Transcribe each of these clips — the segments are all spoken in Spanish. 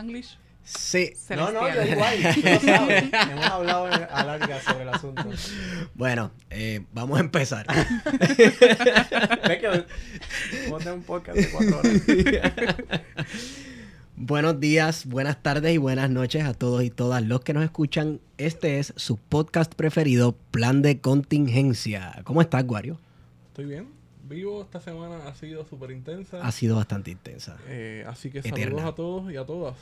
Spanglish. Sí. No, no, yo igual, tú lo sabes. Hemos hablado a larga sobre el asunto. Bueno, eh, vamos a empezar. Un podcast de cuatro horas. Buenos días, buenas tardes y buenas noches a todos y todas los que nos escuchan. Este es su podcast preferido, Plan de Contingencia. ¿Cómo estás, Guario? Estoy bien. Vivo esta semana ha sido súper intensa. Ha sido bastante intensa. Eh, así que Eterna. saludos a todos y a todas.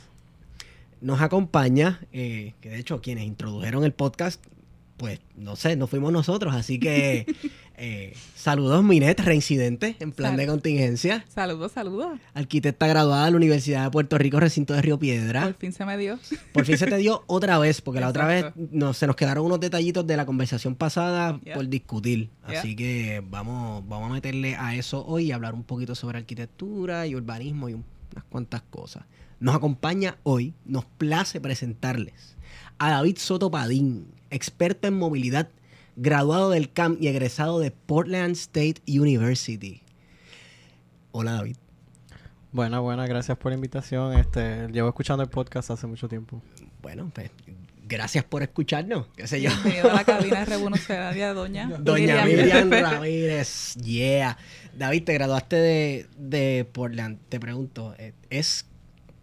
Nos acompaña, eh, que de hecho quienes introdujeron el podcast, pues no sé, no fuimos nosotros, así que eh, saludos Minet, reincidente en plan de contingencia. Saludos, saludos. Arquitecta graduada de la Universidad de Puerto Rico, recinto de Río Piedra. Por fin se me dio. Por fin se te dio otra vez, porque la otra vez no, se nos quedaron unos detallitos de la conversación pasada Yeah. por discutir. Yeah. Así que vamos, vamos a meterle a eso hoy y hablar un poquito sobre arquitectura y urbanismo y un- unas cuantas cosas. Nos acompaña hoy, nos place presentarles a David Soto Padín, experto en movilidad, graduado del CAM y egresado de Portland State University. Hola David. Buena, buena, gracias por la invitación. Este, llevo escuchando el podcast hace mucho tiempo. Bueno, pues gracias por escucharnos. ¿Qué sé yo? Bienvenido a la cabina revolucionaria, doña. Doña Miriam. Ramírez, yeah. David, te graduaste de, de Portland. Te pregunto, eh, ¿es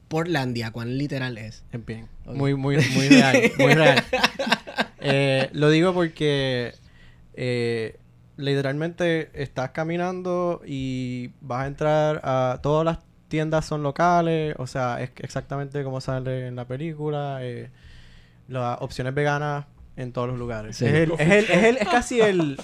Portlandia? ¿Cuán literal es? En bien. Muy, muy, muy real. Muy real. Eh, lo digo porque eh, literalmente estás caminando y vas a entrar a todas las tiendas son locales, o sea, es exactamente como sale en la película. eh, las opciones veganas en todos los lugares. Sí. Es, el- es, el- es el- es casi el,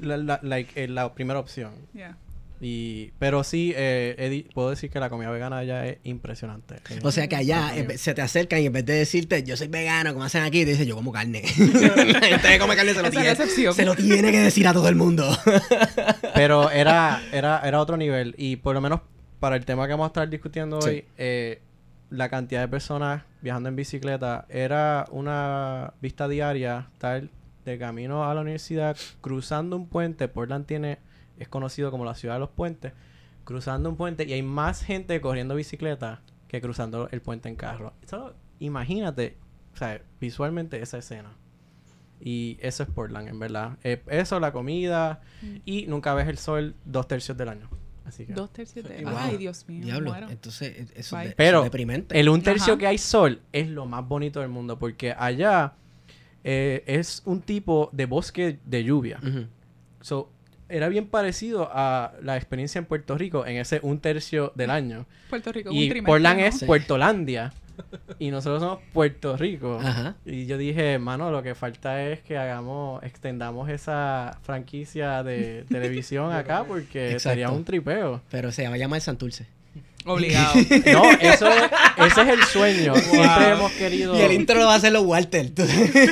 la, la- like, la primera opción. Yeah. Y, pero sí, eh, di- puedo decir que la comida vegana allá es impresionante. Eh, O sea que allá vez- se te acercan y en vez de decirte yo soy vegano, como hacen aquí, te dicen yo como carne. La gente que come carne se lo, tiene, se lo tiene que decir a todo el mundo. Pero era, era, era otro nivel. Y por lo menos para el tema que vamos a estar discutiendo Sí. hoy, eh, la cantidad de personas viajando en bicicleta era una vista diaria, tal, de camino a la universidad, cruzando un puente. Portland tiene, es conocido como la ciudad de los puentes, cruzando un puente y hay más gente corriendo bicicleta que cruzando el puente en carro. Eso, imagínate, o sea, visualmente esa escena. Y eso es Portland, en verdad. Eh, eso, la comida. Y nunca ves el sol dos tercios del año. Así que. Dos tercios de... Wow. Ay, Dios mío. Diablo, muero. entonces eh, eso, Bye. de- eso Pero es deprimente. El un tercio Ajá. que hay sol es lo más bonito del mundo. Porque allá eh, es un tipo de bosque de lluvia. Ujú. So, era bien parecido a la experiencia en Puerto Rico en ese un tercio del año. Puerto Rico es un Y trimestre, Portland ¿no? es Sí. Puertolandia. Y nosotros somos Puerto Rico. Ajá. Y yo dije, mano, lo que falta es que hagamos, extendamos esa franquicia de televisión acá porque Exacto. sería un tripeo. Pero se llama llamar Santurce. Obligado. No, eso es, ese es el sueño. Siempre hemos querido. Y el intro lo va a hacer los Walter. Tú-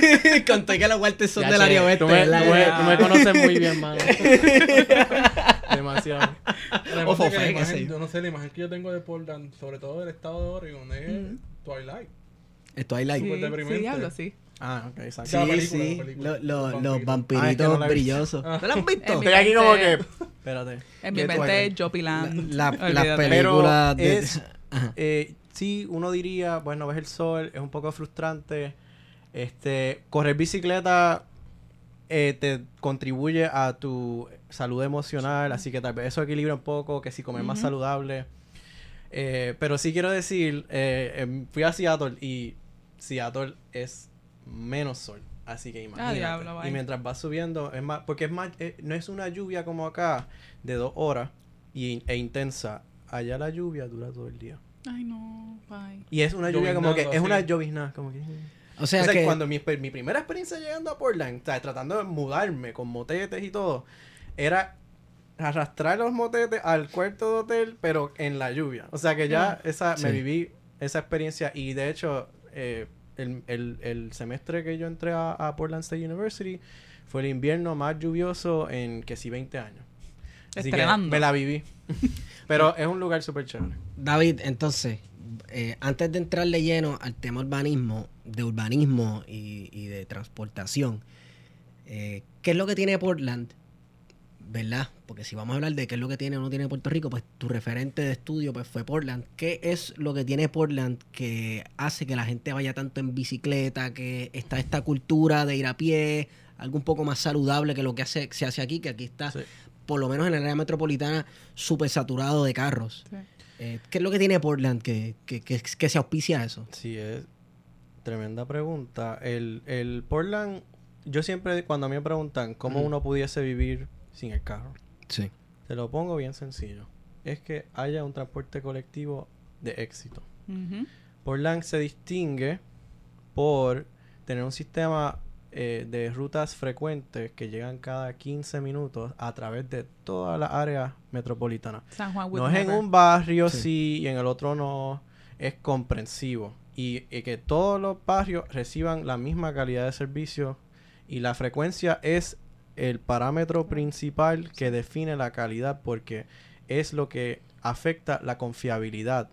Conté que los Walter son Ya del área oeste. Tú me, ¿verdad? tú me- tú me conoces muy bien, mano. Demasiado. Ojo, que la imagen- yo no sé, la imagen que yo tengo de Portland, sobre todo del estado de Oregon, es Twilight. Esto hay like. sí, sí, deprimente. diablo, sí. Ah, ok, exacto. Sí, La película, sí. la película, Lo- lo- los vampiritos Ah, es que no la brillosos. ¿No lo han visto? Mi Estoy aquí como que. Espérate. En mi ¿Qué mente es Jopiland. La- Olvídate. las películas Pero de... es-. Eh, sí, uno diría, bueno, ves el sol, es un poco frustrante. Este, correr bicicleta eh, te contribuye a tu salud emocional, así que tal vez eso equilibra un poco, que si comer más saludable. Eh, pero sí quiero decir, eh, em, fui a Seattle y Seattle es menos sol. Así que imagínate. diablo, bye. y mientras vas subiendo, es más, porque es más, eh, no es una lluvia como acá de dos horas y, e intensa. Allá la lluvia dura todo el día. Ay, no, bye. Y es una lluvia como que... Es una llovizna, como que... O sea, o sea, que... cuando mi, mi primera experiencia llegando a Portland, o sea, tratando de mudarme con motetes y todo, era arrastrar los motetes al cuarto de hotel, pero en la lluvia. O sea que ya esa me viví esa experiencia y de hecho eh, el, el- el semestre que yo entré a, a Portland State University fue el invierno más lluvioso en que sí 20 años. Así que me la viví. pero es un lugar súper chévere. David, entonces, eh, antes de entrar de lleno al tema urbanismo, de urbanismo y, y de transportación, eh, ¿qué es lo que tiene Portland? ¿Verdad? Porque si vamos a hablar de qué es lo que tiene o no tiene Puerto Rico, pues tu referente de estudio pues fue Portland. ¿Qué es lo que tiene Portland que hace que la gente vaya tanto en bicicleta, que está esta cultura de ir a pie, algo un poco más saludable que lo que hace, se hace aquí, que aquí está, Sí. por lo menos en el área metropolitana, súper saturado de carros? Sí. Eh, ¿Qué es lo que tiene Portland que, que, que, que se auspicia a eso? Sí, es tremenda pregunta. El, el Portland, yo siempre, cuando a mí me preguntan cómo uno pudiese vivir sin el carro, Sí. te lo pongo bien sencillo. Es que haya un transporte colectivo de éxito. Ujú. Portland se distingue por tener un sistema eh, de rutas frecuentes que llegan cada 15 minutos a través de toda la área metropolitana. San Juan No es en un barrio Sí. sí. y en el otro no. Es comprensivo. Y, y que todos los barrios reciban la misma calidad de servicio. Y la frecuencia es el parámetro principal que define la calidad porque es lo que afecta la confiabilidad.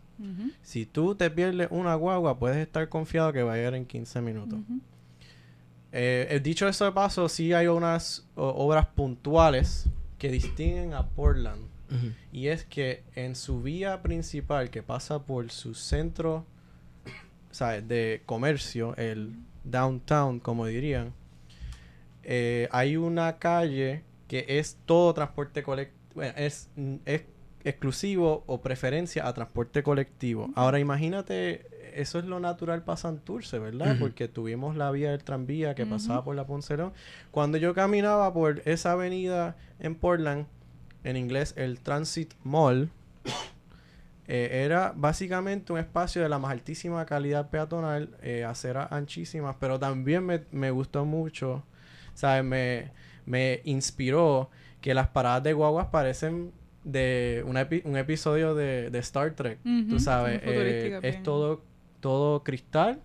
Si tú te pierdes una guagua, puedes estar confiado que va a llegar en 15 minutos. Eh, eh, dicho eso de paso, sí hay unas o- obras puntuales que distinguen a Portland. Y es que en su vía principal que pasa por su centro ¿sabes? de comercio, el downtown, como dirían, eh, hay una calle que es todo transporte colectivo. es, es exclusivo o preferencia a transporte colectivo. Ahora imagínate, eso es lo natural para Santurce, ¿verdad? Porque tuvimos la vía del tranvía que pasaba por la Poncelón. Cuando yo caminaba por esa avenida en Portland, en inglés el Transit Mall, eh, era básicamente un espacio de la más altísima calidad peatonal, eh, aceras anchísimas, pero también me, me gustó mucho, ¿sabes? Me, me inspiró que las paradas de guaguas parecen de epi- un episodio de, de Star Trek, tú sabes, eh, es todo, todo cristal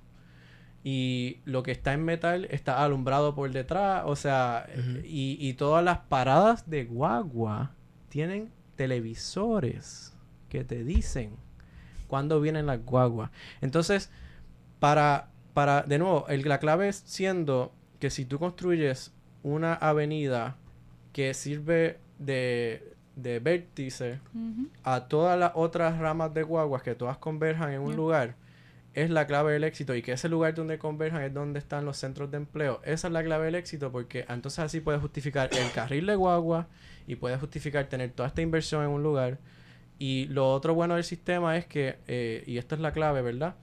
y lo que está en metal está alumbrado por detrás, o sea, y, y todas las paradas de guagua tienen televisores que te dicen cuándo vienen las guaguas. Entonces, para, para, de nuevo, el- la clave es siendo que si tú construyes una avenida que sirve de, de vértice a todas las otras ramas de guaguas que todas converjan en un lugar, es la clave del éxito. Y que ese lugar donde converjan es donde están los centros de empleo. Esa es la clave del éxito porque entonces así puedes justificar el carril de guagua y puedes justificar tener toda esta inversión en un lugar. Y lo otro bueno del sistema es que, eh, y esto es la clave, ¿verdad?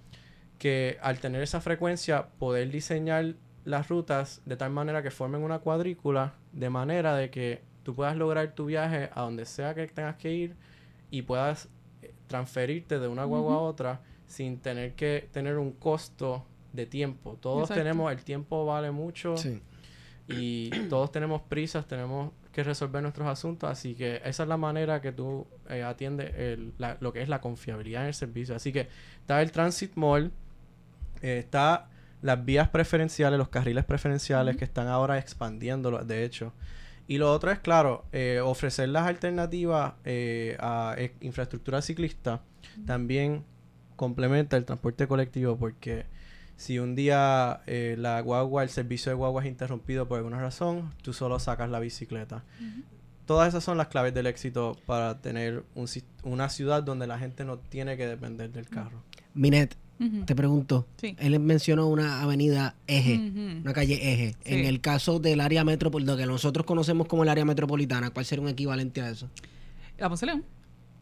Que al tener esa frecuencia, poder diseñar las rutas de tal manera que formen una cuadrícula, de manera de que tú puedas lograr tu viaje a donde sea que tengas que ir y puedas eh, transferirte de una guagua a otra sin tener que tener un costo de tiempo. Todos Exacto. tenemos, el tiempo vale mucho Sí. y todos tenemos prisas, tenemos que resolver nuestros asuntos, así que esa es la manera que tú eh, atiendes el- la- lo que es la confiabilidad en el servicio. Así que está el Transit Mall, eh, está las vías preferenciales, los carriles preferenciales que están ahora expandiéndolo, de hecho. Y lo otro es, claro, eh, ofrecer las alternativas eh, a eh, infraestructura ciclista también complementa el transporte colectivo porque si un día eh, la guagua, el servicio de guagua es interrumpido por alguna razón, tú solo sacas la bicicleta. Todas esas son las claves del éxito para tener un una ciudad donde la gente no tiene que depender del carro. Minet, Te pregunto. Sí. Él mencionó una avenida eje, una calle eje. Sí. En el caso del área metropolitana, que nosotros conocemos como el área metropolitana, ¿cuál sería un equivalente a eso? La Ponce León.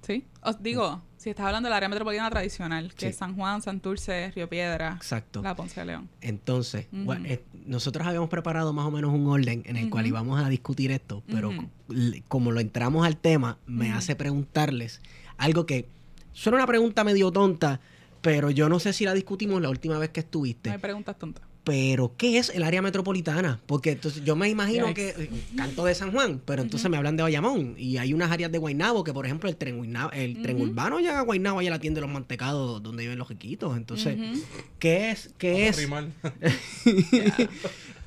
Sí. Os digo, si estás hablando del área metropolitana tradicional, que es San Juan, Santurce, Río Piedra, Exacto. la Ponce de León. Entonces, bueno, eh, nosotros habíamos preparado más o menos un orden en el cual íbamos a discutir esto, pero como lo entramos al tema, me hace preguntarles algo que Suena una pregunta medio tonta, pero yo no sé si la discutimos la última vez que estuviste. hay preguntas tontas. Pero, ¿qué es el área metropolitana? Porque entonces yo me imagino Yikes. que eh, canto de San Juan, pero entonces me hablan de Bayamón y hay unas áreas de Guaynabo que, por ejemplo, el tren, Guaynabo- el tren urbano llega a Guaynabo y a la tienda de los mantecados donde viven los riquitos. Entonces, Ujú. ¿qué es, qué es, Rimar.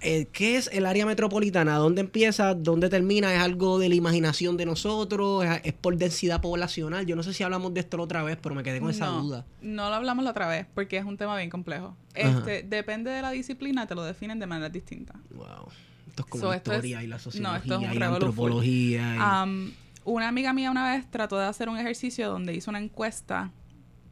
eh, qué es el área metropolitana? ¿Dónde empieza? ¿Dónde termina? ¿Es algo de la imaginación de nosotros? ¿Es, es por densidad poblacional? Yo no sé si hablamos de esto la otra vez, pero me quedé con esa no, duda. No lo hablamos la otra vez porque es un tema bien complejo. Ajá. Este, depende de la disciplina, te lo definen de maneras distintas. Wow. Esto es como So, la esto es- historia y la no, sociología esto es un y la antropología. y- una amiga mía una vez trató de hacer un ejercicio donde hizo una encuesta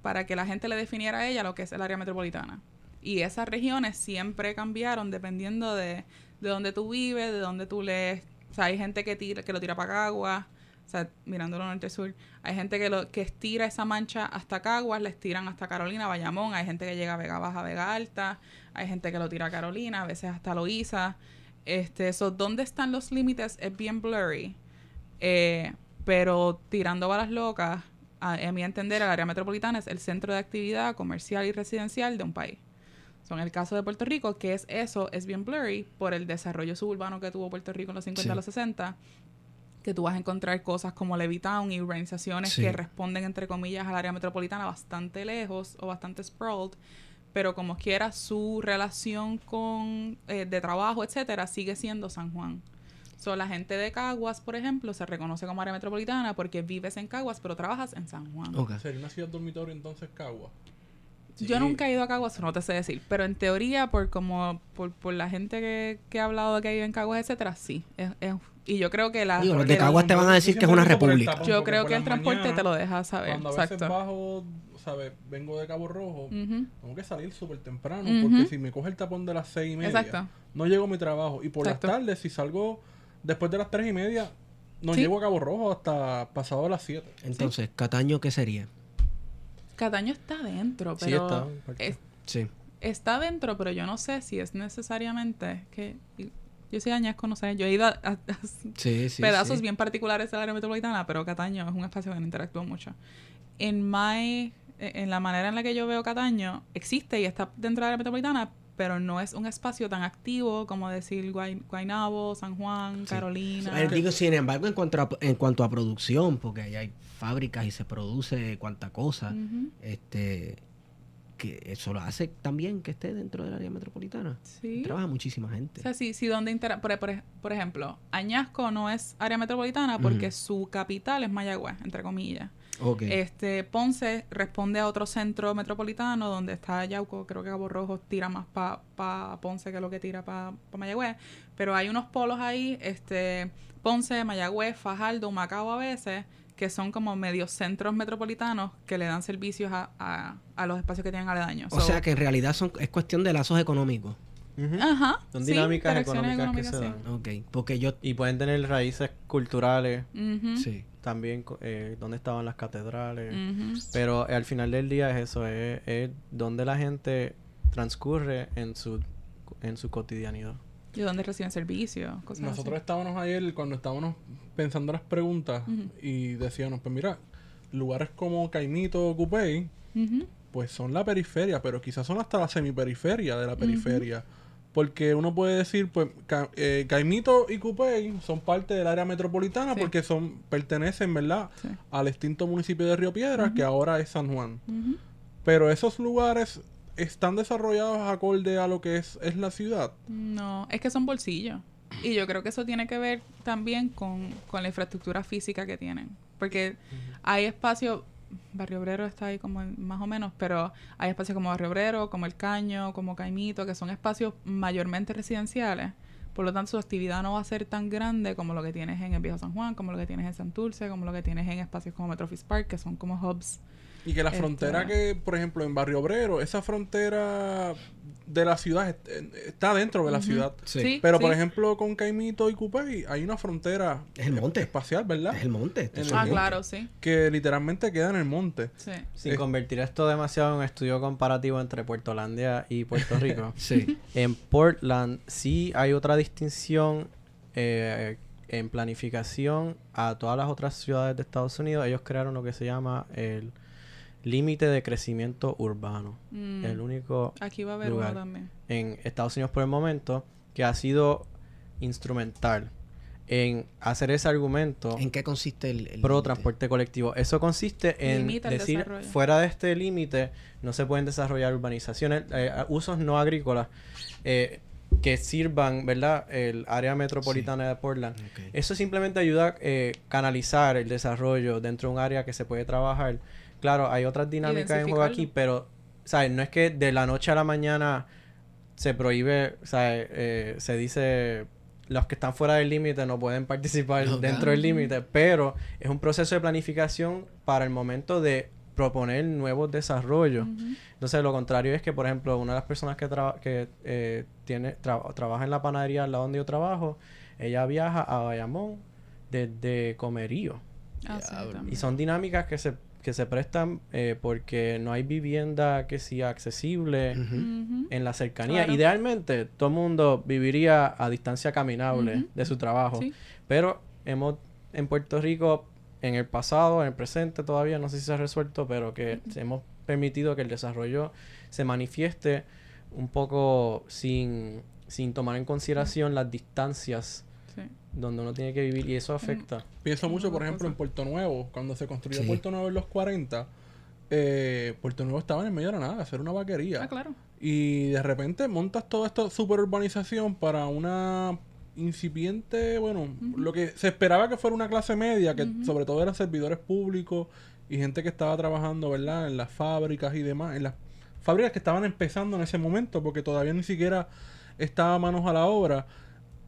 para que la gente le definiera a ella lo que es el área metropolitana. Y esas regiones siempre cambiaron dependiendo de, de dónde tú vives, de dónde tú lees. O sea, hay gente que, tira, que lo tira para Caguas, o sea, mirándolo norte-sur. Hay gente que, lo, que estira esa mancha hasta Caguas, la estiran hasta Carolina, Bayamón. Hay gente que llega a Vega Baja, Vega Alta. Hay gente que lo tira a Carolina, a veces hasta Loíza. Este, so, ¿dónde están los límites? Es bien blurry. Eh, pero tirando balas locas, a, a mi entender, el área metropolitana es el centro de actividad comercial y residencial de un país. Son el caso de Puerto Rico, que es eso, es bien blurry por el desarrollo suburbano que tuvo Puerto Rico en los 50 Sí. a los 60, que tú vas a encontrar cosas como Levittown y urbanizaciones Sí. que responden, entre comillas, al área metropolitana bastante lejos o bastante sprawled, pero como quiera, su relación con eh, de trabajo, etcétera, sigue siendo San Juan. So, la gente de Caguas, por ejemplo, se reconoce como área metropolitana porque vives en Caguas, pero trabajas en San Juan. Ok. Sería una ciudad dormitorio entonces Yo nunca he ido a Caguas, no te sé decir, pero en teoría, por como por, por la gente que, que ha hablado de que vive en Caguas, etcétera, sí. Es, es- y yo creo que la Digo, los de Caguas te van a decir que es una república. yo creo que el transporte te lo deja saber. Cuando a veces Exacto. bajo, ¿sabes? Vengo de Cabo Rojo, tengo que salir súper temprano porque si me coge el tapón de las seis y media, Exacto. no llego a mi trabajo. Y por Exacto. las tardes, si salgo después de las tres y media, no Sí. llego a Cabo Rojo hasta pasado las siete. Entonces, Cataño, ¿qué sería? Cataño está dentro, Sí, pero está, es- Sí. está dentro, pero yo no sé si es necesariamente que yo soy no sé, yo he ido a, a- a Sí, sí. pedazos bien particulares del área metropolitana, pero Cataño es un espacio que no interactúa mucho. En my, en la manera en la que yo veo Cataño, existe y está dentro del área metropolitana, pero no es un espacio tan activo como decir Guay- Guaynabo, San Juan, Carolina. Eh, digo, sin embargo, en cuanto, a, en cuanto a producción, porque ahí hay fábricas y se produce cuanta cosa, este que eso lo hace también que esté dentro del área metropolitana. Sí. Trabaja muchísima gente. O sea, sí, sí, donde intera por, por, por ejemplo, Añasco no es área metropolitana porque su capital es Mayagüez, entre comillas. Ok. Este, Ponce responde a otro centro metropolitano donde está Yauco, creo que Cabo Rojo tira más para pa Ponce que lo que tira para pa Mayagüez, pero hay unos polos ahí, este, Ponce, Mayagüez, Fajardo, Macao a veces, que son como medios centros metropolitanos que le dan servicios a, a, a los espacios que tienen aledaños. o So, sea que en realidad son, es cuestión de lazos económicos. Ajá. Son sí, dinámicas interacciones económicas, que se económicas, dan. Ok. Porque yo... Y pueden tener raíces culturales, sí. Sí. También co- eh, donde estaban las catedrales. Pero eh, al final del día es eso, es, es donde la gente transcurre en su, en su cotidianidad. Y donde reciben servicios, cosas Nosotros así. estábamos ayer cuando estábamos pensando las preguntas y decíamos, pues mira, lugares como Caimito o Cupey, pues son la periferia, pero quizás son hasta la semiperiferia de la periferia. Porque uno puede decir, pues, Ca- eh, Caimito y Cupey son parte del área metropolitana Sí. porque son pertenecen, ¿verdad?, Sí. al extinto municipio de Río Piedras, que ahora es San Juan. Pero esos lugares están desarrollados acorde a lo que es, es la ciudad. No, es que son bolsillos. Y yo creo que eso tiene que ver también con, con la infraestructura física que tienen. Porque hay espacios, Barrio Obrero está ahí como en- más o menos, pero hay espacios como Barrio Obrero, como El Caño, como Caimito, que son espacios mayormente residenciales. Por lo tanto, su actividad no va a ser tan grande como lo que tienes en el Viejo San Juan, como lo que tienes en Santurce, como lo que tienes en espacios como Metrofis Park, que son como hubs. Y que la Este- frontera que, por ejemplo, en Barrio Obrero, esa frontera de la ciudad est- está dentro de la ciudad. Sí. Sí, Pero, sí. por ejemplo, con Caimito y Cupey hay una frontera Es el monte. espacial, ¿verdad? Es el monte. En el Ah, monte. claro, sí. Que literalmente queda en el monte. Sí. Sin Eh. convertir esto demasiado en un estudio comparativo entre Puertolandia y Puerto Rico. Sí. en Portland sí hay otra distinción eh, en planificación a todas las otras ciudades de Estados Unidos. Ellos crearon lo que se llama el límite de crecimiento urbano. Mm. El único Aquí va a haber lugar. uno también. en Estados Unidos por el momento que ha sido instrumental en hacer ese argumento ¿En qué consiste el, el pro transporte colectivo. Eso consiste en Limita decir, desarrollo. fuera de este límite no se pueden desarrollar urbanizaciones, eh, usos no agrícolas eh, que sirvan, ¿verdad?, el área metropolitana de Portland. Eso simplemente ayuda a eh, canalizar el desarrollo dentro de un área que se puede trabajar. Claro, hay otras dinámicas en juego aquí, pero, ¿sabes? No es que de la noche a la mañana se prohíbe, ¿sabes? Eh, se dice los que están fuera del límite no pueden participar dentro del límite, pero es un proceso de planificación para el momento de proponer nuevos desarrollos. Entonces, lo contrario es que, por ejemplo, una de las personas que, traba- que eh, tiene, tra- trabaja en la panadería al lado donde yo trabajo, ella viaja a Bayamón desde Comerío. Ah, sí. Y son dinámicas que se, que se prestan eh, porque no hay vivienda que sea accesible en la cercanía. Claro. Idealmente, todo el mundo viviría a distancia caminable de su trabajo. Sí. Pero hemos en Puerto Rico, en el pasado, en el presente todavía, no sé si se ha resuelto, pero que hemos permitido que el desarrollo se manifieste un poco sin, sin tomar en consideración las distancias. Donde uno tiene que vivir y eso afecta. Pienso mucho, por ejemplo, en Puerto Nuevo. Cuando se construyó Sí. Puerto Nuevo en los 40, eh, Puerto Nuevo estaba en el medio de la nada, hacer una vaquería. Ah, claro. Y de repente montas toda esta super urbanización para una incipiente, bueno, lo que se esperaba que fuera una clase media, que sobre todo eran servidores públicos y gente que estaba trabajando, ¿verdad? En las fábricas y demás, en las fábricas que estaban empezando en ese momento, porque todavía ni siquiera estaba manos a la obra.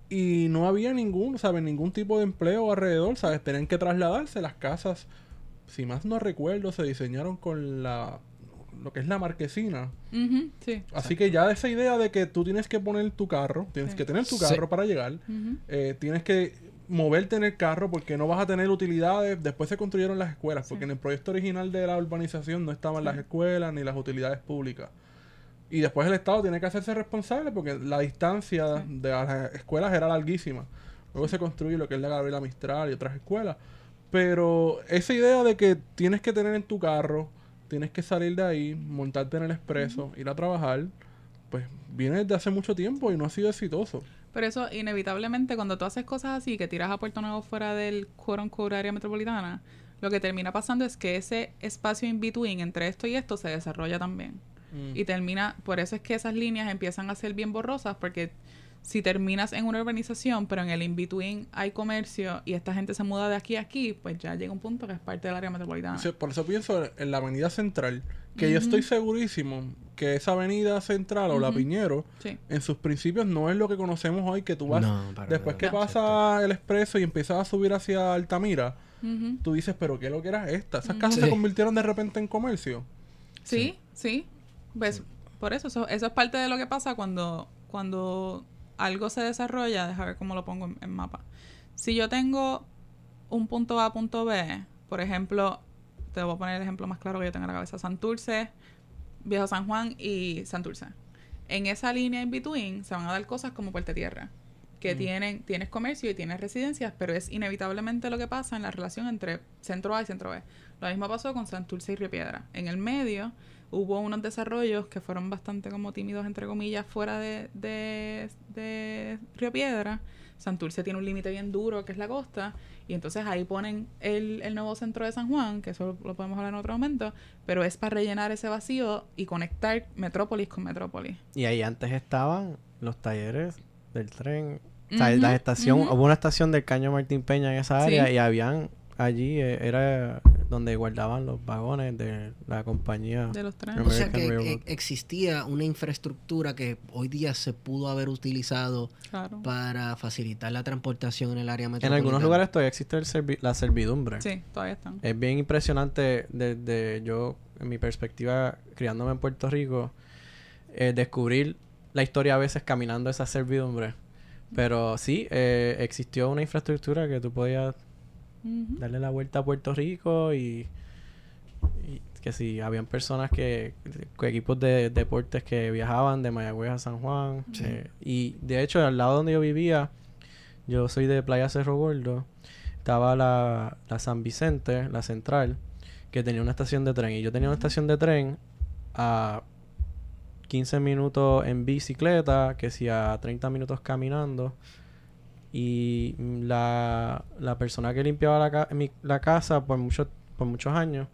Y no había ningún, ¿sabes? Ningún tipo de empleo alrededor, ¿sabes? Tenían que trasladarse las casas. Si más no recuerdo, se diseñaron con la... Lo que es la marquesina. Sí. Así que ya esa idea de que tú tienes que poner tu carro, tienes Sí. que tener tu Sí. carro para llegar, eh, tienes que moverte en el carro porque no vas a tener utilidades. Después se construyeron las escuelas, porque Sí. en el proyecto original de la urbanización no estaban las escuelas ni las utilidades públicas. Y después el Estado tiene que hacerse responsable porque la distancia Sí. de las escuelas era larguísima. Luego se construye lo que es la Gabriela Mistral y otras escuelas. Pero esa idea de que tienes que tener en tu carro, tienes que salir de ahí, montarte en el expreso, ir a trabajar, pues viene desde hace mucho tiempo y no ha sido exitoso. Pero eso, inevitablemente, cuando tú haces cosas así, que tiras a Puerto Nuevo fuera del quote área metropolitana, lo que termina pasando es que ese espacio in between entre esto y esto se desarrolla también. Mm. Y termina, por eso es que esas líneas empiezan a ser bien borrosas, porque si terminas en una urbanización, pero en el in-between hay comercio y esta gente se muda de aquí a aquí, pues ya llega un punto que es parte del área metropolitana. Sí, Por eso pienso en la avenida central, que yo estoy segurísimo que esa avenida central o la. Piñero, Sí. en sus principios no es lo que conocemos hoy, que tú vas, No, después nada. que No. pasa el expreso y empiezas a subir hacia Altamira, tú dices, pero ¿qué es lo que era esta? Esas casas Sí. se convirtieron de repente en comercio. Sí, sí. Pues, Por eso, eso, eso es parte de lo que pasa cuando, cuando algo se desarrolla. Deja ver cómo lo pongo en, en mapa. Si yo tengo un punto A, punto B, por ejemplo, te voy a poner el ejemplo más claro que yo tengo en la cabeza: Santurce, Viejo San Juan y Santurce. En esa línea in between se van a dar cosas como Puerta Tierra, que tienen, tienes comercio y tienes residencias, pero es inevitablemente lo que pasa en la relación entre centro A y centro B. Lo mismo pasó con Santurce y Río Piedra. En el medio hubo unos desarrollos que fueron bastante como tímidos, entre comillas, fuera de, de, de Río Piedra. Santurce tiene un límite bien duro, que es la costa, y entonces ahí ponen el, el nuevo centro de San Juan, que eso lo podemos hablar en otro momento, pero es para rellenar ese vacío y conectar Metrópolis con Metrópolis. Y ahí antes estaban los talleres del tren. O sea, la estación, hubo una estación del Caño Martín Peña en esa área Sí. y habían allí, eh, era donde guardaban los vagones de la compañía. De los trenes. O sea que Railroad. existía una infraestructura que hoy día se pudo haber utilizado Claro. para facilitar la transportación en el área En metropolitana. algunos lugares todavía existe el servi- la servidumbre. Sí, todavía están. Es bien impresionante desde yo, en mi perspectiva, criándome en Puerto Rico, eh, descubrir la historia a veces caminando esa servidumbre. Pero sí, eh, existió una infraestructura que tú podías Darle la vuelta a Puerto Rico y, y que si habían personas que, que equipos de deportes que viajaban de Mayagüez a San Juan Sí. eh, y de hecho al lado donde yo vivía yo soy de Playa Cerro Gordo estaba la, la San Vicente la central que tenía una estación de tren. Y yo tenía una estación de tren a 15 minutos en bicicleta, que si a 30 minutos caminando. Y mm, la, la persona que limpiaba la, ca- mi- la casa por, mucho, por muchos años,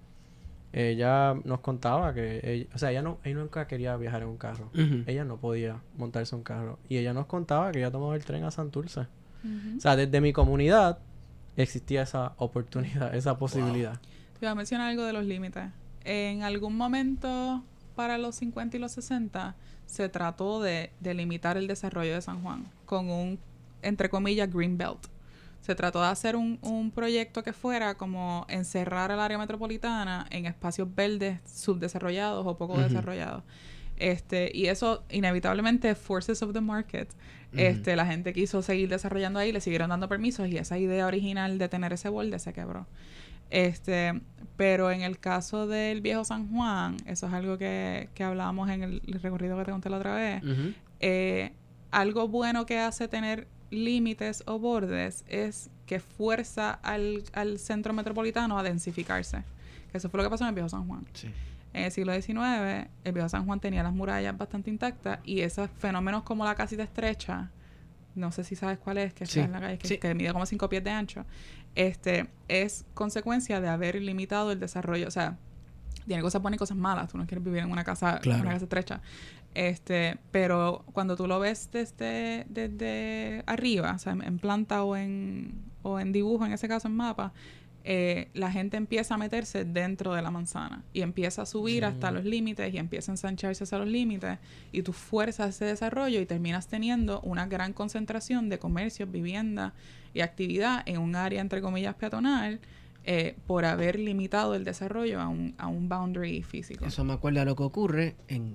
ella nos contaba que, ella- o sea, ella, no, ella nunca quería viajar en un carro. Ujú. Ella no podía montarse en un carro. Y ella nos contaba que ella tomaba el tren a Santurce. Ujú. O sea, desde mi comunidad existía esa oportunidad, esa posibilidad. Te iba a mencionar algo de los límites. En algún momento para los 50 y los 60 se trató de, de limitar el desarrollo de San Juan con un, entre comillas, Green Belt. Se trató de hacer un, un proyecto que fuera como encerrar el área metropolitana en espacios verdes subdesarrollados o poco desarrollados. Este, y eso, inevitablemente, forces of the market. Este, la gente quiso seguir desarrollando ahí, le siguieron dando permisos y esa idea original de tener ese borde se quebró. Este, pero en el caso del viejo San Juan, eso es algo que, que hablábamos en el, recorrido que te conté la otra vez. Eh, algo bueno que hace tener límites o bordes es que fuerza al, al centro metropolitano a densificarse. Que eso fue lo que pasó en el viejo San Juan. Sí. En el siglo XIX, el viejo San Juan tenía las murallas bastante intactas y esos fenómenos como la casita estrecha, no sé si sabes cuál es, que está Sí, en la calle, que, sí. que mide como cinco pies de ancho, este es consecuencia de haber limitado el desarrollo. O sea, tiene cosas buenas y cosas malas. Tú no quieres vivir en una casa, Claro. una casa estrecha. Este, pero cuando tú lo ves desde, desde arriba, o sea, en, planta o en, o en dibujo, en ese caso en mapa, eh, la gente empieza a meterse dentro de la manzana y empieza a subir hasta los límites y empieza a ensancharse hacia los límites y tú fuerzas ese desarrollo y terminas teniendo una gran concentración de comercios, vivienda y actividad en un área entre comillas peatonal eh, por haber limitado el desarrollo a un, a un boundary físico. Eso me acuerda a lo que ocurre en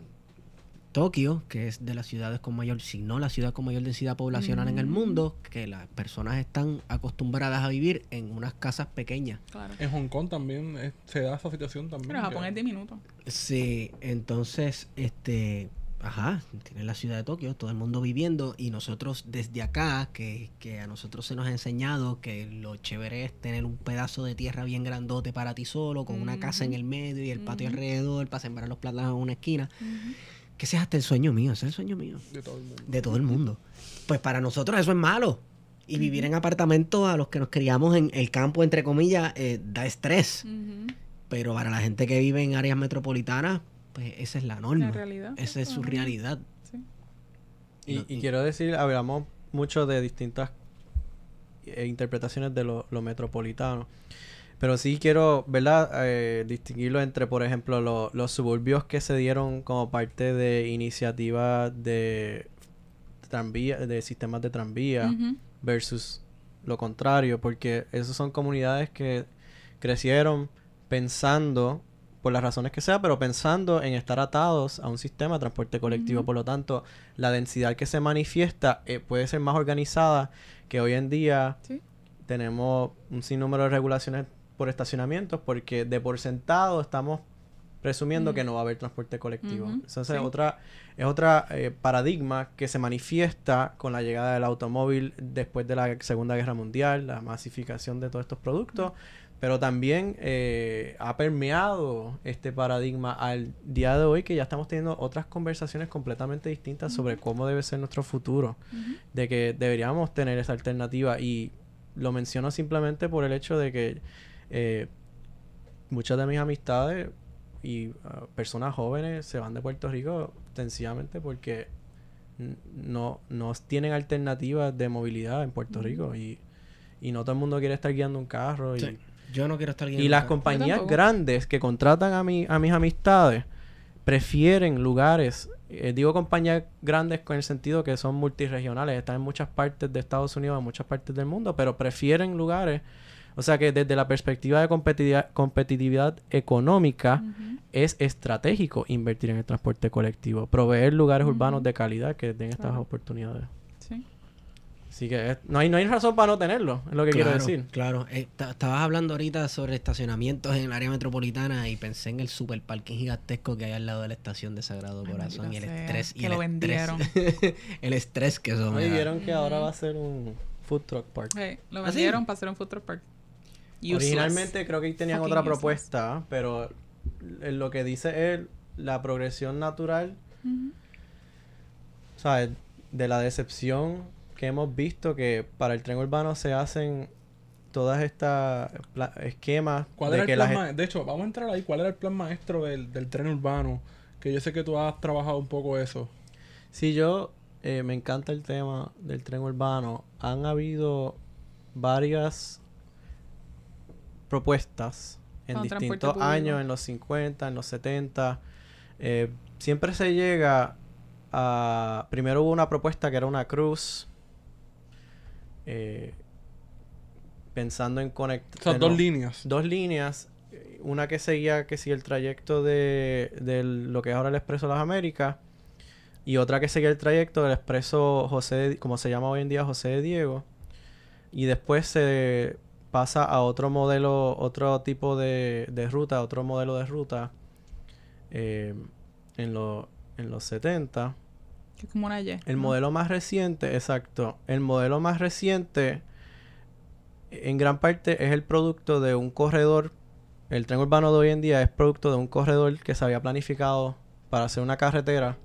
Tokio, que es de las ciudades con mayor, si no la ciudad con mayor densidad poblacional en el Mm. mundo, que las personas están acostumbradas a vivir en unas casas pequeñas. Claro. En Hong Kong también eh, se da esa situación también. Pero Japón que- es diminuto. Sí, entonces, este, ajá, tiene la ciudad de Tokio, todo el mundo viviendo y nosotros desde acá, que, que a nosotros se nos ha enseñado que lo chévere es tener un pedazo de tierra bien grandote para ti solo, con una casa en el medio y el patio alrededor para sembrar los plátanos en una esquina. Que ese es hasta el sueño mío, ese es el sueño mío. de todo el mundo. De todo el mundo. Pues para nosotros eso es malo. Y vivir en apartamentos a los que nos criamos en el campo, entre comillas, eh, da estrés. Pero para la gente que vive en áreas metropolitanas, pues esa es la norma. La realidad. Esa es su realidad. Sí. Y, No- y quiero decir, hablamos mucho de distintas eh, interpretaciones de lo, lo metropolitano. Pero sí quiero, ¿verdad? Eh, distinguirlo entre, por ejemplo, lo- los suburbios que se dieron como parte de iniciativas de tranvía, de sistemas de tranvía versus lo contrario, porque esas son comunidades que crecieron pensando, por las razones que sea, pero pensando en estar atados a un sistema de transporte colectivo. Por lo tanto, la densidad que se manifiesta eh, puede ser más organizada que hoy en día Sí. tenemos un sinnúmero de regulaciones por estacionamientos porque de por sentado estamos presumiendo que no va a haber transporte colectivo. Entonces, sí. otra, es otra eh, paradigma que se manifiesta con la llegada del automóvil después de la Segunda Guerra Mundial, la masificación de todos estos productos, pero también eh, ha permeado este paradigma al día de hoy que ya estamos teniendo otras conversaciones completamente distintas sobre cómo debe ser nuestro futuro de que deberíamos tener esa alternativa. Y lo menciono simplemente por el hecho de que eh, muchas de mis amistades y ah, personas jóvenes se van de Puerto Rico sencillamente porque no, no tienen alternativas de movilidad en Puerto Rico y, y no todo el mundo quiere estar guiando un carro y, Sí. Yo no quiero estar y guiando las carro. compañías grandes que contratan a, mi, a mis amistades prefieren lugares, eh, digo compañías grandes con el sentido que son multiregionales, están en muchas partes de Estados Unidos, en muchas partes del mundo, pero prefieren lugares, o sea que desde la perspectiva de competitividad, competitividad económica es estratégico invertir en el transporte colectivo, proveer lugares urbanos de calidad que den estas Claro. oportunidades. Sí. Así que es- no, hay, no hay razón para no tenerlo, es lo que quiero decir. Claro, Eh, ta- estabas hablando ahorita sobre estacionamientos en el área metropolitana y pensé en el super parking gigantesco que hay al lado de la estación de Sagrado Ay, Corazón y el sea, estrés y que el lo estrés, vendieron. el estrés que eso ¿No? me Y da. vieron que ahora va a ser un food truck park. Lo ¿Ah, sí? vendieron para hacer un food truck park. Useless. Originalmente creo que tenían Fucking otra useless. propuesta, pero en lo que dice él, la progresión natural, Ujú. ¿sabes? De la decepción que hemos visto que para el tren urbano se hacen todas estas esquemas ¿Cuál de era que el la plan De hecho, vamos a entrar ahí. ¿Cuál era el plan maestro del, del tren urbano? Que yo sé que tú has trabajado un poco eso. Si yo eh, me encanta el tema del tren urbano, han habido varias propuestas en distintos años, en los 50, en los 70. Eh, siempre se llega a... Primero hubo una propuesta que era una cruz. eh, pensando en O conectar... sea, dos líneas. Dos líneas. eh, Una que seguía que si el trayecto de, de lo que es ahora el Expreso de las Américas. Y otra que seguía el trayecto del Expreso José, de- como se llama hoy en día, José de Diego. Y después se pasa a otro modelo, otro tipo de, de ruta, otro modelo de ruta. eh, en, lo- en los 70. Que es como una Y. El ¿no? modelo más reciente, exacto. El modelo más reciente, en gran parte, es el producto de un corredor. El tren urbano de hoy en día es producto de un corredor que se había planificado para hacer una carretera,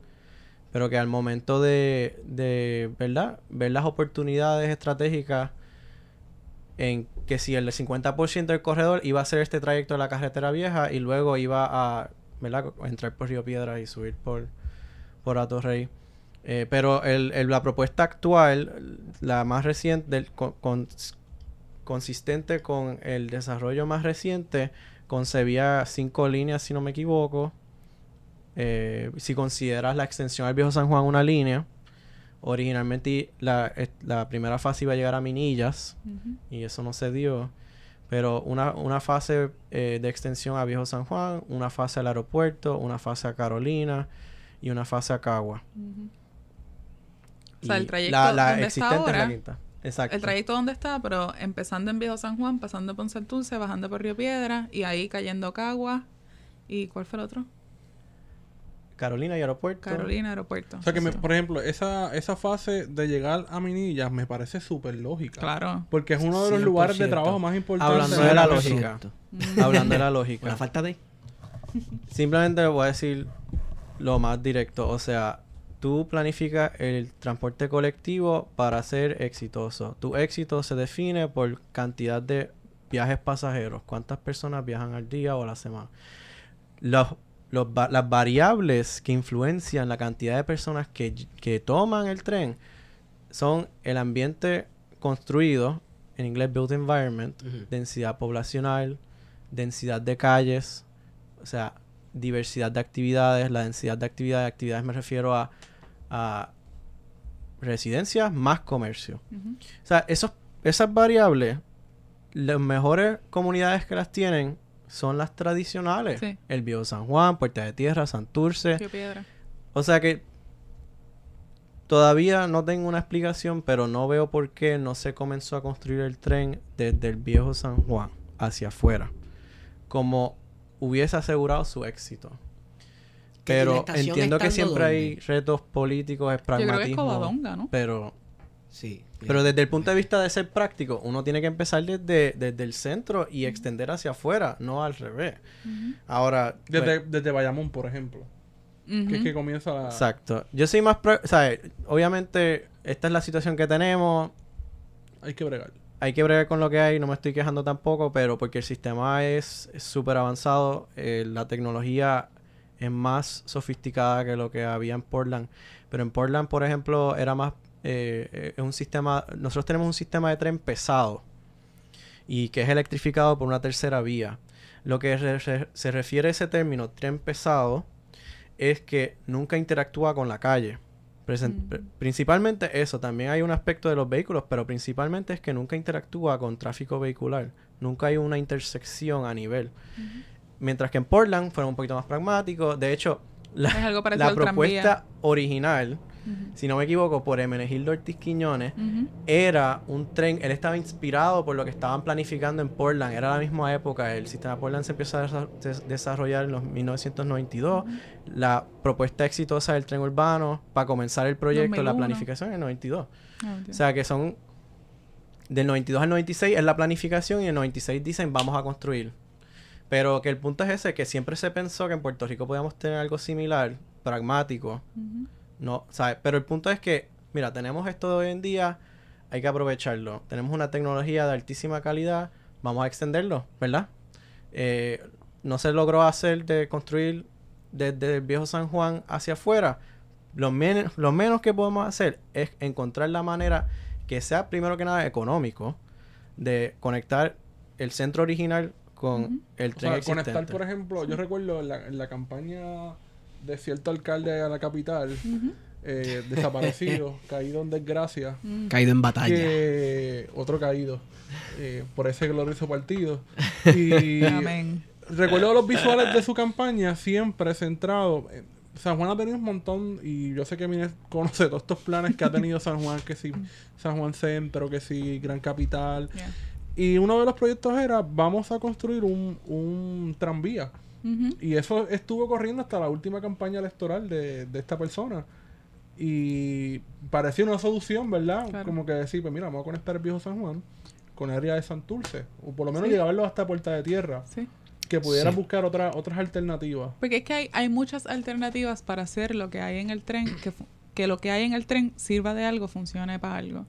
pero que al momento de, de ¿verdad? ver las oportunidades estratégicas en que si el 50% del corredor iba a hacer este trayecto de la carretera vieja y luego iba a entrar por Río Piedras y subir por, por Atorrey. Eh, pero el, el- la propuesta actual, la más reciente, del- con- consistente con el desarrollo más reciente, concebía cinco líneas, si no me equivoco. Eh, si consideras la extensión al Viejo San Juan una línea, originalmente la, la primera fase iba a llegar a Minillas y eso no se dio. Pero una, una fase eh, de extensión a Viejo San Juan, una fase al aeropuerto, una fase a Carolina y una fase a Cagua. O sea, el trayecto la, la donde está existente es la quinta. Exacto. El trayecto donde está, pero empezando en Viejo San Juan, pasando por Santurce, bajando por Río Piedra y ahí cayendo Cagua. ¿Y cuál fue el otro? Carolina y aeropuerto. Carolina, aeropuerto. O sea que, me- por ejemplo, esa, esa fase de llegar a Minillas me parece súper lógica. Claro. Porque es uno de los lugares de 100%. trabajo más importantes. Hablando de la universo. lógica. Hablando de la lógica. la falta de... Simplemente le voy a decir lo más directo. O sea, tú planificas el transporte colectivo para ser exitoso. Tu éxito se define por cantidad de viajes pasajeros. ¿Cuántas personas viajan al día o a la semana? Los, los las variables que influencian la cantidad de personas que, que toman el tren son el ambiente construido, en inglés built environment, densidad poblacional, densidad de calles, o sea, diversidad de actividades. La densidad de actividades, actividades me refiero a, a residencias más comercio. O sea, esos, esas variables, las mejores comunidades que las tienen son las tradicionales. Sí. El Viejo San Juan, Puerta de Tierra, Santurce. Río Piedra. O sea que todavía no tengo una explicación, pero no veo por qué no se comenzó a construir el tren desde el viejo San Juan hacia afuera, como hubiese asegurado su éxito. Pero entiendo que siempre hay retos políticos, es Yo creo que es pragmatismo, Covadonga, ¿no? pero Sí. Pero desde el punto de vista de ser práctico, uno tiene que empezar desde, desde el centro y extender hacia afuera, no al revés. Ahora, Desde, pues, desde Bayamón, por ejemplo. Que es que comienza la... exacto. Yo soy más, pro- o sea, obviamente esta es la situación que tenemos, Hay que bregar. hay que bregar con lo que hay, no me estoy quejando tampoco, pero porque el sistema es es súper avanzado, eh, la tecnología es más sofisticada que lo que había en Portland. Pero en Portland, por ejemplo, era más, eh, es un sistema, nosotros tenemos un sistema de tren pesado y que es electrificado por una tercera vía. Lo que re- se refiere a ese término, tren pesado, es que nunca interactúa con la calle. Presen- Mm. pr- Principalmente eso, también hay un aspecto de los vehículos, pero principalmente es que nunca interactúa con tráfico vehicular. Nunca hay una intersección a nivel. Mientras que en Portland fueron un poquito más pragmáticos. De hecho, la, propuesta tranvía. original, Si no me equivoco, por Emenegildo Ortiz Quiñones, era un tren, él estaba inspirado por lo que estaban planificando en Portland, era la misma época, el sistema Portland se empezó a desa- des- desarrollar en los 1992, la propuesta exitosa del tren urbano para comenzar el proyecto, la 2001. planificación en el 92. Ah. O sea que son del 92 al 96 es la planificación y en el 96 dicen vamos a construir. Pero que el punto es ese, que siempre se pensó que en Puerto Rico podíamos tener algo similar, pragmático. No, ¿sabes? Pero el punto es que, mira, tenemos esto de hoy en día, hay que aprovecharlo. Tenemos una tecnología de altísima calidad, vamos a extenderlo, ¿verdad? Eh, no se logró hacer de construir desde el viejo San Juan hacia afuera. Lo, men- lo menos que podemos hacer es encontrar la manera que sea, primero que nada, económico de conectar el centro original con Ujú. el O tren sea, existente. conectar, por ejemplo, yo recuerdo en la, en la campaña de cierto alcalde a la capital, eh, desaparecido, caído en desgracia, Mm. Caído en batalla. que otro caído eh, por ese glorioso partido. Y Amén. recuerdo los visuales de su campaña siempre centrado. en- San Juan ha tenido un montón, y yo sé que Mines conoce todos estos planes que ha tenido San Juan, que sí, San Juan Centro, que sí, Gran Capital. Yeah. Y uno de los proyectos era, vamos a construir un, un tranvía. Y eso estuvo corriendo hasta la última campaña electoral de, de esta persona. Y parecía una solución, ¿verdad? Claro. Como que decir, pues mira, vamos a conectar el viejo San Juan con el área de Santurce. O por lo menos Sí. llevarlo hasta Puerta de Tierra. Sí. Que pudiera Sí. buscar otra, otras alternativas. Porque es que hay, hay muchas alternativas para hacer lo que hay en el tren, que, que lo que hay en el tren sirva de algo, funcione para algo.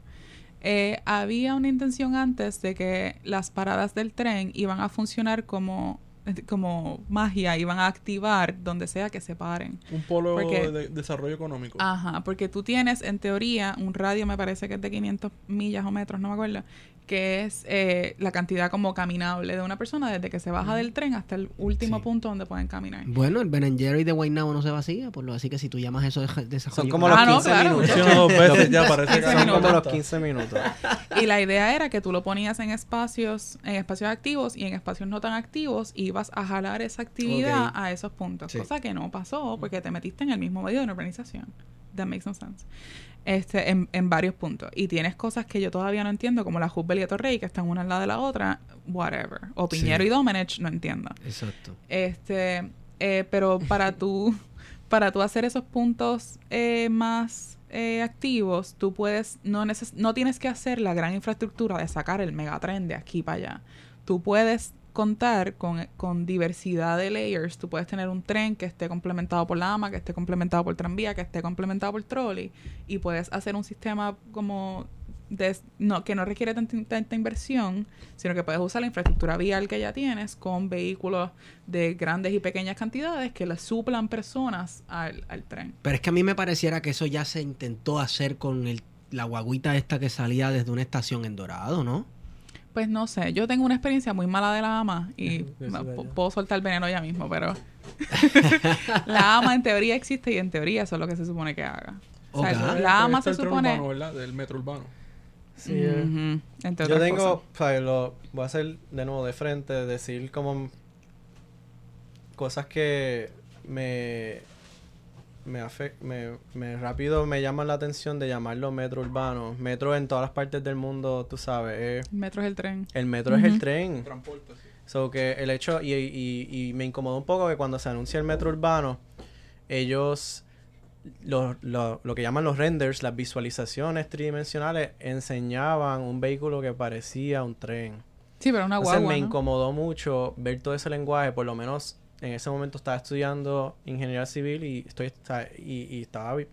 Eh, había una intención antes de que las paradas del tren iban a funcionar como, como magia, iban a activar donde sea que se paren. Un polo Porque- de desarrollo económico. Ajá, porque tú tienes en teoría un radio, me parece que es de 500 millas o metros, no me acuerdo, que es eh, la cantidad como caminable de una persona desde que se baja del tren hasta el último Sí. punto donde pueden caminar. Bueno, el Ben Jerry de Guaynabo no se vacía, por lo así que si tú llamas eso de ja- desarrollo Son como Ah, los no, 15 claro, minutos. Funciona dos veces ya, parece que 15 Son como minutos. los 15 minutos. Y la idea era que tú lo ponías en espacios, en espacios activos y en espacios no tan activos, ibas a jalar esa actividad a esos puntos. Sí. Cosa que no pasó porque te metiste en el mismo medio de una organización. That makes no sense. Este, en, en varios puntos. Y tienes cosas que yo todavía no entiendo, como la Hubble y Torrey, que están una al lado de la otra, whatever. O Sí. Piñero y Domenech, no entiendo. Exacto. Este, eh, pero para tú, para tú hacer esos puntos eh, más eh, activos, tú puedes, no, neces- no tienes que hacer la gran infraestructura de sacar el megatren de aquí para allá. Tú puedes contar con, con diversidad de layers. Tú puedes tener un tren que esté complementado por la AMA, que esté complementado por tranvía, que esté complementado por trolley. Y puedes hacer un sistema como de, no, que no requiere tanta, inversión, sino que puedes usar la infraestructura vial que ya tienes con vehículos de grandes y pequeñas cantidades que le suplan personas al, al tren. Pero es que a mí me pareciera que eso ya se intentó hacer con el, la guaguita esta que salía desde una estación en Dorado, ¿no? Pues no sé, yo tengo una experiencia muy mala de la AMA y puedo soltar el veneno ya mismo, pero la AMA en teoría existe y en teoría eso es lo que se supone que haga. O sea, la AMA se supone... urbano, ¿verdad? Del metro urbano. Sí, eh. Entre Yo tengo, cosas. ¿sabes? Lo voy a hacer de nuevo de frente, decir como cosas que me me, afec- me, me rápido me llaman la atención de llamarlo metro urbano. Metro en todas las partes del mundo, tú sabes, es- El metro es el tren. el metro es el tren. Transporte, sí. So que el hecho, y, y, y me incomodó un poco que cuando se anuncia el metro urbano, ellos, lo, lo, lo que llaman los renders, las visualizaciones tridimensionales, enseñaban un vehículo que parecía un tren. Sí, pero una Entonces guagua, me ¿no? incomodó mucho ver todo ese lenguaje, por lo menos en ese momento estaba estudiando ingeniería civil y estoy y, y estaba bi-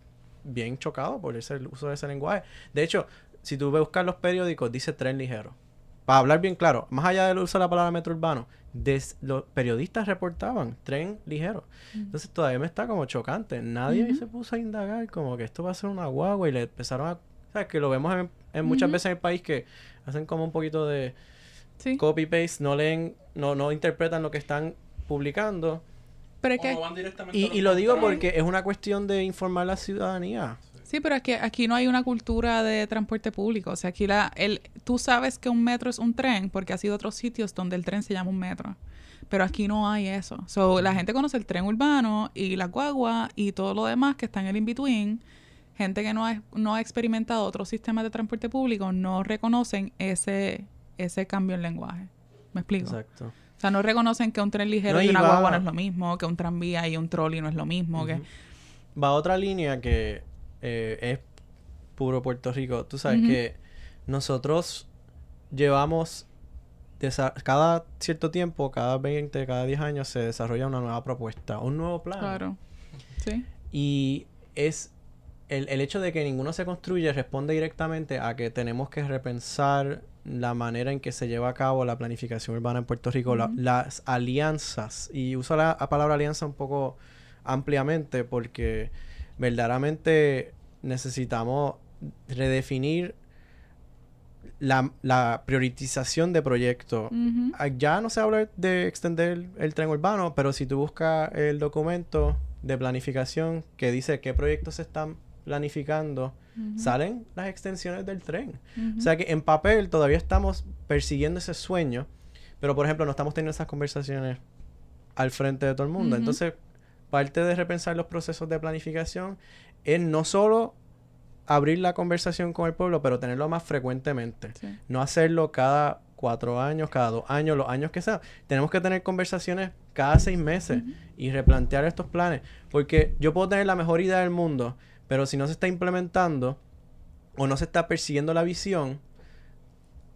bien chocado por ese el uso de ese lenguaje. De hecho, si tú ves buscar los periódicos, dice tren ligero. Para hablar bien claro, más allá del uso de la palabra metro urbano, des- los periodistas reportaban tren ligero. Entonces todavía me está como chocante. Nadie se puso a indagar como que esto va a ser una guagua y le empezaron a... ¿Sabes? Que lo vemos en, en muchas veces en el país que hacen como un poquito de Sí. copy paste, no leen, no, no interpretan lo que están publicando. Pero es O que no van directamente a Y, lo digo porque es una cuestión de informar a la ciudadanía. Sí, pero es que aquí no hay una cultura de transporte público. O sea, aquí la, el, tú sabes que un metro es un tren porque ha sido otros sitios donde el tren se llama un metro. Pero aquí no hay eso. So, la gente conoce el tren urbano y la guagua y todo lo demás que está en el in-between. Gente que no ha, no ha experimentado otros sistemas de transporte público no reconocen ese, ese cambio en lenguaje. ¿Me explico? Exacto. O sea, no reconocen que un tren ligero No, y y una va- guagua no es lo mismo, que un tranvía y un trolley no es lo mismo, que... Ujú. Va otra línea que eh, es puro Puerto Rico. Tú sabes que nosotros llevamos cada cierto tiempo, cada 20, cada 10 años se desarrolla una nueva propuesta, un nuevo plan. Claro. Sí. Y es el, el hecho de que ninguno se construye responde directamente a que tenemos que repensar la manera en que se lleva a cabo la planificación urbana en Puerto Rico, la- las alianzas. Y uso la, la palabra alianza un poco ampliamente porque verdaderamente necesitamos redefinir la, la prioritización de proyectos. Ah, Ya no se habla de extender el, el tren urbano, pero si tú buscas el documento de planificación que dice qué proyectos se están planificando, Salen las extensiones del tren. O sea que en papel todavía estamos persiguiendo ese sueño, pero por ejemplo no estamos teniendo esas conversaciones al frente de todo el mundo. Entonces, parte de repensar los procesos de planificación es no solo abrir la conversación con el pueblo, pero tenerlo más frecuentemente. Sí. No hacerlo cada cuatro años, cada dos años, los años que sea. Tenemos que tener conversaciones cada seis meses y replantear estos planes. Porque yo puedo tener la mejor idea del mundo, pero si no se está implementando o no se está persiguiendo la visión,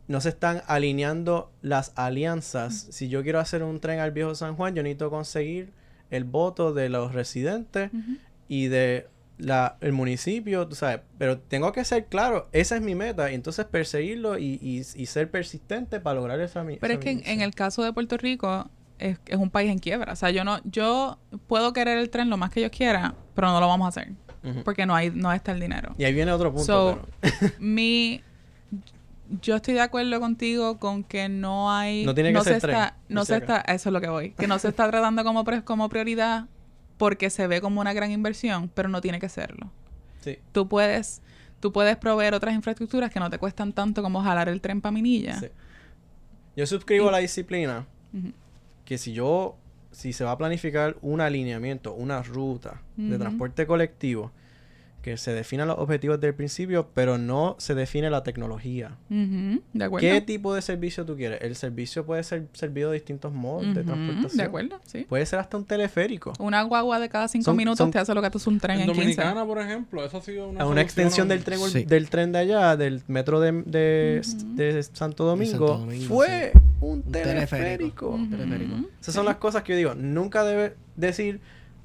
no se están alineando las alianzas. Si yo quiero hacer un tren al viejo San Juan, yo necesito conseguir el voto de los residentes y de la, el municipio, tú sabes, pero tengo que ser claro, esa es mi meta, y entonces perseguirlo y, y, y ser persistente para lograr esa mi- Pero esa es que en, en el caso de Puerto Rico es, es un país en quiebra. O sea, yo no, yo puedo querer el tren lo más que yo quiera, pero no lo vamos a hacer. Porque no hay, no está el dinero. Y ahí viene otro punto. So, pero- mi yo estoy de acuerdo contigo con que no hay No tiene que ser se tren, está no se está eso es lo que voy que no se está tratando como como prioridad porque se ve como una gran inversión pero no tiene que serlo sí, tú puedes tú puedes proveer otras infraestructuras que no te cuestan tanto como jalar el tren para Minilla sí. Yo suscribo Y- a la disciplina que si yo, si se va a planificar un alineamiento, una ruta de transporte colectivo, que se definan los objetivos del principio, pero no se define la tecnología. Ujú, de acuerdo ¿Qué tipo de servicio tú quieres? El servicio puede ser servido de distintos modos de transportación. de acuerdo sí Puede ser hasta un teleférico. una guagua de cada cinco Son- minutos son- te hace lo que hace un tren En en 15 Dominicana, por ejemplo, eso ha sido una, a una extensión del tren, Sí. del tren de allá, del metro de, de, Ujú. de Santo Domingo, Santo Domingo, fue sí. un Un teleférico. teleférico. Teleférico. Esas son las cosas que yo digo. Nunca debe decir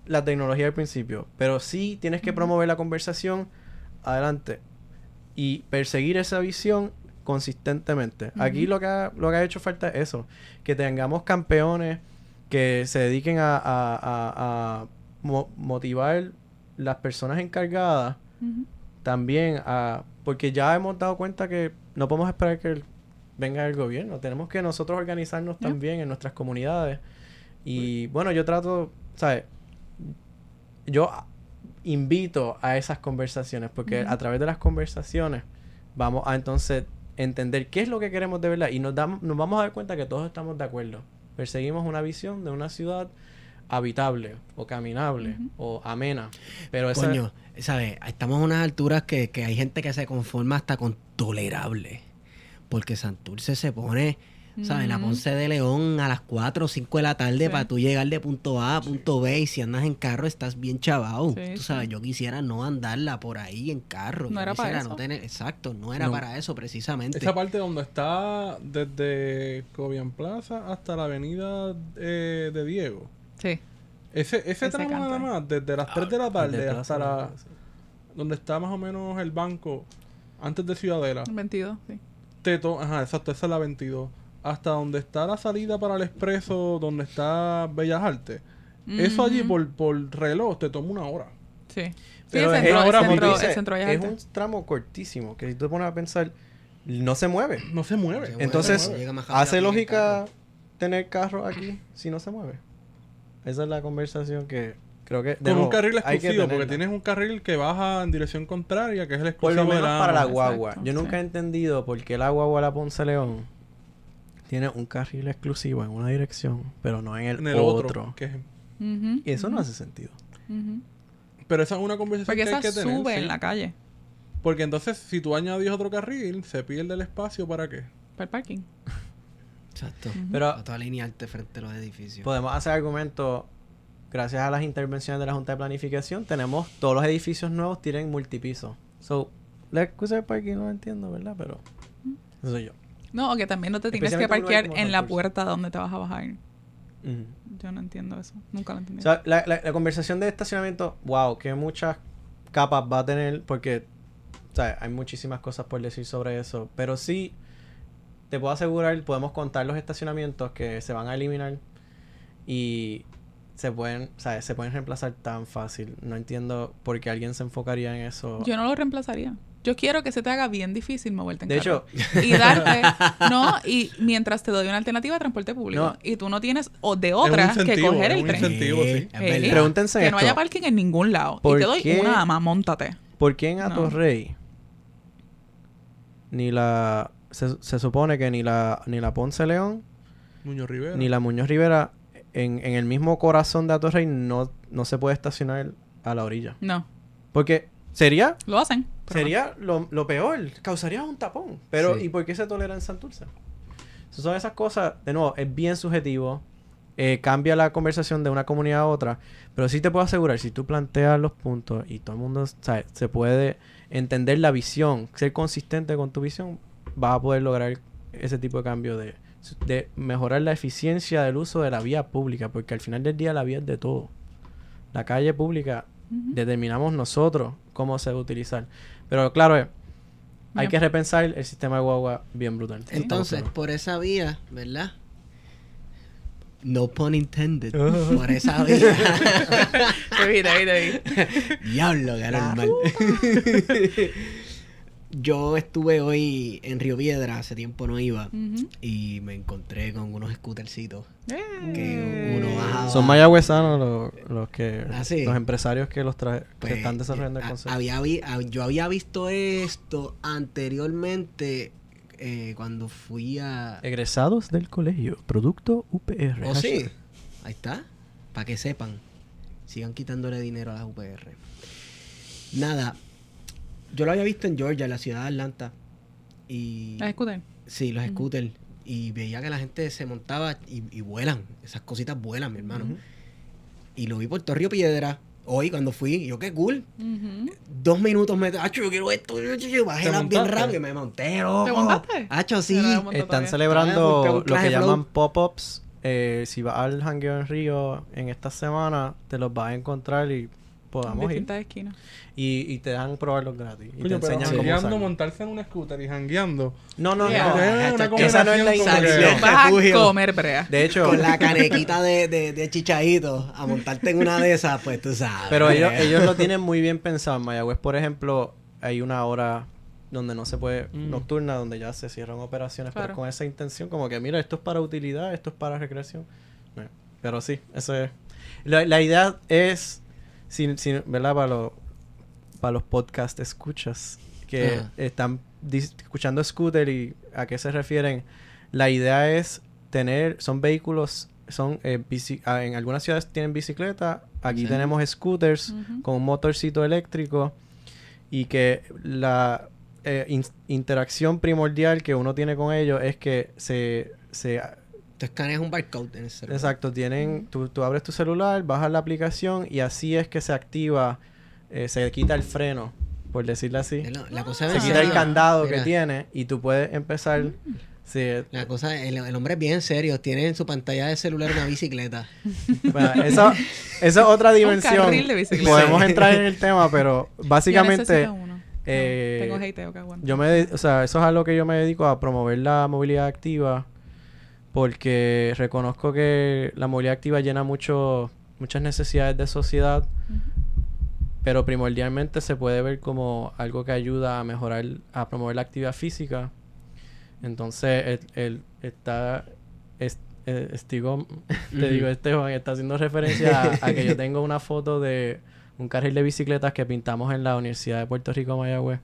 la tecnología al principio, pero sí tienes que promover la conversación adelante y perseguir esa visión consistentemente. Aquí lo que, ha, lo que ha hecho falta es eso, que tengamos campeones que se dediquen a, a- a- a mo- motivar las personas encargadas también a porque ya hemos dado cuenta que no podemos esperar que el- venga el gobierno. Tenemos que nosotros organizarnos también en nuestras comunidades. Y bueno yo trato sabes yo invito a esas conversaciones porque a través de las conversaciones vamos a entonces entender qué es lo que queremos de verdad y nos damos nos vamos a dar cuenta que todos estamos de acuerdo perseguimos una visión de una ciudad habitable o caminable o amena pero esa Coño, ¿sabes? Estamos a unas alturas que, que hay gente que se conforma hasta con tolerable. Porque Santurce se pone, ¿sabes? La. Ponce de León a las 4 o 5 de la tarde Sí. para tú llegar de punto A a punto B. Y si andas en carro, estás bien chavado. Sí, tú sabes, sí. yo quisiera no andarla por ahí en carro. No Yo era para eso. no tener. Exacto, no era No. para eso precisamente. Esa parte donde está desde Cobian Plaza hasta la avenida eh, de Diego. sí Ese, ese, Ese tramo canto nada más, desde las 3 de la de tarde hasta la... Vegas. Donde está más o menos el banco, antes de Ciudadela. 22 sí Te to- Ajá, exacto, esa es la 22. Hasta donde está la salida para el expreso, donde está Bellas Artes. Eso allí por, por reloj te toma una hora. Sí. Sí, Pero el es, centro, ahora, el centro, dices, el centro de es un tramo cortísimo que si tú te pones a pensar no se mueve. No se mueve. Se mueve, Entonces, se ¿hace lógica carro. tener carro aquí si no se mueve? Esa es la conversación que creo que Con un nuevo, carril exclusivo, porque tienes un carril que baja en dirección contraria, que es el por exclusivo lo de menos la para la guagua. Exacto, Yo nunca sí. he entendido por qué la guagua la Ponce León tiene un carril exclusivo en una dirección, pero no en el, En el otro. otro. que es- Ujú, Y eso no hace sentido. Pero esa es una conversación Porque que hay esa que tener. sube sí. en la calle Porque entonces, si tú añades otro carril, se pierde el espacio para qué. para el parking. Exacto. Pero Para alinearte frente a los edificios. podemos hacer argumentos gracias a las intervenciones de la Junta de Planificación tenemos todos los edificios nuevos tienen multipiso so la excusa del parking no lo entiendo verdad pero eso soy yo No, o que también no te tienes que parquear en la puerta donde te vas a bajar. Ujú. Yo no entiendo eso. Nunca lo entendí. O sea, la, la- la conversación de estacionamiento, wow, que muchas capas va a tener, porque o sea, hay muchísimas cosas por decir sobre eso, pero sí, te puedo asegurar, podemos contar los estacionamientos que se van a eliminar y se pueden, o sea, se pueden reemplazar tan fácil. No entiendo por qué alguien se enfocaría en eso. Yo no lo reemplazaría. Yo quiero que se te haga bien difícil moverte en De carro. hecho, y darte no y mientras te doy una alternativa de transporte público No. y tú no tienes o de Es un otra que coger es el un tren incentivo, sí. pregúntense que no haya parking en ningún lado y ¿Por te doy qué? una nada más montate ¿Por qué en No. Atorrey ni la se, se supone que ni la ni la Ponce León Muñoz Rivera. ni la Muñoz Rivera en, en el mismo corazón de Atorrey no, no se puede estacionar a la orilla. no Porque sería lo hacen pero sería lo, lo peor, causaría un tapón. Pero Sí. ¿y por qué se tolera en Santurce? So, son esas cosas, de nuevo, es bien subjetivo. eh, cambia la conversación de una comunidad a otra. Pero sí te puedo asegurar, si tú planteas los puntos y todo el mundo sabe, se puede entender la visión, ser consistente con tu visión, vas a poder lograr ese tipo de cambio de, de mejorar la eficiencia del uso de la vía pública. Porque al final del día la vía es de todo. La calle pública determinamos nosotros cómo se va a utilizar. Pero claro, eh, hay que repensar el sistema de guagua bien brutal. Entonces, por esa vía, ¿verdad? No pun intended. Uh. por esa vía. vi te vi Diablo, que La mal. Yo estuve hoy en Río Piedra, hace tiempo no iba, y me encontré con unos scootercitos. Eh. Que uno bajaba. Son mayagüezanos los, los que Ah, sí. los empresarios que los trae, Pues, que están desarrollando el a- concepto. había vi- a- yo había visto esto anteriormente eh, cuando fui a... Egresados del colegio, producto UPR. ¿Oh, sí? Ahí está. Para que sepan. Sigan quitándole dinero a las UPR. Nada. Yo lo había visto en Georgia, en la ciudad de Atlanta. Y... ¿La scooter? Sí, los Ujú. scooters. Y veía que la gente se montaba y, y vuelan. Esas cositas vuelan, mi hermano. Y lo vi por Torrio Piedra. Hoy, cuando fui, y yo, qué cool. Dos minutos me... ¡Acho, yo quiero esto! Yo, yo, yo, bajé ¿Te la bien rápido y me monté, loco. ¿Te montaste? ¡Acho, sí! Están todavía. celebrando lo que llaman pop-ups. Eh, si vas al Hangueo en Río en esta semana, te los vas a encontrar y podamos ir. distintas esquinas Y, y te dejan probarlos gratis. Y Coño, te pero enseñan cómo jangueando, usarlo. montarse en un scooter y jangueando. No, no, Yeah. no. Chacho, esa no es la intención. vas a comer brea De hecho, Con la canequita de, de, de chichadito a montarte en una de esas, pues tú sabes. Pero ellos, ellos lo tienen muy bien pensado. En Mayagüez, por ejemplo, hay una hora donde no se puede, Mm. nocturna, donde ya se cierran operaciones, Claro. pero con esa intención, como que mira, esto es para utilidad, esto es para recreación. Pero sí, eso es. La, la idea es, sin, sin- ¿verdad? Para, los para los podcast escuchas que Ajá. están escuchando scooter y a qué se refieren. La idea es tener, son vehículos, son eh, bici- ah, en algunas ciudades tienen bicicleta, aquí Sí. tenemos scooters con un motorcito eléctrico y que la eh, in- interacción primordial que uno tiene con ellos es que se, se Tú escaneas un barcode en el celular. exacto tienen tú, tú abres tu celular bajas la aplicación y así es que se activa eh, se quita el freno por decirlo así Es La, la cosa se quita el candado Mira, que tiene y tú puedes empezar sí, La cosa, el, el hombre es bien serio. Tiene en su pantalla de celular una bicicleta. bueno, eso, eso es otra dimensión carril de bicicleta. podemos entrar en el tema pero básicamente necesito uno. No, eh, tengo hateo, qué bueno. Yo me, o sea, eso es algo que yo me dedico a promover la movilidad activa porque reconozco que la movilidad activa llena mucho muchas necesidades de sociedad, pero primordialmente se puede ver como algo que ayuda a mejorar, a promover la actividad física. Entonces, el, el- está es- eh, Estigo, te digo, Esteban, está haciendo referencia a, a que yo tengo una foto de un carril de bicicletas que pintamos en la Universidad de Puerto Rico, Mayagüez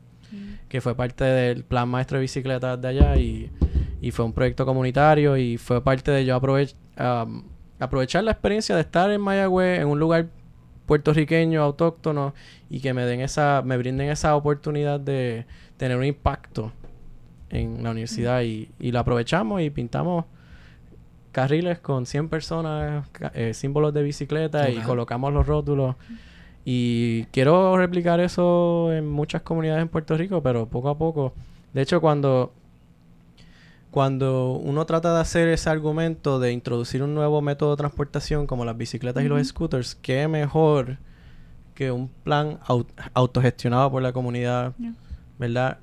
que fue parte del plan maestro de bicicletas de allá y, y fue un proyecto comunitario y fue parte de yo aprovech- am, aprovechar la experiencia de estar en Mayagüez, en un lugar puertorriqueño, autóctono, y que me den esa, me brinden esa oportunidad de tener un impacto en la universidad y, y lo aprovechamos y pintamos carriles con 100 personas, eh, símbolos de bicicleta y colocamos los rótulos. Y quiero replicar eso en muchas comunidades en Puerto Rico, pero poco a poco. De hecho, cuando, cuando uno trata de hacer ese argumento de introducir un nuevo método de transportación como las bicicletas y los scooters, qué mejor que un plan au- autogestionado por la comunidad, Yeah. ¿verdad?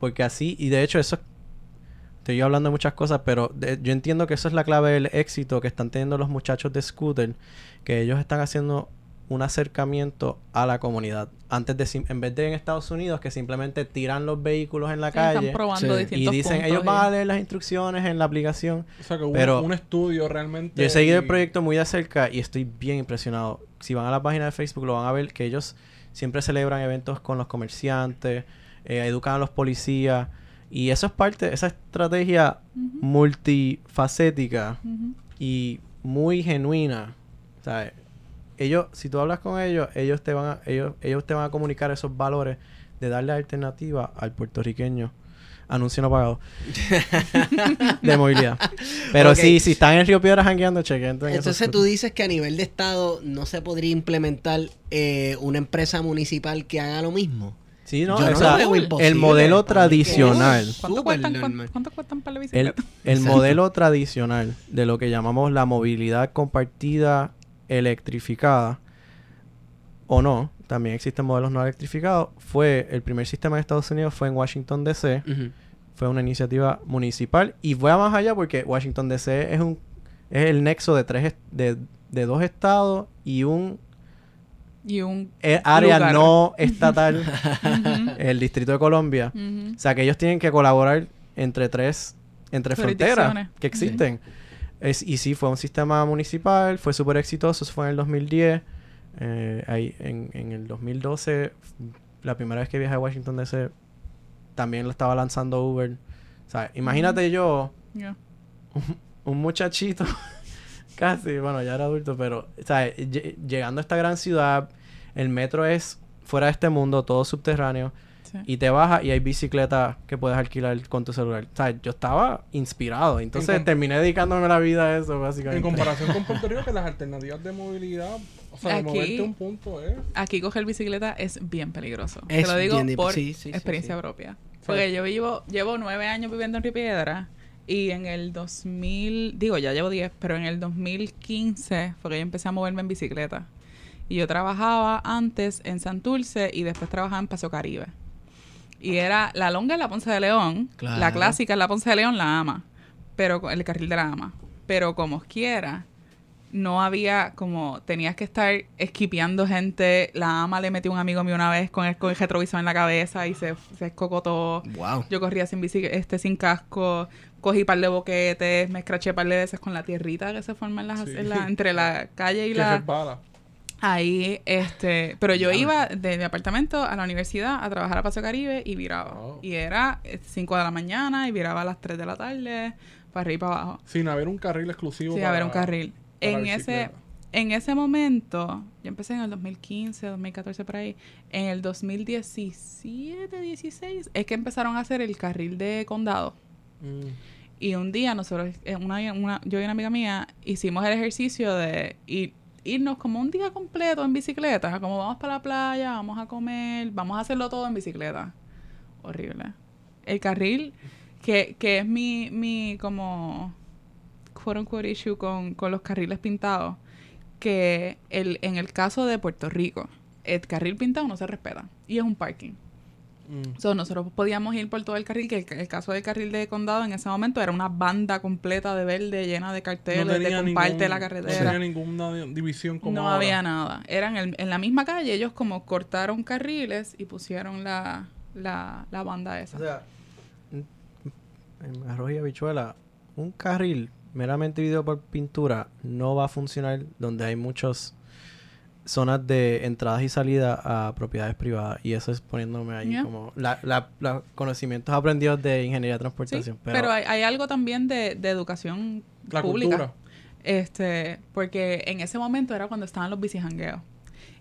Porque así, y de hecho eso, estoy hablando de muchas cosas, pero de- yo entiendo que eso es la clave del éxito que están teniendo los muchachos de scooter, que ellos están haciendo un acercamiento a la comunidad. Antes de, en vez de en Estados Unidos, que simplemente tiran los vehículos en la Sí, están calle probando Sí. y dicen, puntos ellos y- van a leer las instrucciones en la aplicación. O sea, que hubo Pero- un estudio realmente. Yo he seguido el proyecto muy de cerca y estoy bien impresionado. Si van a la página de Facebook lo van a ver que ellos siempre celebran eventos con los comerciantes, eh, educan a los policías y eso es parte, esa estrategia multifacética y muy genuina. ¿sabes? Ellos, si tú hablas con ellos, ellos te van a, ellos, ellos te van a comunicar esos valores de darle alternativa al puertorriqueño. Anuncio no pagado. de movilidad. Pero Ok. sí, si están en Río Piedra jangueando, chequen. Entonces tú dices que a nivel de estado no se podría implementar eh, una empresa municipal que haga lo mismo. Sí, no, Yo o no sea, lo veo imposible. el modelo tradicional. ¿Cuánto, cuestan. ¿Cuánto cuestan para la El, bicicleta? el modelo tradicional de lo que llamamos la movilidad compartida electrificada o no, también existen modelos no electrificados, fue el primer sistema en Estados Unidos fue en Washington DC, fue una iniciativa municipal y fue a más allá porque Washington DC es un es el nexo de tres de, de dos estados y un Y un... eh, área Lugar. no estatal, el Distrito de Colombia. O sea, que ellos tienen que colaborar entre tres, entre fronteras que existen. Es, y sí, fue un sistema municipal, fue súper exitoso, eso fue en el 2010. Eh, ahí, en, en el 2012, la primera vez que viajé a Washington DC, también lo estaba lanzando Uber. O sea, imagínate yo, Yeah. un muchachito, casi, bueno, ya era adulto, pero, o sea, lle- llegando a esta gran ciudad, el metro es fuera de este mundo, todo subterráneo Sí. y te bajas y hay bicicletas que puedes alquilar con tu celular. O sea, yo estaba inspirado. Entonces En terminé dedicándome la vida a eso, En básicamente. comparación con Puerto Rico, que las alternativas de movilidad, o sea, de Aquí- moverte un punto es. Aquí coger bicicleta es bien peligroso. Es Te lo digo bien por sí, sí, sí, experiencia sí. propia. Porque yo vivo, llevo nueve años viviendo en Ripiedra y en el 2000, digo, ya llevo diez, pero en el 2015 fue que yo empecé a moverme en bicicleta. Y yo trabajaba antes en Santurce y después trabajaba en Paso Caribe. Y era la longa en la Ponce de León, Claro. la clásica en la Ponce de León, la ama, pero con- el carril de la ama. Pero como quiera, no había como tenías que estar esquipeando gente. La ama le metió un amigo mío una vez con el, con el retrovisor en la cabeza y se, se escocotó. Wow. Yo corría sin bici, este sin casco, cogí par de boquetes, me escraché par de veces con la tierrita que se forma en las- Sí. en la- entre la calle y Que la. Ahí este, pero yo iba de mi apartamento a la universidad a trabajar a Paso Caribe y viraba. Oh. Y era 5 de la mañana y viraba a las 3 de la tarde para arriba y para abajo. Sin haber un carril exclusivo. Para- ver un carril. En ese, en ese momento, yo empecé en el 2015, 2014 por ahí, en el 2017, 16, es que empezaron a hacer el carril de condado. Mm. Y un día nosotros, eh, una, una- yo y una amiga mía, hicimos el ejercicio de ir, irnos como un día completo en bicicleta, como vamos para la playa, vamos a comer, vamos a hacerlo todo en bicicleta. Horrible. El carril, que, que es mi, mi como quote unquote issue con, con los carriles pintados, que el, en el caso de Puerto Rico, el carril pintado no se respeta y es un parking. Mm. So, nosotros podíamos ir por todo el carril, que el, el caso del carril de condado en ese momento era una banda completa de verde llena de carteles, de comparte ningún- la No carretera. tenía ninguna di- división como No ahora. había nada. Eran en, en la misma calle, ellos como cortaron carriles y pusieron la, la, la banda esa. O sea, en arroz y habichuela, un carril meramente dividido por pintura no va a funcionar donde hay muchas zonas de entradas y salidas a propiedades privadas. Y eso es poniéndome ahí Yeah. como la, conocimientos aprendidos de ingeniería de Sí, transportación. pero, pero, hay, hay algo también de, de educación La pública. cultura. Este, porque en ese momento era cuando estaban los bicijangueos.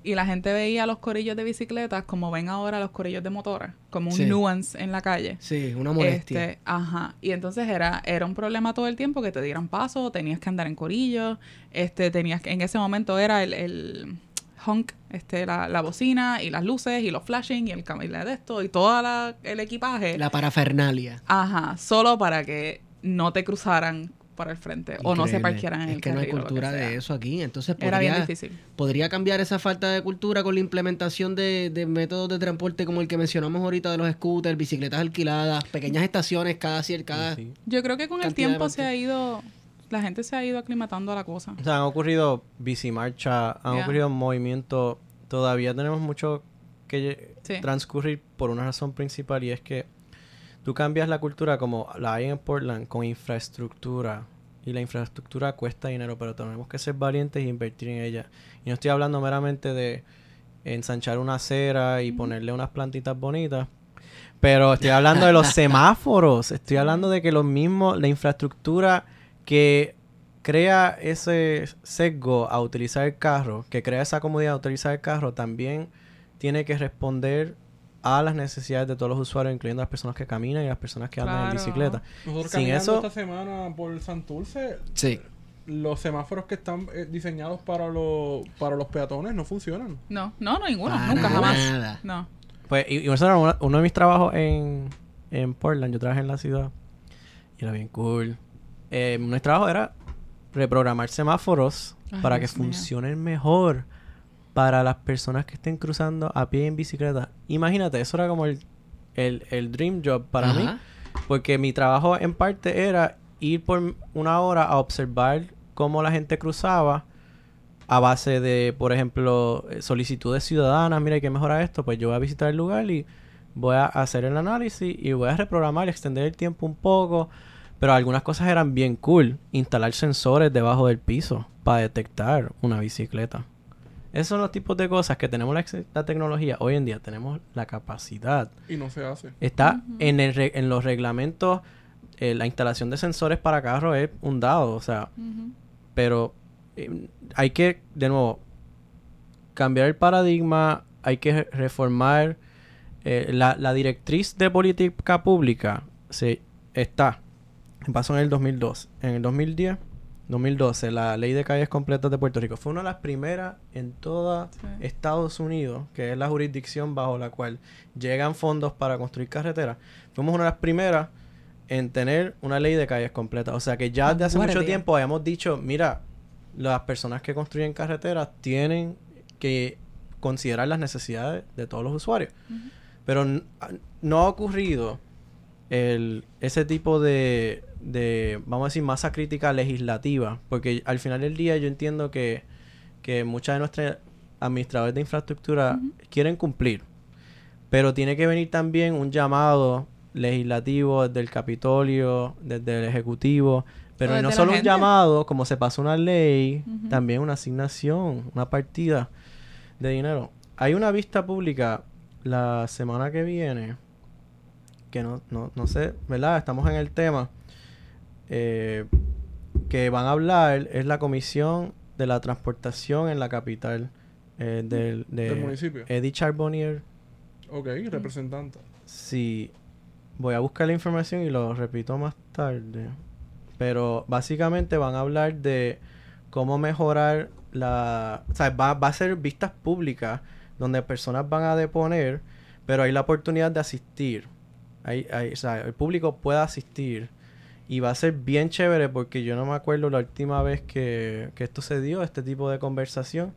Y la gente veía los corillos de bicicletas como ven ahora los corillos de motora, como un Sí. nuance en la calle. Sí, una molestia. Este, ajá. Y entonces era, era un problema todo el tiempo que te dieran paso, tenías que andar en corillo, este, tenías que, en ese momento era el, el honk, este, la, la bocina y las luces y los flashing y el cam- y la de esto y todo la- el equipaje. La parafernalia. Ajá, solo para que no te cruzaran para el frente o no se parquearan en es el que no hay carril o lo que cultura de eso aquí. Entonces Era bien podría, difícil. podría cambiar esa falta de cultura con la implementación de, de métodos de transporte como el que mencionamos ahorita de los scooters, bicicletas alquiladas, pequeñas estaciones cada cada Sí. Yo creo que con el tiempo se ha ido, la gente se ha ido aclimatando a la cosa. O sea, han ocurrido bicimarcha, han ocurrido movimientos. Todavía tenemos mucho que Sí. transcurrir por una razón principal y es que tú cambias la cultura como la hay en Portland con infraestructura. Y la infraestructura cuesta dinero, pero tenemos que ser valientes e invertir en ella. Y no estoy hablando meramente de ensanchar una acera y ponerle unas plantitas bonitas. Pero estoy hablando de los semáforos. Estoy hablando de que los mismos, la infraestructura que crea ese sesgo a utilizar el carro, que crea esa comodidad a utilizar el carro, también tiene que responder a las necesidades de todos los usuarios, incluyendo las personas que caminan y las personas que andan en bicicleta. Nosotros Sin eso- esta semana por Santurce, Sí. los semáforos que están eh, diseñados para los para los peatones no funcionan. No, no, no, ninguno, Para nunca, jamás. nada. No. Pues, y, y eso era una- uno de mis trabajos en, en Portland. Yo trabajé en la ciudad. Y era bien cool. Eh, nuestro trabajo era reprogramar semáforos Ay, para que funcionen mejor para las personas que estén cruzando a pie y en bicicleta. Imagínate, eso era como el, el, el dream job para Ajá. mí. Porque mi trabajo en parte era ir por una hora a observar cómo la gente cruzaba a base de, por ejemplo, eh, solicitudes ciudadanas. Mira, hay que mejorar esto. Pues yo voy a visitar el lugar y voy a hacer el análisis y voy a reprogramar, extender el tiempo un poco. Pero algunas cosas eran bien cool. Instalar sensores debajo del piso para detectar una bicicleta. Esos son los tipos de cosas que tenemos la, tecnología. Hoy en día tenemos la capacidad Y no se hace. Está en, el re- en los reglamentos, eh, la instalación de sensores para carros es un dado, o sea, pero eh, hay que, de nuevo, cambiar el paradigma, hay que re- reformar eh, la, la directriz de política pública, se, está, pasó en el 2002, en el 2010, 2012, la ley de calles completas de Puerto Rico fue una de las primeras en toda Sí. Estados Unidos, que es la jurisdicción bajo la cual llegan fondos para construir carreteras. Fuimos una de las primeras en tener una ley de calles completas. O sea que ya desde hace mucho tiempo habíamos dicho, mira, las personas que construyen carreteras tienen que considerar las necesidades de todos los usuarios. Pero n- a- no ha ocurrido el, ese tipo de, de, vamos a decir, masa crítica legislativa. Porque al final del día yo entiendo que, que muchas de nuestras administradores de infraestructura quieren cumplir. Pero tiene que venir también un llamado legislativo desde el Capitolio, desde el Ejecutivo. Pero no solo un llamado, como se pasó una ley, también una asignación, una partida de dinero. Hay una vista pública la semana que viene, que no, no, no sé, ¿verdad? Estamos en el tema, eh, que van a hablar, es la Comisión de la Transportación en la capital eh, del, de Del municipio. Eddie Charbonnier. Ok, representante. Sí, voy a buscar la información y lo repito más tarde. Pero básicamente van a hablar de cómo mejorar la... O sea, va, va a ser vistas públicas donde personas van a deponer, pero hay la oportunidad de asistir. Hay, hay- o sea, el público puede asistir. Y va a ser bien chévere porque yo no me acuerdo la última vez que, que esto se dio, este tipo de conversación.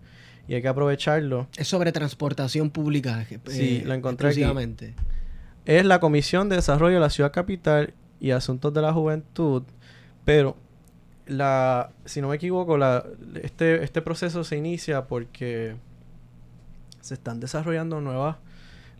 Y hay que aprovecharlo. Es sobre transportación pública. eh, Sí, lo encontré aquí. es la Comisión de Desarrollo de la Ciudad Capital y Asuntos de la Juventud, pero la, si no me equivoco, la, este, este proceso se inicia porque se están desarrollando nuevas,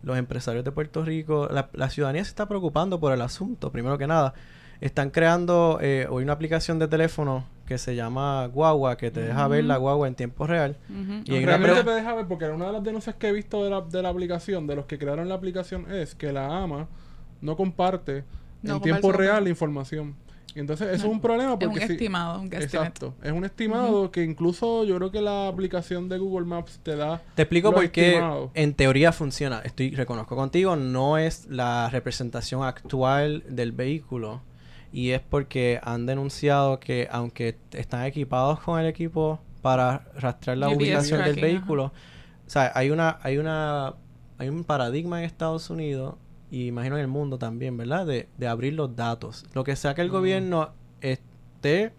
los empresarios de Puerto Rico, la, la ciudadanía se está preocupando por el asunto, primero que nada. Están creando eh, hoy una aplicación de teléfono que se llama Guagua, que te deja ver la guagua en tiempo real. Ujú. Y hay una Realmente te deja ver, porque una de las denuncias que he visto de la, de la aplicación, de los que crearon la aplicación, es que la AMA no comparte No en tiempo real la información. Y entonces eso No. es un problema Es un porque si- estimado, un guesstimate. Exacto. Es un estimado que incluso yo creo que la aplicación de Google Maps te da... Te explico por qué estimado. en teoría funciona. Estoy, reconozco contigo, no es la representación actual del vehículo. Y es porque han denunciado que aunque están equipados con el equipo para rastrear la ubicación del vehículo, o sea, hay una, hay una, hay un paradigma en Estados Unidos y imagino en el mundo también, ¿verdad? De, de abrir los datos. Lo que sea que el Mm. gobierno esté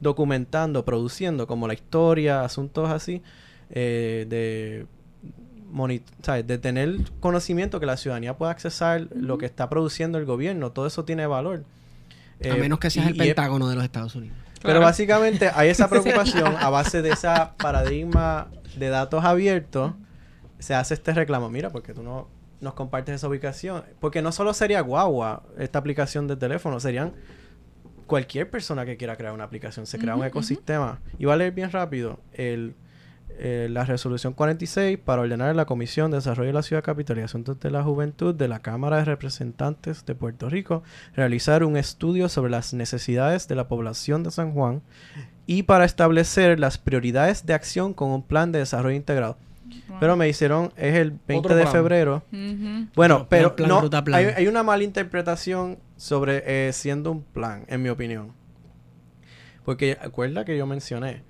documentando, produciendo, como la historia, asuntos así, eh, de ¿sabes? de tener conocimiento que la ciudadanía pueda accesar lo que está produciendo el gobierno, todo eso tiene valor. A Eh, menos que seas y- el y Pentágono de los Estados Unidos. pero Claro. básicamente hay esa preocupación a base de esa paradigma de datos abiertos. Se hace este reclamo. Mira, porque tú no nos compartes esa ubicación. Porque no solo sería guagua esta aplicación de teléfono, serían cualquier persona que quiera crear una aplicación. Se crea un ecosistema. Y va a leer bien rápido el, eh, la resolución 46 para ordenar a la Comisión de Desarrollo de la Ciudad Capital y Asuntos de la Juventud de la Cámara de Representantes de Puerto Rico realizar un estudio sobre las necesidades de la población de San Juan y para establecer las prioridades de acción con un plan de desarrollo integrado. Wow. Pero me hicieron, es el 20 Otro de plan. febrero. Bueno, pero plan, no, ruta, plan. Hay, hay una mala interpretación sobre eh, siendo un plan, en mi opinión. Porque acuerda que yo mencioné,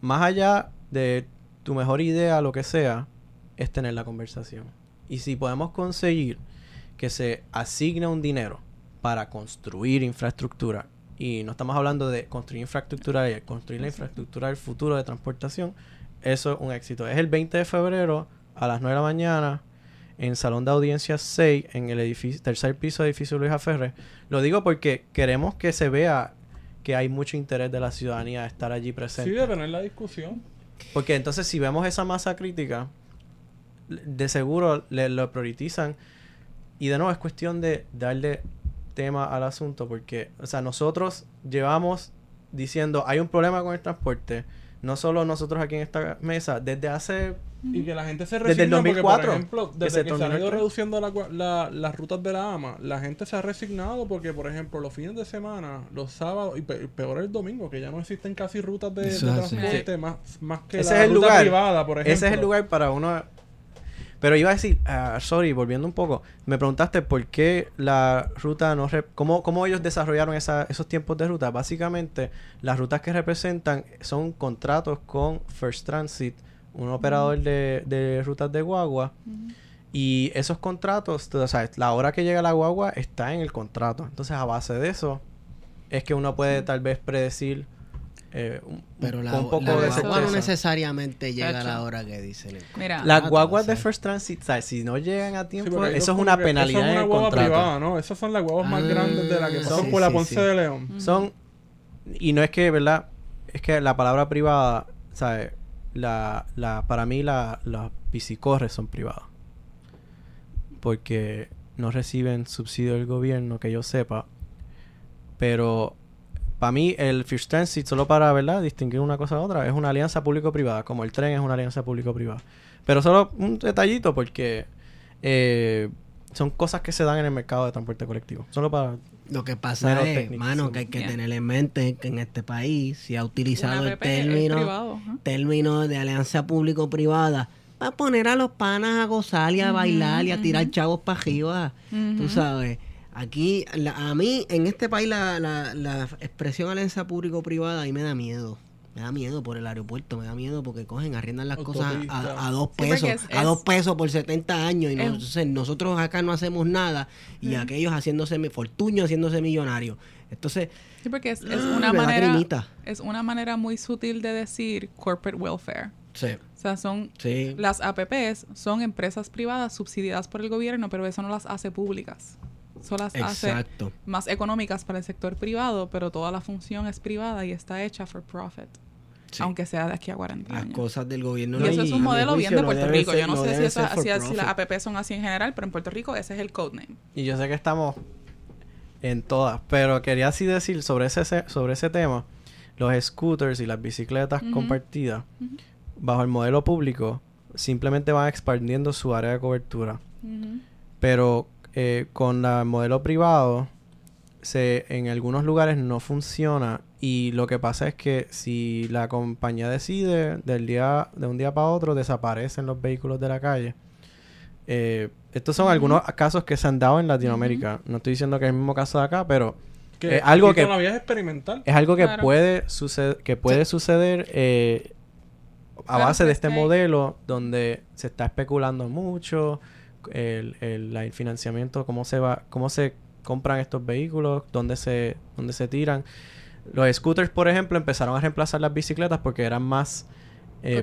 más allá de tu mejor idea, lo que sea, es tener la conversación. Y si podemos conseguir que se asigne un dinero para construir infraestructura, y no estamos hablando de construir infraestructura, de construir la infraestructura del futuro de transportación, eso es un éxito. Es el 20 de febrero a las 9 de la mañana en Salón de Audiencias 6, en el edificio, tercer piso del edificio Luis Aferre. Lo digo porque queremos que se vea que hay mucho interés de la ciudadanía de estar allí Sí, presente. de tener la discusión. Porque entonces si vemos esa masa crítica, de seguro le, lo priorizan. Y de nuevo es cuestión de darle tema al asunto porque, o sea, nosotros llevamos diciendo hay un problema con el transporte. No solo nosotros aquí en esta mesa, desde hace Y que la gente se Desde el resigna porque, 2004, por ejemplo, que desde se que se, han terminó el ido reduciendo la las rutas de la AMA, la gente se ha resignado porque, por ejemplo, los fines de semana, los sábados, y pe- peor el domingo, que ya no existen casi rutas de, transporte más, más que Ese la es el ruta lugar. privada, por ejemplo. Ese es el lugar para uno. Pero iba a decir, ah, sorry, volviendo un poco, me preguntaste por qué la ruta no. rep- cómo, cómo ellos desarrollaron esa- esos tiempos de ruta. Básicamente, las rutas que representan son contratos con First Transit, un operador de, de rutas de guagua. Y esos contratos, tú sabes, la hora que llega la guagua está en el contrato. Entonces, a base de eso, es que uno puede tal vez predecir eh, un, Pero la, un poco la de guagua no necesariamente llega a la hora que dicen. el Mira, Las contrato, guaguas de o sea. First Transit, ¿sabes? si no llegan a tiempo, eso es una penalidad Eso es en una el guagua contrato. privada, ¿no? Esas son las guaguas más Ah, grandes de las que pasan sí, por la sí, Ponce sí. de León. Son, y no es que, ¿verdad? Es que la palabra privada, ¿sabes? La, la, para mí la, las bicicorres son privadas. Porque no reciben subsidio del gobierno, que yo sepa. Pero para mí el First Transit, solo para, ¿verdad? Distinguir una cosa de otra, es una alianza público-privada, como el tren es una alianza público-privada. Pero solo un detallito porque eh, son cosas que se dan en el mercado de transporte colectivo. Solo para... Lo que pasa es, mano, que hay que Yeah. tener en mente que en este país se ha utilizado el término, privado. término de alianza público-privada para poner a los panas a gozar y a bailar y a tirar chavos para arriba. Tú Ujú. sabes, aquí, la- a mí, en este país, la, la, la expresión alianza público-privada a mí me da miedo. Me da miedo por el aeropuerto, me da miedo porque cogen, arriendan las cosas a, a dos Sí, pesos, es- a dos pesos por 70 años y es- entonces nosotros acá no hacemos nada y aquellos haciéndose fortuños, haciéndose millonarios. Entonces, Sí, porque es, es ah, una manera es una manera muy sutil de decir corporate welfare. Sí, O sea, son sí. las APPs son empresas privadas subsidiadas por el gobierno, pero eso no las hace públicas. Eso las hace más económicas para el sector privado, pero toda la función es privada y está hecha for profit. Sí. Aunque sea de aquí a 40 Las años. cosas del gobierno. Y eso es un modelo bien de Puerto Rico. ser- Yo no, sé si, las. APP son así en general, pero en Puerto Rico ese es el codename. Y yo sé que estamos en todas, pero quería así decir sobre ese se- sobre ese tema, los scooters y las bicicletas compartidas bajo el modelo público simplemente van expandiendo su área de cobertura, pero eh, con la- el modelo privado se en algunos lugares no funciona y lo que pasa es que si la compañía decide del día de un día para otro desaparecen los vehículos de la calle eh, estos son algunos casos que se han dado en Latinoamérica. No estoy diciendo que es el mismo caso de acá, pero Que Es algo que- es experimental. es algo que Claro. puede suceder, que puede suceder eh, a Claro, base de pues este que modelo donde se está especulando mucho, el, el, el financiamiento, cómo se va, cómo se compran estos vehículos, dónde se, dónde se tiran. Los scooters, por ejemplo, empezaron a reemplazar las bicicletas porque eran más eh,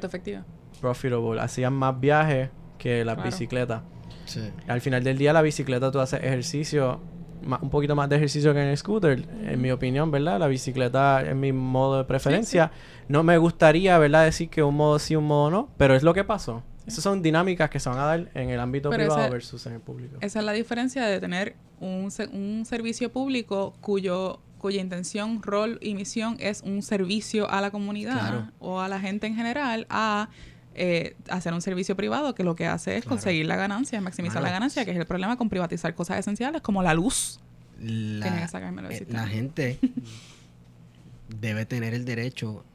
profitable, hacían más viajes que las Claro. bicicletas. Sí. Al final del día, la bicicleta tú haces ejercicio, ma- un poquito más de ejercicio que en el scooter, en mi opinión, ¿verdad? La bicicleta es mi modo de preferencia. No me gustaría, ¿verdad?, decir que un modo sí, un modo no, pero es lo que pasó. Esas son dinámicas que se van a dar en el ámbito Pero privado versus en el público. Esa es la diferencia de tener un, un servicio público cuyo cuya intención, rol y misión es un servicio a la comunidad Claro. o a la gente en general a eh, hacer un servicio privado que lo que hace es Claro. conseguir la ganancia, maximizar la ganancia, que es el problema con privatizar cosas esenciales como la luz. La, que eh, la gente debe tener el derecho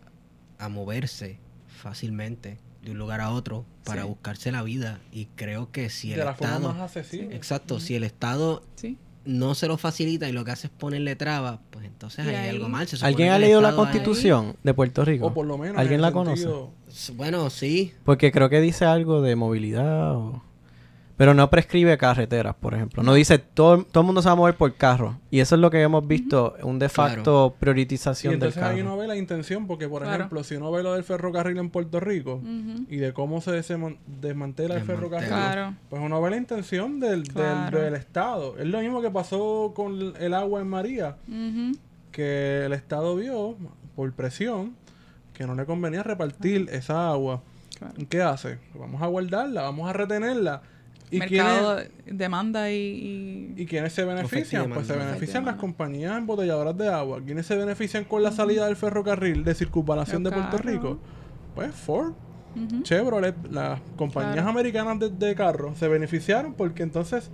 a moverse fácilmente de un lugar a otro para Sí. buscarse la vida y creo que si el de la forma Estado más accesible. exacto si el Estado Sí. no se lo facilita y lo que hace es ponerle trabas pues entonces hay ahí- algo mal Se ¿Alguien ha leído la constitución de Puerto Rico? O por lo menos. ¿Alguien en la conoce? sentido- ahí- bueno sí Porque creo que dice algo de movilidad o... Pero no prescribe carreteras, por ejemplo. No dice todo, todo el mundo se va a mover por carro. Y eso es lo que hemos visto, un de facto Y prioritización del entonces ahí carro. uno ve la intención, porque por Claro. ejemplo, si uno ve lo del ferrocarril en Puerto Rico y de cómo se desman- desmantela el ferrocarril, Claro. pues uno ve la intención del, del- Claro. del Estado. Es lo mismo que pasó con el agua en María, Ujú. que el Estado vio, por presión, que no le convenía repartir esa agua. Claro. ¿Qué hace? Vamos a guardarla, vamos a retenerla. ¿Y Mercado, quiénes, demanda y, y- ¿Y quiénes se benefician? Pues se benefician las compañías embotelladoras de agua. ¿Quiénes se benefician con la salida del ferrocarril de circunvalación de Puerto. Rico? Pues Ford, Ujú. Chevrolet, las compañías Claro. americanas de, de carros se beneficiaron porque entonces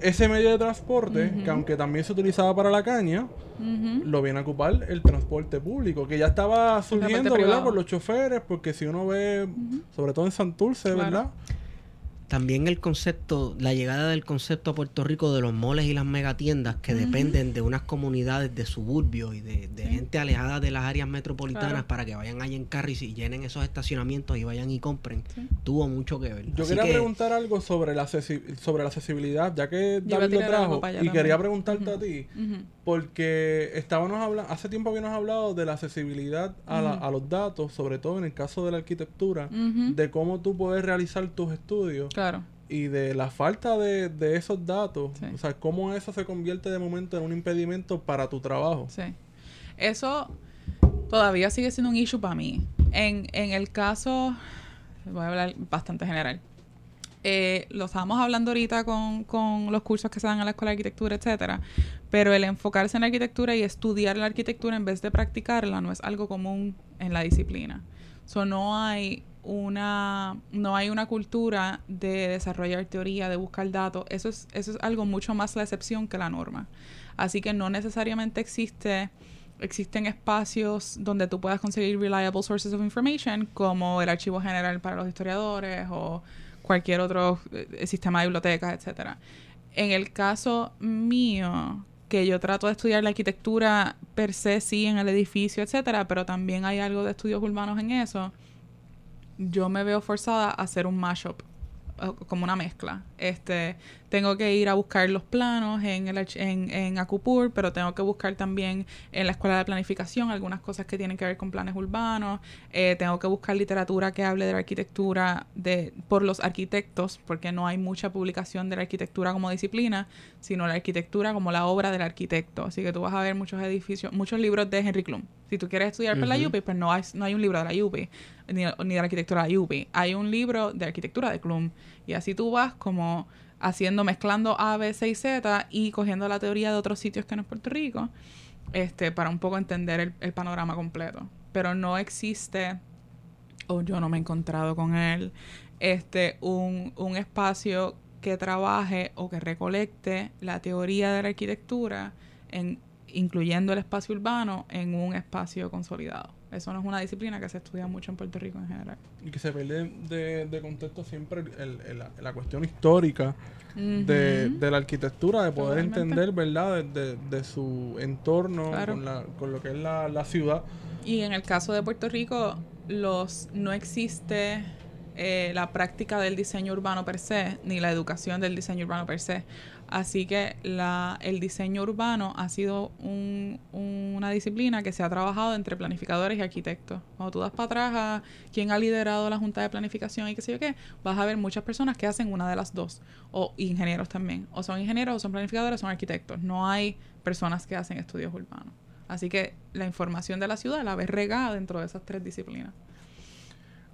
ese medio de transporte, que aunque también se utilizaba para la caña, lo viene a ocupar el transporte público, que ya estaba surgiendo, ¿verdad? privado. Por los choferes, porque si uno ve, sobre todo en Santurce, Claro. ¿verdad? También el concepto, la llegada del concepto a Puerto Rico de los moles y las megatiendas que dependen de unas comunidades de suburbios y de, de Sí. gente alejada de las áreas metropolitanas Claro. para que vayan allá en carro y llenen esos estacionamientos y vayan y compren, Sí. tuvo mucho que ver. Yo Así quería que, preguntar algo sobre la, sobre la accesibilidad, ya que David lo trajo, y también. quería preguntarte a ti, porque estábamos hablando, hace tiempo habíamos hablado de la accesibilidad a, la- a los datos, sobre todo en el caso de la arquitectura, de cómo tú puedes realizar tus estudios Claro. Y de la falta de, de esos datos, Sí. o sea, cómo eso se convierte de momento en un impedimento para tu trabajo. Sí. Eso todavía sigue siendo un issue para mí. En, en el caso, voy a hablar bastante general. Eh, lo estábamos hablando ahorita con, con los cursos que se dan en la escuela de arquitectura, etcétera. Pero el enfocarse en la arquitectura y estudiar la arquitectura en vez de practicarla no es algo común en la disciplina. So, no hay una no hay una cultura de desarrollar teoría, de buscar datos. Eso es, eso es algo mucho más la excepción que la norma. Así que no necesariamente existe existen espacios donde tú puedas conseguir reliable sources of information como el archivo general para los historiadores o cualquier otro eh, sistema de bibliotecas, etcétera. En el caso mío, que yo trato de estudiar la arquitectura per se, sí, en el edificio, etcétera, pero también hay algo de estudios urbanos en eso, yo me veo forzada a hacer un mashup, como una mezcla. Este, tengo que ir a buscar los planos en, el, en, en Acupur, pero tengo que buscar también en la escuela de planificación algunas cosas que tienen que ver con planes urbanos. Eh, tengo que buscar literatura que hable de la arquitectura de, por los arquitectos, porque no hay mucha publicación de la arquitectura como disciplina, sino la arquitectura como la obra del arquitecto. Así que tú vas a ver muchos edificios, muchos libros de Henry Klum. Si tú quieres estudiar por la Ujú. UPI, pues no hay, no hay un libro de la UPI, ni, ni de la arquitectura de la UPI. Hay un libro de arquitectura de Klum. Y así tú vas como haciendo, mezclando A, B, C y Z y cogiendo la teoría de otros sitios que no es Puerto Rico, este, para un poco entender el, el panorama completo. Pero no existe, o yo no me he encontrado con él, este, un, un espacio que trabaje o que recolecte la teoría de la arquitectura, en, incluyendo el espacio urbano, en un espacio consolidado. Eso no es una disciplina que se estudia mucho en Puerto Rico en general. Y que se pierde de, de contexto siempre el- el- la, la cuestión histórica de, la arquitectura, de poder Totalmente. entender, ¿verdad?, de, de- de su entorno Claro. con, la, con lo que es la, la ciudad. Y en el caso de Puerto Rico, los no existe eh, la práctica del diseño urbano per se, ni la educación del diseño urbano per se. Así que la, el diseño urbano ha sido un- una disciplina que se ha trabajado entre planificadores y arquitectos. Cuando tú das para atrás a quién ha liderado la Junta de Planificación y qué sé yo qué, vas a ver muchas personas que hacen una de las dos. O ingenieros también. O son ingenieros, o son planificadores, o son arquitectos. No hay personas que hacen estudios urbanos. Así que la información de la ciudad la ves regada dentro de esas tres disciplinas.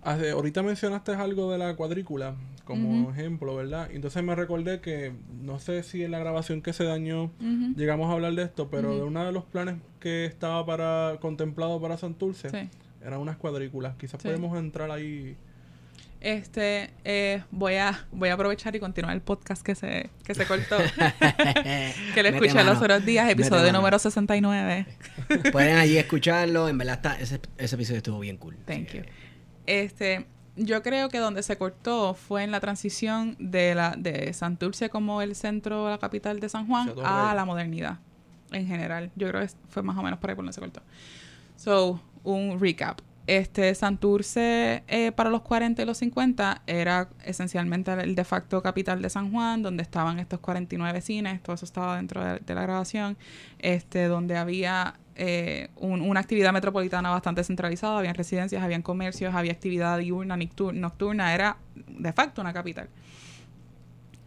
Ahorita mencionaste algo de la cuadrícula como ejemplo, ¿verdad? Entonces me recordé que no sé si en la grabación que se dañó llegamos a hablar de esto, pero de uno de los planes que estaba para contemplado para Santurce Sí. eran unas cuadrículas. Quizás Sí. podemos entrar ahí. Este, eh, voy a voy a aprovechar y continuar el podcast que se, que se cortó. que lo Mete escuché mano. los otros días, Mete episodio mano. número 69. Pueden allí escucharlo. En verdad, está, ese, ese episodio estuvo bien cool. Thank you. Este, yo creo que donde se cortó fue en la transición de la de Santurce como el centro, la capital de San Juan, a la modernidad en general. Yo creo que fue más o menos por ahí por donde se cortó. So, un recap. Este Santurce eh, para los 40 y los 50 era esencialmente el de facto capital de San Juan, donde estaban estos 49 cines, todo eso estaba dentro de, de la grabación, este, donde había eh, un- una actividad metropolitana bastante centralizada, había residencias, habían comercios, había actividad diurna, nocturna, era de facto una capital.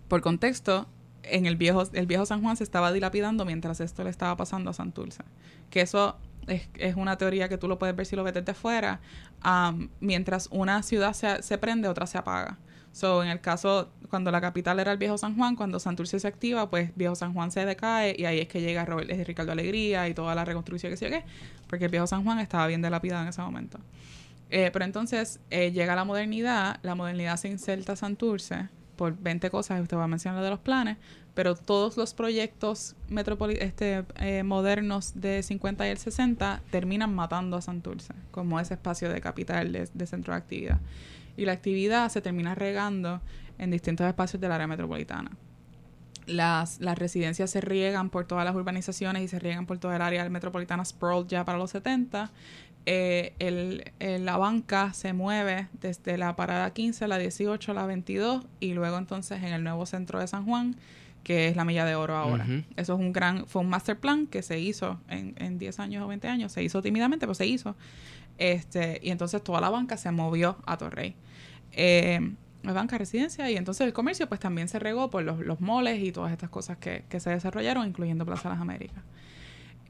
Por contexto, en el viejo, el viejo San Juan se estaba dilapidando mientras esto le estaba pasando a Santurce. Que eso es, es una teoría que tú lo puedes ver si lo ves desde fuera. Am, mientras una ciudad se, se prende, otra se apaga. So, en el caso, cuando la capital era el viejo San Juan, cuando Santurce se activa, pues viejo San Juan se decae y ahí es que llega Robert, eh, Ricardo Alegría y toda la reconstrucción que se porque el viejo San Juan estaba bien dilapidado en ese momento. Eh, pero entonces eh, llega la modernidad, la modernidad se inserta a Santurce por 20 cosas, usted va a mencionar de los planes, pero todos los proyectos este, modernos de 50 y el 60 terminan matando a Santurce como ese espacio de capital, de centro de actividad. Y la actividad se termina regando en distintos espacios del área metropolitana. Las, las residencias se riegan por todas las urbanizaciones y se riegan por toda el área metropolitana sprawl ya para los 70 eh, el, el- la banca se mueve desde la parada 15, la 18, la 22 y luego entonces en el nuevo centro de San Juan, que es la Milla de Oro ahora. Ujú. Eso es un gran, fue un master plan que se hizo en, en 10 años o 20 años, se hizo tímidamente, pero se hizo. Este, y entonces toda la banca se movió a Torrey. Eh, la banca residencia y entonces el comercio pues también se regó por los, los moles y todas estas cosas que, que se desarrollaron, incluyendo Plaza Las Américas.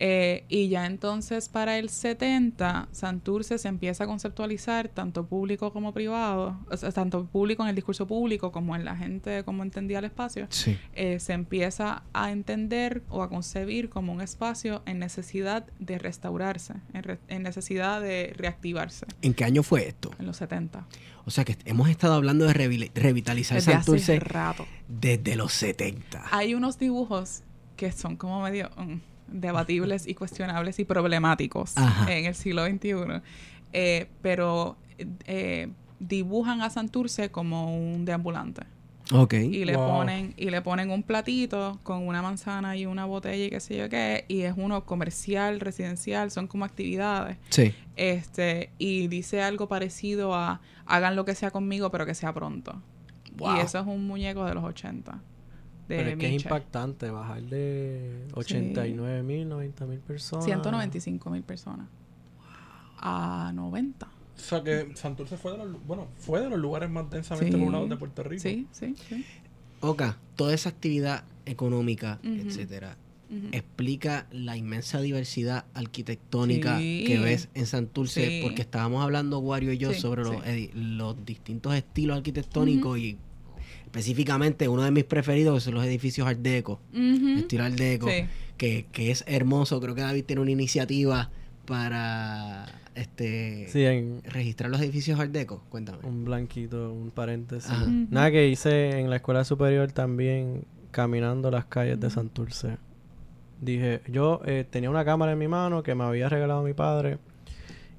Eh, y ya entonces para el 70, Santurce se empieza a conceptualizar tanto público como privado, o sea, tanto público en el discurso público como en la gente, como entendía el espacio, Sí. eh, se empieza a entender o a concebir como un espacio en necesidad de restaurarse, en, re- en necesidad de reactivarse, ¿En qué año fue esto? en los 70. O sea que hemos estado hablando de revi- revitalizar Desde hace Santurce rato. desde los 70. Hay unos dibujos que son como medio mm, debatibles y cuestionables y problemáticos Ajá. en el siglo XXI, eh, pero eh, dibujan a Santurce como un deambulante Ok. y le Wow. ponen y le ponen un platito con una manzana y una botella y qué sé yo qué y es uno comercial, residencial, son como actividades. Sí. Este, y dice algo parecido a hagan lo que sea conmigo, pero que sea pronto. Wow. Y eso es un muñeco de los 80. De Pero es que es impactante bajar de 89 mil, 90 mil personas. 195 mil personas. A 90. O sea que Santurce fue de los, bueno, fue de los lugares más densamente Sí. poblados de Puerto Rico. Sí, sí, sí. Oka, toda esa actividad económica, etcétera, explica la inmensa diversidad arquitectónica Sí. que ves en Santurce, Sí. porque estábamos hablando, Wario y yo, Sí, sobre sí. los distintos estilos arquitectónicos y específicamente uno de mis preferidos son los edificios Art Deco, estilo Art Deco, Sí. que, que es hermoso. Creo que David tiene una iniciativa para este Sí, en registrar los edificios Art Deco. Cuéntame. un blanquito, un paréntesis. Ujú. Nada que hice en la escuela superior también, caminando las calles de Ujú. Santurce. Dije, yo eh, tenía una cámara en mi mano que me había regalado mi padre.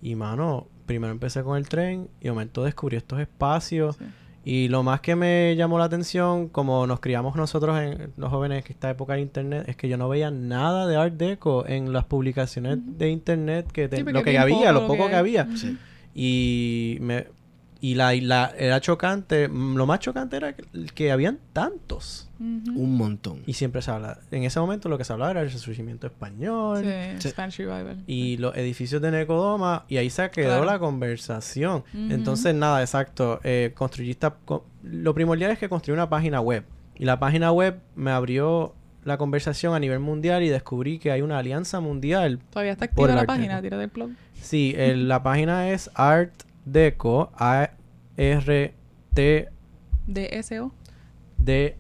Y mano, primero empecé con el tren y de momento descubrí estos espacios. Sí. Y lo más que me llamó la atención, como nos criamos nosotros, en, los jóvenes en esta época de internet, es que yo no veía nada de Art Deco en las publicaciones de internet, que te- Sí, lo que había, poco lo poco que que había. Sí. Y me y la, y la era chocante, mm, lo más chocante era que, que habían tantos. Un montón. Y siempre se habla, en ese momento lo que se hablaba era el resurgimiento español Sí, Sí. Spanish Revival. y los edificios de Necodoma y ahí se quedó Claro. la conversación. Entonces, nada, exacto. Eh, construyista, co- lo primordial es que construí una página web. Y la página web me abrió la conversación a nivel mundial y descubrí que hay una alianza mundial. Todavía está activa la página, tira del blog. Sí, el- la página es Art Deco, A R T DSO. D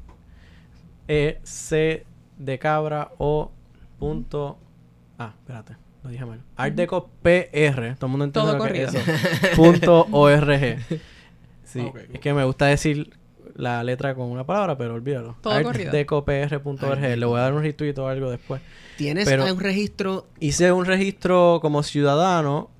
E C de cabra O punto Ah, espérate, lo dije mal. Art Deco PR, todo el mundo entiende Todo lo que es corrido. eso. punto org. Sí, Ok, es que me gusta decir la letra con una palabra, pero olvídalo. Todo corrido. artdecopr.org. Le voy a dar un retweet o algo después. Tienes Pero- un registro. Hice un registro como ciudadano.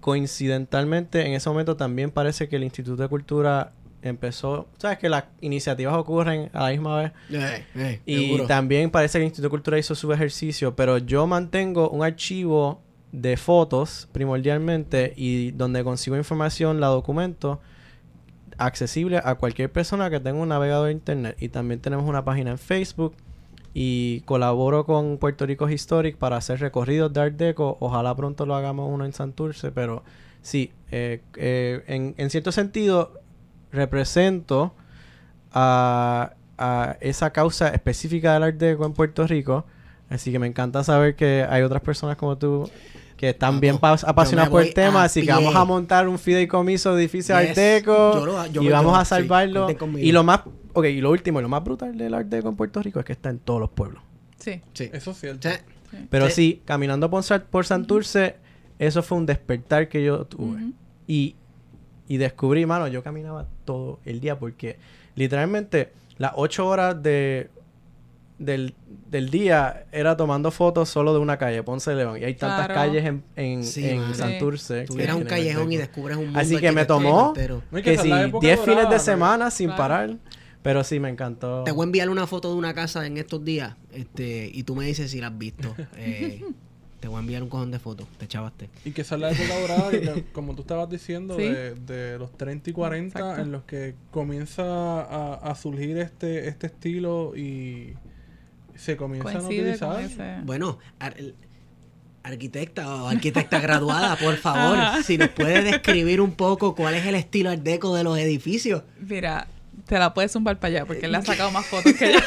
Coincidentalmente, en ese momento también parece que el Instituto de Cultura empezó. Sabes que las iniciativas ocurren a la misma vez. Eh, eh, Y seguro. también parece que el Instituto de Cultura hizo su ejercicio. Pero yo mantengo un archivo de fotos primordialmente y donde consigo información, la documento accesible a cualquier persona que tenga un navegador de internet. Y también tenemos una página en Facebook y colaboro con Puerto Rico Historic para hacer recorridos de Art Deco. Ojalá pronto lo hagamos uno en Santurce, pero sí, eh, eh, en, en cierto sentido represento a, a esa causa específica del Art Deco en Puerto Rico. Así que me encanta saber que hay otras personas como tú que están Vamos, bien pa- yo apasionadas me por el tema. Así que vamos a montar un fideicomiso de edificio Art Yes. Deco Yo lo- yo y vamos a salvarlo. y lo más, ok, y lo último, y lo más brutal del Art Deco en Puerto Rico es que está en todos los pueblos. Sí. Sí. Eso es cierto. Sí. Pero Sí. sí, caminando por, Sa- por Santurce, eso fue un despertar que yo tuve. Y, y descubrí, mano, yo caminaba todo el día porque literalmente las ocho horas de, del, del día era tomando fotos solo de una calle, Ponce de León. Y hay tantas Claro. calles en, en, Sí, en. Santurce. Tú a un callejón y descubres un mundo Así que me tomó que si la época 10 fines de semana sin Claro. parar. Pero sí, me encantó. Te voy a enviar una foto de una casa en estos días este, y tú me dices si la has visto. Eh, te voy a enviar un cojón de fotos. Te chavaste. Y que esa es la época dorada, y que, como tú estabas diciendo, Sí. de, de los 30 y 40, Exacto. en los que comienza a, a surgir este, este estilo y se comienzan a Coincide utilizar. Bueno, ar- arquitecta o arquitecta graduada, por favor, si nos puede describir un poco cuál es el estilo art deco de los edificios. Mira, te la puedes zumbar para allá porque él le ha sacado más fotos que yo.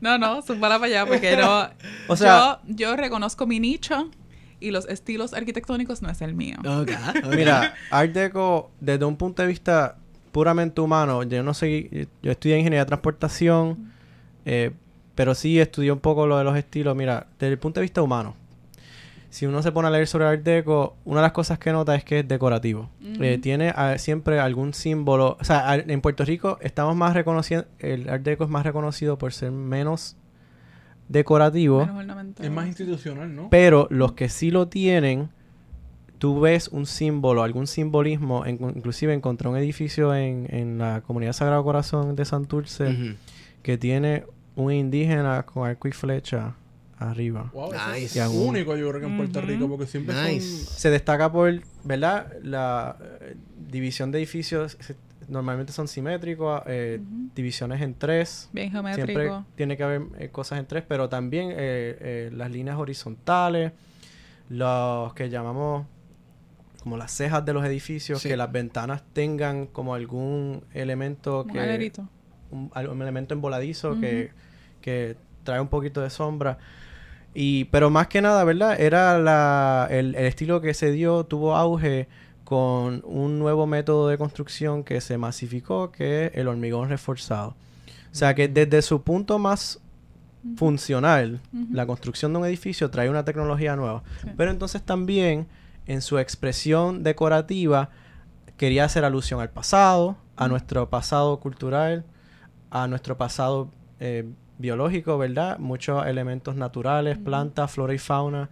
no, no, zúmbala para allá porque no. O sea- yo, yo reconozco mi nicho y los estilos arquitectónicos no es el mío. Ok, ok. Mira, Art Deco, desde un punto de vista puramente humano, yo no sé, yo estudié ingeniería de transportación, eh, pero sí estudié un poco lo de los estilos. Mira, desde el punto de vista humano, si uno se pone a leer sobre Art Deco, una de las cosas que nota es que es decorativo. Eh, tiene ah, siempre algún símbolo. O sea, al- en Puerto Rico estamos más reconociendo, el Art Deco es más reconocido por ser menos decorativo. Menos ornamental. Es más institucional, ¿no? Pero los que sí lo tienen, tú ves un símbolo, algún simbolismo. en- inclusive encontré un edificio en, en la comunidad Sagrado Corazón de Santurce Ujú. que tiene un indígena con arco y flecha arriba. Wow, Nice. es único, yo creo que en Puerto. Rico, porque siempre Nice. son... Se destaca por, ¿verdad? La eh, división de edificios se- normalmente son simétricos, eh, Ujú. divisiones en tres. Bien Siempre geométrico. tiene que haber eh, cosas en tres, pero también eh, eh, las líneas horizontales, los que llamamos como las cejas de los edificios, Sí. que las ventanas tengan como algún elemento Un que alerito. un, elemento emboladizo que, que trae un poquito de sombra. Y, pero más que nada, ¿verdad? Era la, el, el estilo que se dio, tuvo auge con un nuevo método de construcción que se masificó, que es el hormigón reforzado. O sea que desde su punto más funcional, la construcción de un edificio trae una tecnología nueva. Sí. Pero entonces también en su expresión decorativa quería hacer alusión al pasado, a nuestro pasado cultural, a nuestro pasado eh, biológico, ¿verdad? Muchos elementos naturales, plantas, flora y fauna.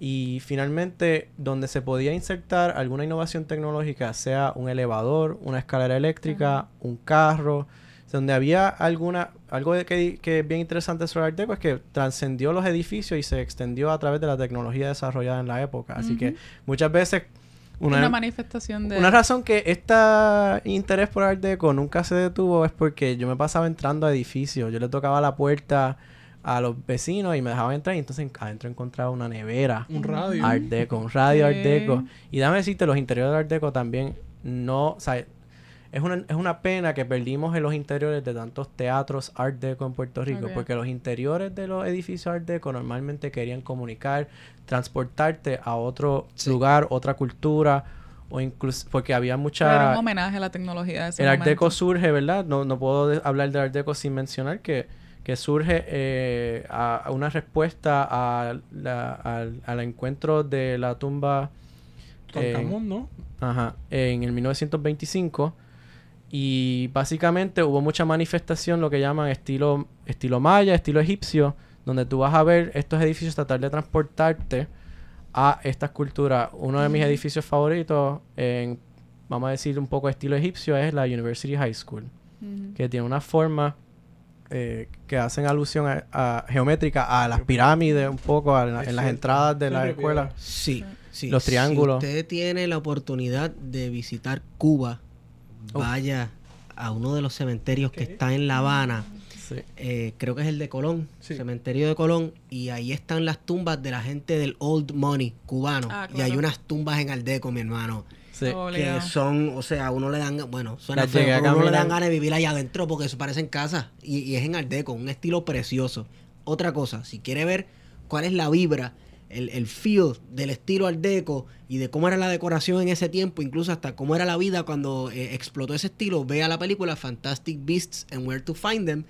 Y finalmente, donde se podía insertar alguna innovación tecnológica, sea un elevador, una escalera eléctrica, un carro, donde había alguna, algo de que, que es bien interesante sobre Art Deco es que trascendió los edificios y se extendió a través de la tecnología desarrollada en la época. Así que muchas veces Una, una, manifestación de... una razón que este interés por Art Deco nunca se detuvo es porque yo me pasaba entrando a edificios. Yo le tocaba la puerta a los vecinos y me dejaban entrar y entonces adentro encontraba una nevera. Un radio. Art Deco, un radio Art Sí. Deco. Y déjame decirte, los interiores de Art Deco también no... O sea, es una, es una pena que perdimos en los interiores de tantos teatros Art Deco en Puerto Rico, porque los interiores de los edificios Art Deco normalmente querían comunicar, transportarte a otro Sí. lugar, otra cultura, o incluso porque había Era mucha... un homenaje a la tecnología de ese El Art. Deco surge, ¿verdad? No, no puedo de- hablar del Art Deco sin mencionar que, que surge eh, a, a una respuesta a la- al, al encuentro de la tumba en, Tutankamón, ¿no? ajá, en el 1925 y básicamente hubo mucha manifestación, lo que llaman estilo, estilo maya, estilo egipcio, donde tú vas a ver estos edificios tratar de transportarte a estas culturas. Uno de mis edificios favoritos, en, vamos a decir un poco estilo egipcio, es la University High School, que tiene una forma eh, que hacen alusión a, a- geométrica a las pirámides un poco, a en las entradas de la escuela. Sí, sí. Los triángulos. Si usted tiene la oportunidad de visitar Cuba. Vaya a uno de los cementerios que está en La Habana. Sí. eh, creo que es el de Colón, Sí. cementerio de Colón, y ahí están las tumbas de la gente del Old Money cubano. Ah, Y hay unas tumbas en Aldeco, mi hermano, Sí. Oh, que son, o sea, a uno le dan, bueno, suena feo, a pero a uno le dan ganas de vivir allá adentro porque eso parece en casa. Y, y es en Aldeco, un estilo precioso. Otra cosa, si quiere ver cuál es la vibra, el, el feel del estilo Art Deco y de cómo era la decoración en ese tiempo, incluso hasta cómo era la vida cuando eh, explotó ese estilo, vea la película Fantastic Beasts and Where to Find Them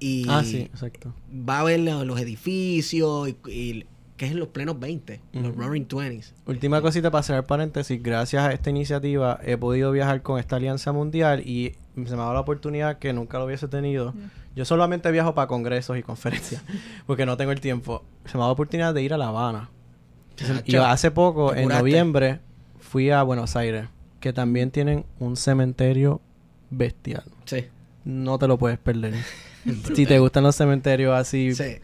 y Ah, sí, exacto. va a ver lo- los edificios y, y- que es en los plenos 20, los Ujú. Roaring Twenties. Última cosita para cerrar paréntesis. Gracias a esta iniciativa he podido viajar con esta alianza mundial y se me ha dado la oportunidad que nunca lo hubiese tenido. Yo solamente viajo para congresos y conferencias porque no tengo el tiempo. Se me ha dado la oportunidad de ir a La Habana. Y hace poco, en noviembre, fui a Buenos Aires, que también tienen un cementerio bestial. Sí. No te lo puedes perder. si te gustan los cementerios así, Sí.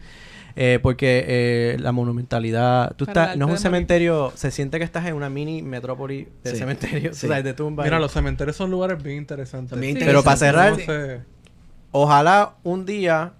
Eh, porque eh, la monumentalidad, tú estás, no es un morir. cementerio, se siente que estás en una mini metrópoli de Sí, cementerios, sí. o sea, de tumba. Mira, los cementerios son lugares bien interesantes. Son bien Sí. Pero para cerrar, Ojalá un día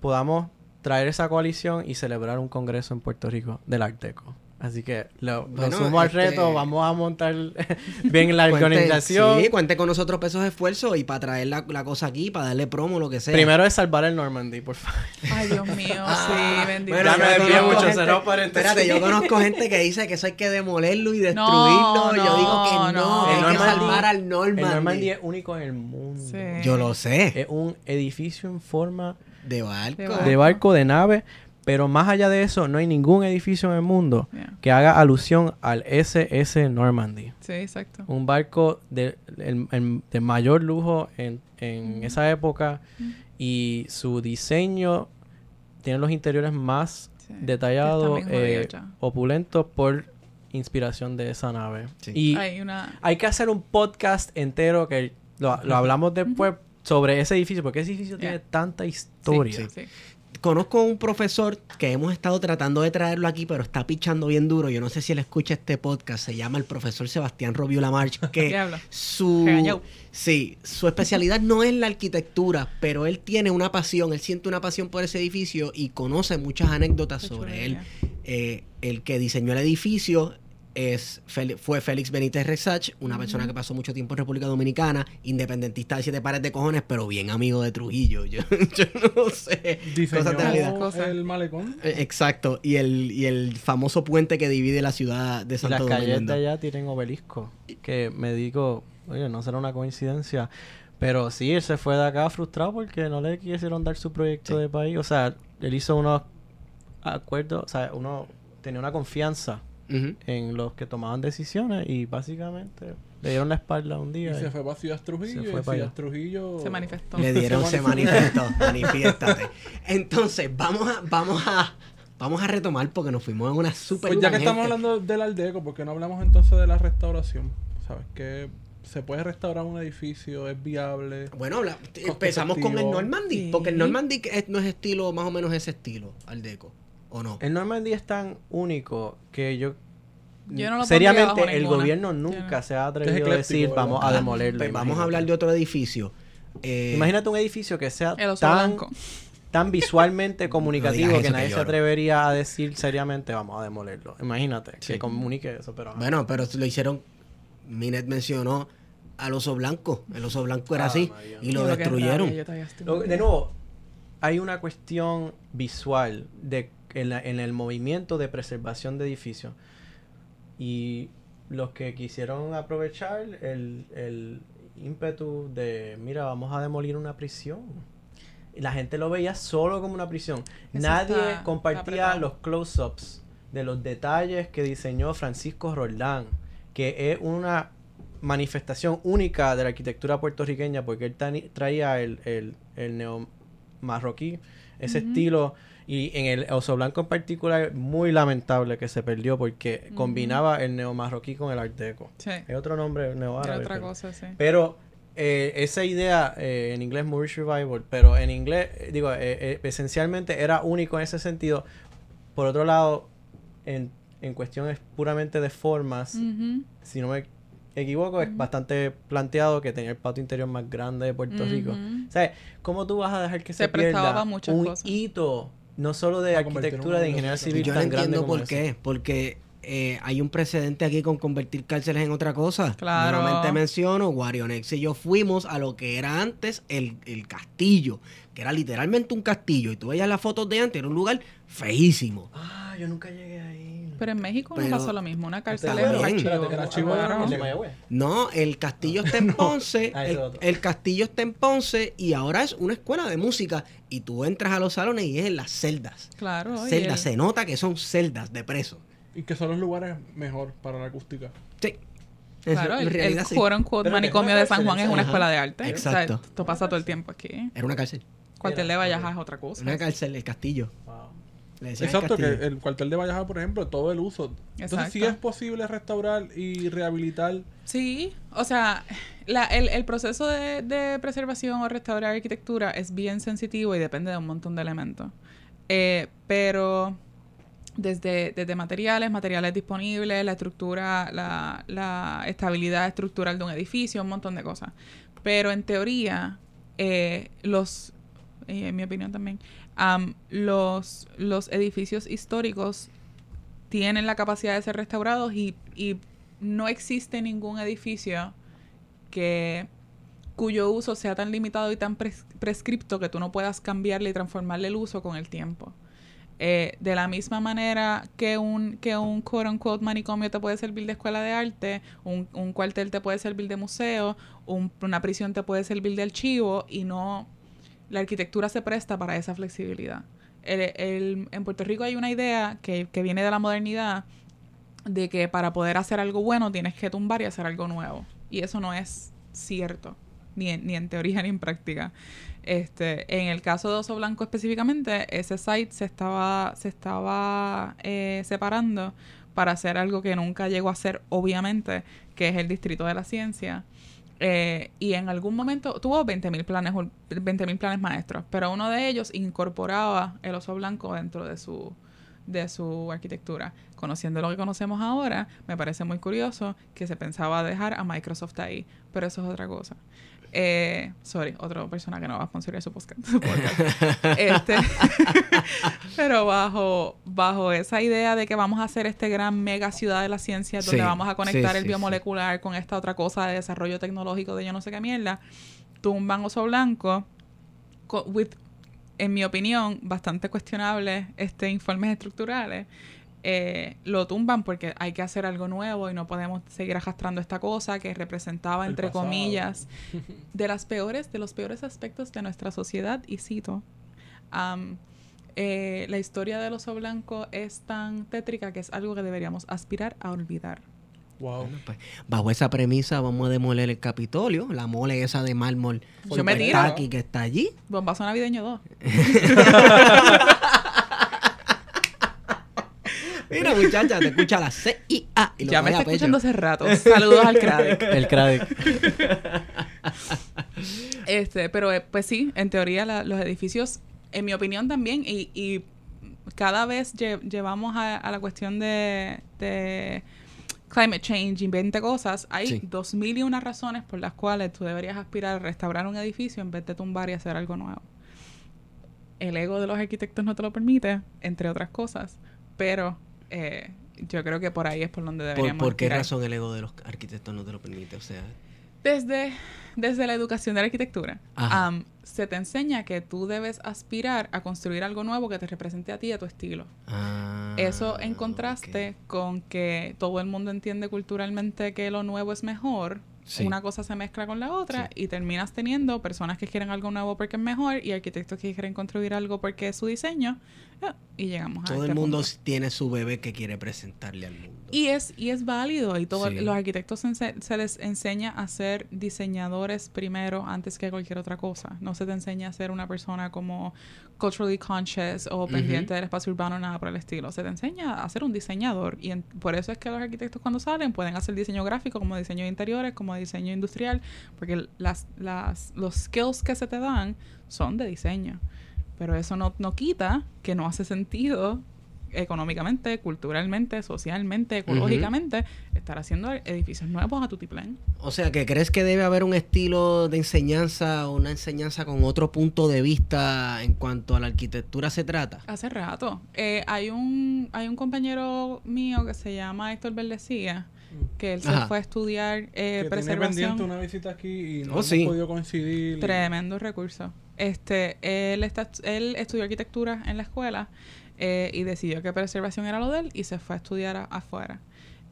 podamos traer esa coalición y celebrar un congreso en Puerto Rico del Arteco. Así que lo, lo Bueno, sumo al este- reto, vamos a montar bien la Cuente- organización. Sí, cuente con nosotros pesos de esfuerzo y para traer la, la cosa aquí, para darle promo, lo que sea. Primero es salvar el Normandy, por favor. Ay, Dios mío, Ah, sí, bendito. bueno, Ya me mucho, gente- cerró paréntesis. Espérate, yo conozco gente que dice que eso hay que demolerlo y destruirlo. No, yo digo que no, no. que hay El que Normandy- salvar al El Normandy. Normandy es único en el mundo. Sí. Yo lo sé. Es un edificio en forma. De barco. de barco, de nave, pero más allá de eso, no hay ningún edificio en el mundo Yeah. que haga alusión al SS Normandy. Sí, exacto. un barco de, el- el- de mayor lujo en, en esa época y su diseño tiene los interiores más Sí. detallados, eh, opulentos por inspiración de esa nave. Sí. Y Hay una... hay que hacer un podcast entero que lo, lo hablamos después sobre ese edificio, porque ese edificio Yeah. tiene tanta historia. Sí, sí. Conozco un profesor que hemos estado tratando de traerlo aquí, pero está pichando bien duro. Yo no sé si él escucha este podcast. Se llama el profesor Sebastián Robio Lamarche. Que su sí, su especialidad no es la arquitectura, pero él tiene una pasión, él siente una pasión por ese edificio y conoce muchas anécdotas sobre él. Eh, el que diseñó el edificio es Fel- fue Félix Benítez Resach, una persona que pasó mucho tiempo en República Dominicana, independentista de siete pares de cojones, pero bien amigo de Trujillo. Yo, yo no sé. Cosas de Cosas. el malecón. Eh, Exacto, y el, y el famoso puente que divide la ciudad de Y Santo las calles Domingo. de allá tienen obelisco. Que me digo, oye, no será una coincidencia. Pero sí, él se fue de acá frustrado porque no le quisieron dar su proyecto Sí. de país. O sea, él hizo unos acuerdos, o sea, uno tenía una confianza En los que tomaban decisiones y básicamente le dieron la espalda un Y día. se y- fue para Ciudad Trujillo. Se fue para Ciudad allá. Trujillo. Se manifestó. Le dieron Se se manifestó, manifiéstate. Entonces, vamos a, vamos a, vamos a retomar porque nos fuimos en una super Pues ya que estamos hablando del Aldeco, ¿por qué no hablamos entonces de la restauración? ¿Sabes? Que se puede restaurar un edificio, es viable. Bueno, empezamos con el. Normandy, Sí. porque el Normandy es- no es estilo, más o menos ese estilo, al deco, ¿o no? El Normandy es tan único que yo Yo no lo seriamente el ninguna. gobierno nunca no. se ha atrevido a decir ¿verdad? vamos a demolerlo. Pues vamos a hablar de otro edificio. Eh, Imagínate un edificio que sea tan, blanco. tan visualmente comunicativo que que nadie se atrevería a decir seriamente vamos a demolerlo. Imagínate Sí. que comunique eso, pero... ajá. Bueno, pero lo hicieron. Minet mencionó al oso blanco. El oso blanco era Ah, así. María. Y lo destruyeron. Lo- de nuevo, hay una cuestión visual de, en, la- en el movimiento de preservación de edificios. Y los que quisieron aprovechar el, el ímpetu de, mira, vamos a demolir una prisión. Y la gente lo veía solo como una prisión. Eso Nadie está- compartía los close-ups de los detalles que diseñó Francisco Roldán, que es una manifestación única de la arquitectura puertorriqueña, porque él traía el, el, el neo marroquí, ese estilo, y en el oso blanco en particular, muy lamentable que se perdió porque combinaba el neo marroquí con el art deco. Sí. Es otro nombre neo Era árabe. otra pero- cosa, sí. pero eh, esa idea eh, en inglés Moorish Revival, pero en inglés, eh, digo, eh, esencialmente era único en ese sentido. Por otro lado, en, en cuestiones puramente de formas, si no me equivoco, es bastante planteado que tenía el patio interior más grande de Puerto Rico. O sea, ¿cómo tú vas a dejar que se, Se prestaba pierda muchas un cosas. hito, no solo de arquitectura, de ingeniería civil Yo no tan grande entiendo por qué. Porque eh, hay un precedente aquí con convertir cárceles en otra cosa. Claro. Nuevamente menciono, Guarionex y yo fuimos a lo que era antes el, el castillo, que era literalmente un castillo. Y tú veías las fotos de antes, era un lugar feísimo. Ah, yo nunca llegué ahí. Pero en México Pero- no pasó lo mismo. Una cárcel También. es un Espérate, archivo. que el archivo Claro. era- ¿El de Mayagüez? No, el castillo está en Ponce. El, castillo está en Ponce y ahora es una escuela de música. Y tú entras a los salones y es en las celdas. Claro. celdas, el- se nota que son celdas de presos. Y que son los lugares mejor para la acústica. Sí. Claro, en el, realidad el sí. quote unquote manicomio de San Juan es una escuela de arte. Exacto. O sea, esto pasa todo el tiempo aquí. Era una cárcel. Cuartel de Valleja es otra cosa. Una cárcel, el castillo. Exacto, que el cuartel de Valleja, por ejemplo, todo el uso. Entonces, sí es posible restaurar y rehabilitar. Sí, o sea, la- el, el proceso de, de preservación o restaurar arquitectura es bien sensitivo y depende de un montón de elementos. Eh, pero desde, desde materiales, materiales disponibles, la estructura, la, la estabilidad estructural de un edificio, un montón de cosas. Pero en teoría, eh, los, y en mi opinión también, los, los edificios históricos tienen la capacidad de ser restaurados y, y no existe ningún edificio que cuyo uso sea tan limitado y tan pres- prescripto que tú no puedas cambiarle y transformarle el uso con el tiempo. Eh, de la misma manera que un, que un quote unquote manicomio te puede servir de escuela de arte, un, un cuartel te puede servir de museo, un- una prisión te puede servir de archivo y no la arquitectura se presta para esa flexibilidad. El- el- en Puerto Rico hay una idea que, que viene de la modernidad de que para poder hacer algo bueno tienes que tumbar y hacer algo nuevo. Y eso no es cierto, ni en, ni en teoría ni en práctica. Este, en el caso de Oso Blanco específicamente, ese site se estaba, se estaba eh, separando para hacer algo que nunca llegó a ser, obviamente, que es el Distrito de la Ciencia. Eh, y en algún momento tuvo 20.000 planes, ur- 20.000 planes maestros, pero uno de ellos incorporaba el oso blanco dentro de su, de su arquitectura. Conociendo lo que conocemos ahora, me parece muy curioso que se pensaba dejar a Microsoft ahí, pero eso es otra cosa. Eh, sorry, otra persona que no va a sponsorar su podcast. Este, pero bajo, bajo esa idea de que vamos a hacer este gran mega ciudad de la ciencia donde Sí, vamos a conectar sí, el sí, biomolecular con esta otra cosa de desarrollo tecnológico de yo no sé qué mierda, tumban oso blanco co- with, en mi opinión, bastante cuestionables este informes estructurales. Eh, lo tumban porque hay que hacer algo nuevo y no podemos seguir arrastrando esta cosa que representaba, El entre pasado. comillas, de las peores, de los peores aspectos de nuestra sociedad, y cito, am, eh, la historia del oso blanco es tan tétrica que es algo que deberíamos aspirar a olvidar. Wow. Bueno, pues, bajo esa premisa vamos a demoler el Capitolio, la mole esa de mármol Yo me tiro. que está allí. Bombazo navideño 2. Mira, muchacha, te escucha la C I A y lo Ya me está escuchando hace rato. Saludos al Craddock. El Craddock. Este, pero eh, pues sí, en teoría la- los edificios, en mi opinión también, y, y cada vez lle- llevamos a, a la cuestión de, de climate change y 20 cosas, hay Sí. dos mil y una razones por las cuales tú deberías aspirar a restaurar un edificio en vez de tumbar y hacer algo nuevo. El ego de los arquitectos no te lo permite, entre otras cosas, pero eh, yo creo que por ahí es por donde ¿Por, deberíamos por qué razón el ego de los arquitectos no te lo permite? O sea, Desde, desde la educación de la arquitectura, am, se te enseña que tú debes aspirar a construir algo nuevo que te represente a ti y a tu estilo. ah, Eso en contraste con que todo el mundo entiende culturalmente que lo nuevo es mejor. Sí. Una cosa se mezcla con la otra Sí. y terminas teniendo personas que quieren algo nuevo porque es mejor y arquitectos que quieren construir algo porque es su diseño. ah, Y llegamos a Todo este el mundo punto. tiene su bebé que quiere presentarle al mundo. Y es, y es válido y todos Sí. los arquitectos se, les enseña a ser diseñadores primero antes que cualquier otra cosa. No se te enseña a ser una persona como culturally conscious o pendiente del espacio urbano, nada por el estilo. Se te enseña a ser un diseñador y en- por eso es que los arquitectos cuando salen pueden hacer diseño gráfico como diseño de interiores, como diseño industrial, porque las, las, los skills que se te dan son de diseño. Pero eso no, no quita que no hace sentido económicamente, culturalmente, socialmente, ecológicamente, estar haciendo edificios nuevos a tu tiplén. O sea, que crees que debe haber un estilo de enseñanza o una enseñanza con otro punto de vista en cuanto a la arquitectura se trata? Hace rato. Eh, hay un hay un compañero mío que se llama Héctor Verdecía, que él se Ajá. fue a estudiar eh, que tiene preservación. pendiente una visita aquí y no Oh, hemos sí. podido coincidir. y- Tremendo recurso. Este, él está, él estudió arquitectura en la escuela eh, y decidió que preservación era lo de él y se fue a estudiar a- afuera.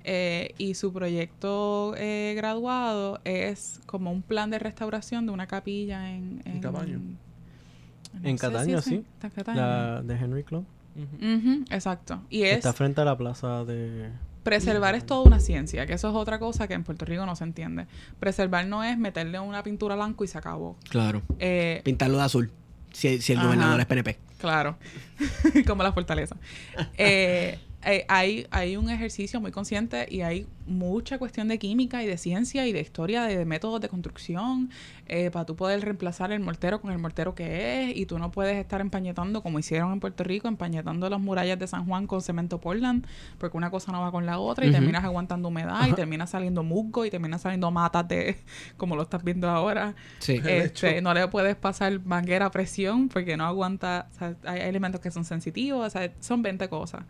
Eh, y su proyecto eh, graduado es como un plan de restauración de una capilla en... En Cataño. no En Cataño, en- sí. está en Cataño. La de Henry. Ujú, exacto. Y es... Está frente a la plaza de... Preservar es toda una ciencia, que eso es otra cosa que en Puerto Rico no se entiende. Preservar no es meterle una pintura blanco y se acabó. Claro. Eh, Pintarlo de azul. Si, si el Ajá. gobernador es PNP. claro, como la fortaleza. Eh, eh, hay, hay un ejercicio muy consciente y hay mucha cuestión de química y de ciencia y de historia de, métodos de construcción eh, para tú poder reemplazar el mortero con el mortero que es y tú no puedes estar empañetando como hicieron en Puerto Rico, empañetando las murallas de San Juan con cemento Portland porque una cosa no va con la otra y terminas aguantando humedad y termina saliendo musgo y termina saliendo matas de como lo estás viendo ahora. Sí. De Este, no le puedes pasar manguera a presión porque no aguanta, o sea, hay elementos que son sensitivos, o sea, son 20 cosas.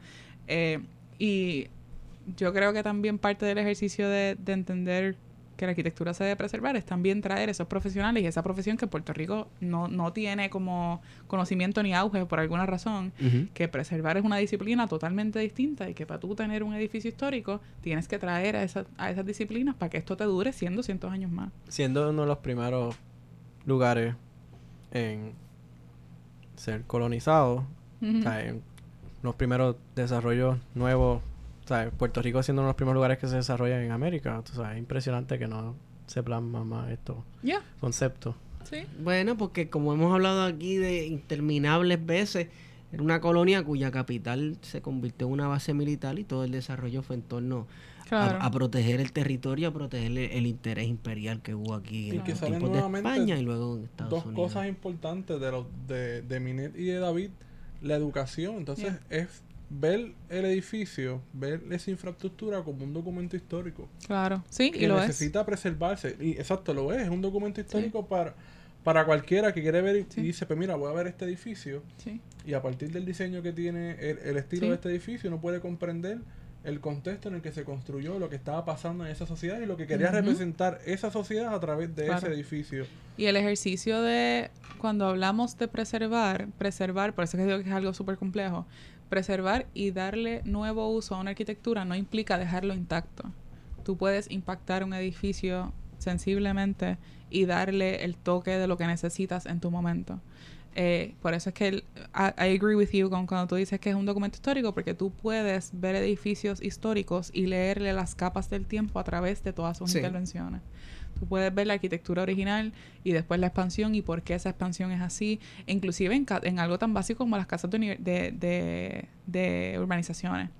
Eh, y yo creo que también parte del ejercicio de, de entender que la arquitectura se debe preservar es también traer esos profesionales y esa profesión que Puerto Rico no, no tiene como conocimiento ni auge por alguna razón, que preservar es una disciplina totalmente distinta y que para tú tener un edificio histórico tienes que traer a, esa- a esas disciplinas para que esto te dure 100, 200 años más. Siendo uno de los primeros lugares en ser colonizado, Ujú. o sea, en los primeros desarrollos nuevos, o sea, Puerto Rico siendo uno de los primeros lugares que se desarrollan en América, o sea, es impresionante que no se plasma más estos Ya, conceptos. sí. Bueno, porque como hemos hablado aquí de interminables veces, era una colonia cuya capital se convirtió en una base militar y todo el desarrollo fue en torno a- Claro. a, proteger el territorio, a proteger el, el interés imperial que hubo aquí Y en que los salen tiempos de nuevamente España y luego en Estados Dos Unidos. cosas importantes de, los, de, de Minet y de David. La educación. Entonces es ver el edificio, ver esa infraestructura como un documento histórico. Claro, sí, y lo es. necesita preservarse. Y exacto, lo es. Es un documento histórico para, para cualquiera que quiere ver y, Sí. y dice, pues mira, voy a ver este edificio. Sí. Y a partir del diseño que tiene, el, el estilo de este edificio, uno puede comprender el contexto en el que se construyó, lo que estaba pasando en esa sociedad y lo que quería representar esa sociedad a través de Claro. ese edificio. Y el ejercicio de, cuando hablamos de preservar, preservar, por eso que digo que es algo súper complejo, preservar y darle nuevo uso a una arquitectura no implica dejarlo intacto. Tú puedes impactar un edificio sensiblemente y darle el toque de lo que necesitas en tu momento. Eh, por eso es que el- I, I agree with you con cuando tú dices que es un documento histórico, porque tú puedes ver edificios históricos y leerle las capas del tiempo a través de todas sus Sí. intervenciones. Tú puedes ver la arquitectura original y después la expansión y por qué esa expansión es así, inclusive en, algo tan básico como las casas de, uni- de, de, de urbanizaciones.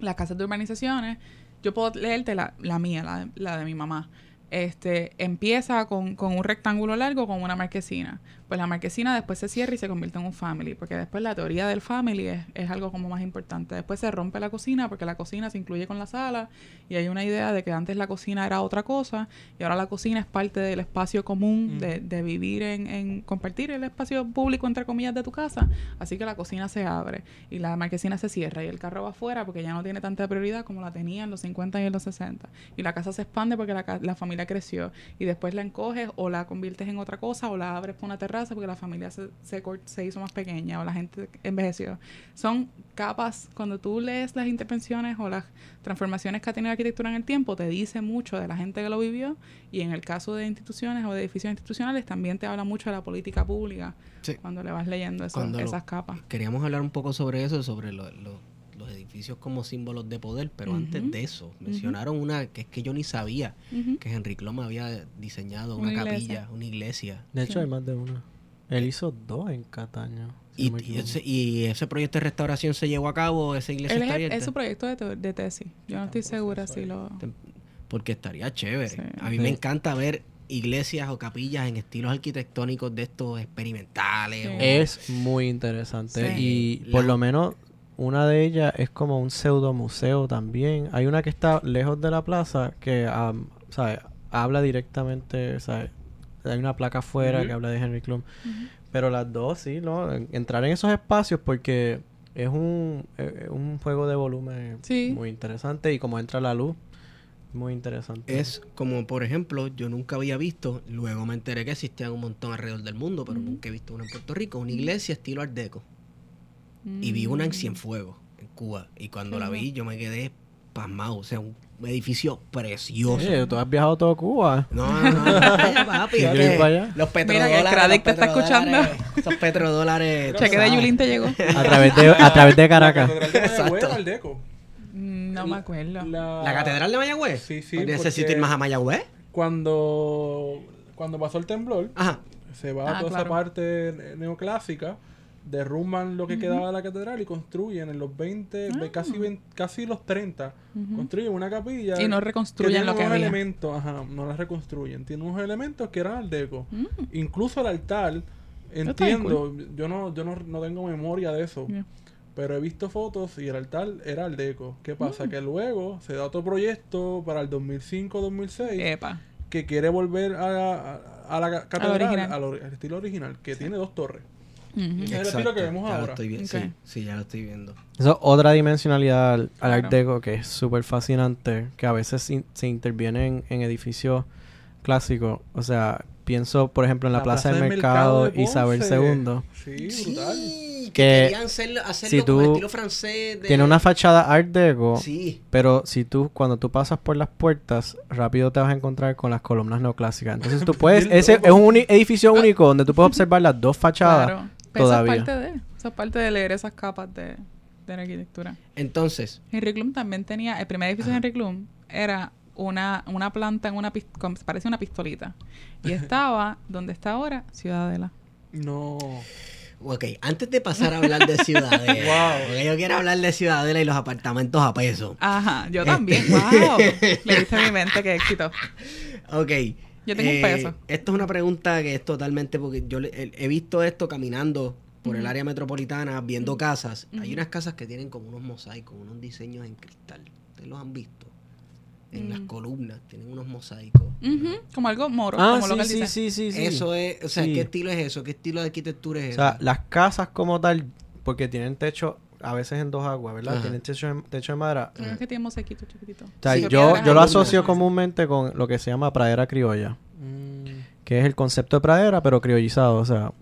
Las casas de urbanizaciones, yo puedo leerte la, la mía, la, la de mi mamá. Este, empieza con, con un rectángulo largo con una marquesina. Pues la marquesina después se cierra y se convierte en un family, porque después la teoría del family es, es algo como más importante. Después se rompe la cocina porque la cocina se incluye con la sala y hay una idea de que antes la cocina era otra cosa y ahora la cocina es parte del espacio común de, de vivir en, en compartir el espacio público entre comillas de tu casa. Así que la cocina se abre y la marquesina se cierra y el carro va afuera porque ya no tiene tanta prioridad como la tenía en los 50 y en los 60. Y la casa se expande porque la, la familia creció y después la encoges o la conviertes en otra cosa o la abres por una terraza porque la familia se, se, se hizo más pequeña o la gente envejeció. Son capas, cuando tú lees las intervenciones o las transformaciones que ha tenido la arquitectura en el tiempo, te dice mucho de la gente que lo vivió y en el caso de instituciones o de edificios institucionales también te habla mucho de la política pública Sí. cuando le vas leyendo eso- esas capas. Queríamos hablar un poco sobre eso, sobre lo- lo- los edificios como símbolos de poder, pero antes de eso, mencionaron una que es que yo ni sabía, que Henry Klum había diseñado una, Una capilla, una iglesia. De hecho, Sí. hay más de una. Él hizo dos en Cataño. si Y, ese, y ese proyecto de restauración se llevó a cabo, esa iglesia Él está es, abierta. es su proyecto de, te- de tesis. Yo no estoy segura si lo... Porque estaría chévere. Sí. A mí Sí. me encanta ver iglesias o capillas en estilos arquitectónicos de estos experimentales. Sí. o- Es muy interesante. Sí. Y por La- lo menos una de ellas es como un pseudo museo también. Hay una que está lejos de la plaza que am, ¿sabe? habla directamente, ¿sabe? hay una placa afuera que habla de Henry Klum. Pero las dos, sí, ¿no? En- Entrar en esos espacios porque es un, eh, un juego de volumen Sí. muy interesante y como entra la luz, muy interesante. Es como, por ejemplo, yo nunca había visto, luego me enteré que existían un montón alrededor del mundo, pero nunca he visto una en Puerto Rico, una iglesia estilo Art Deco. Y vi una en Mm. Cienfuegos, en Cuba. Y cuando la vi, yo me quedé pasmado. O sea, un edificio precioso. Oye, tú has viajado todo Cuba. No, no, no. Los Mira petrodólares. que el te está escuchando. petrodólares, Esos petrodólares. Cheque de. Yulín te llegó. A través de, a través de Caracas. Exacto. Mm, No me acuerdo. La, ¿La catedral de Mayagüez? Sí, sí, Pues Necesito porque- ir más a Mayagüez. Cuando, cuando pasó el temblor, Ajá. se va Ah, a toda claro. esa parte neoclásica, derrumban lo que quedaba de la catedral y construyen en los 20, Ah. casi, 20 casi los 30, construyen una capilla. Y no reconstruyen tiene lo que unos había. elementos, ajá, no la reconstruyen. Tiene unos elementos que eran al deco. Mm. Incluso el altar, entiendo, yo no yo no, no tengo memoria de eso. Yeah. Pero he visto fotos y el altar era al deco. ¿Qué pasa? Mm. Que luego se da otro proyecto para el 2005-2006 Epa. que quiere volver a, a- a la ca- catedral, al estilo original, que tiene dos torres. Ujú. Es el estilo que vemos ya ahora. Lo estoy viendo. Ok. Sí, sí, ya lo estoy viendo. Eso es otra dimensionalidad al, al Art. Deco que es súper fascinante, que a veces in- se interviene en, en edificios clásicos. O sea, pienso, por ejemplo, en la, Plaza, del Mercado, de Isabel. II. Sí, brutal. Sí, que, Que querían hacerlo, hacerlo si como tú- estilo francés. De... Tiene una fachada Art Deco, Sí. pero si tú, cuando tú pasas por las puertas, rápido te vas a encontrar con las columnas neoclásicas. Entonces tú puedes, ese es un edificio único donde tú puedes observar las dos fachadas Claro. Pero todavía. Eso es parte de, eso es parte de leer esas capas de, de la arquitectura. Entonces, Henry Klum también tenía, el primer edificio de Henry Klum era una, una planta en una parece una pistolita. Y estaba donde está ahora, Ciudadela. No. ok, antes de pasar a hablar de Ciudadela, porque yo quiero hablar de Ciudadela y los apartamentos a peso. Ajá, yo también. ¡Wow! Le diste a mi mente, qué éxito. Ok. Yo tengo un eh, peso. Esto es una pregunta que es totalmente porque yo le- he, he visto esto caminando por el área metropolitana, viendo casas. Hay unas casas que tienen como unos mosaicos, unos diseños en cristal. ¿Ustedes los han visto? En las Mm. columnas tienen unos mosaicos. Como algo moro, Ah, como lo que sí, él sí, dice. sí, sí, sí. Eso es, o sea, Sí. ¿qué estilo es eso? ¿Qué estilo de arquitectura es O sea, eso? las casas como tal, porque tienen techo a veces en dos aguas, ¿verdad? Ajá. Tienen techo, en- techo de madera. Creo que tiene mosaquito chiquitito. O sea, Sí, yo, yo lo asocio comúnmente con lo que se llama pradera criolla, Mm, que es el concepto de pradera, pero criollizado, o sea, a-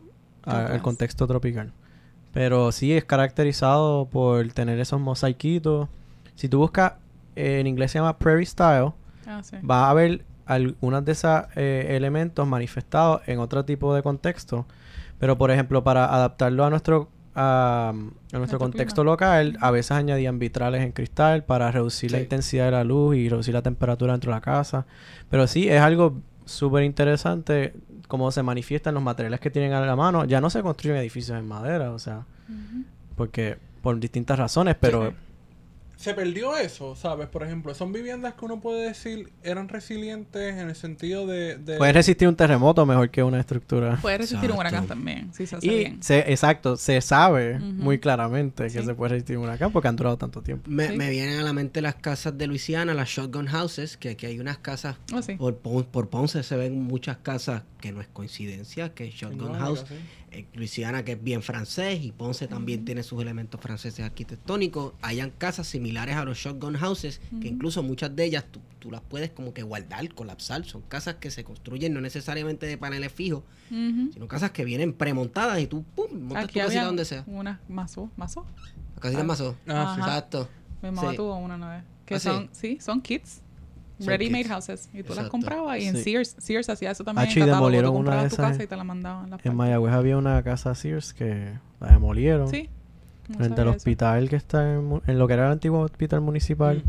Tropicals. el contexto tropical. Pero sí es caracterizado por tener esos mosaiquitos. Si tú buscas, eh, en inglés se llama prairie style, Ah, sí. va a haber algunos de esos eh, elementos manifestados en otro tipo de contexto. Pero, por ejemplo, para adaptarlo a nuestro a, a nuestro contexto clima. local, a veces añadían vitrales en cristal para reducir la intensidad de la luz y reducir la temperatura dentro de la casa. Pero sí, es algo súper interesante cómo se manifiestan los materiales que tienen a la mano. Ya no se construyen edificios en madera, o sea, porque por distintas razones, pero se perdió eso, ¿sabes? Por ejemplo, son viviendas que uno puede decir eran resilientes en el sentido de... de- Puede resistir un terremoto mejor que una estructura. Puede resistir un huracán también, si se hace Y, bien. se, exacto, se sabe muy claramente que se puede resistir un huracán porque han durado tanto tiempo. Me, Sí. me vienen a la mente las casas de Luisiana, las shotgun houses, que aquí hay unas casas, Oh, sí. por, Pon- por Ponce se ven muchas casas que no es coincidencia, que es shotgun No, house. Eh, Luisiana que es bien francés y Ponce también tiene sus elementos franceses arquitectónicos. Hayan casas similares a los shotgun houses, que incluso muchas de ellas tú, tú las puedes como que guardar, colapsar. Son casas que se construyen no necesariamente de paneles fijos, sino casas que vienen premontadas y tú pum, montas Aquí tu casita donde sea. una mazo, mazo. La casita Ah. Ah, sí. Ajá. Exacto. Mi mamá Sí. tuvo una una vez. Que ¿Ah, sí? son, sí, son kits. Son Ready-made kits. houses. Y tú las comprabas y en. Sears, Sears hacía eso también. Ah, en catálogo. demolieron Tú una de tu esas casa y te la mandaban. En. Mayagüez había una casa Sears que la demolieron. Sí. No Frente al eso. hospital que está en, lo que era el antiguo hospital municipal. Mm.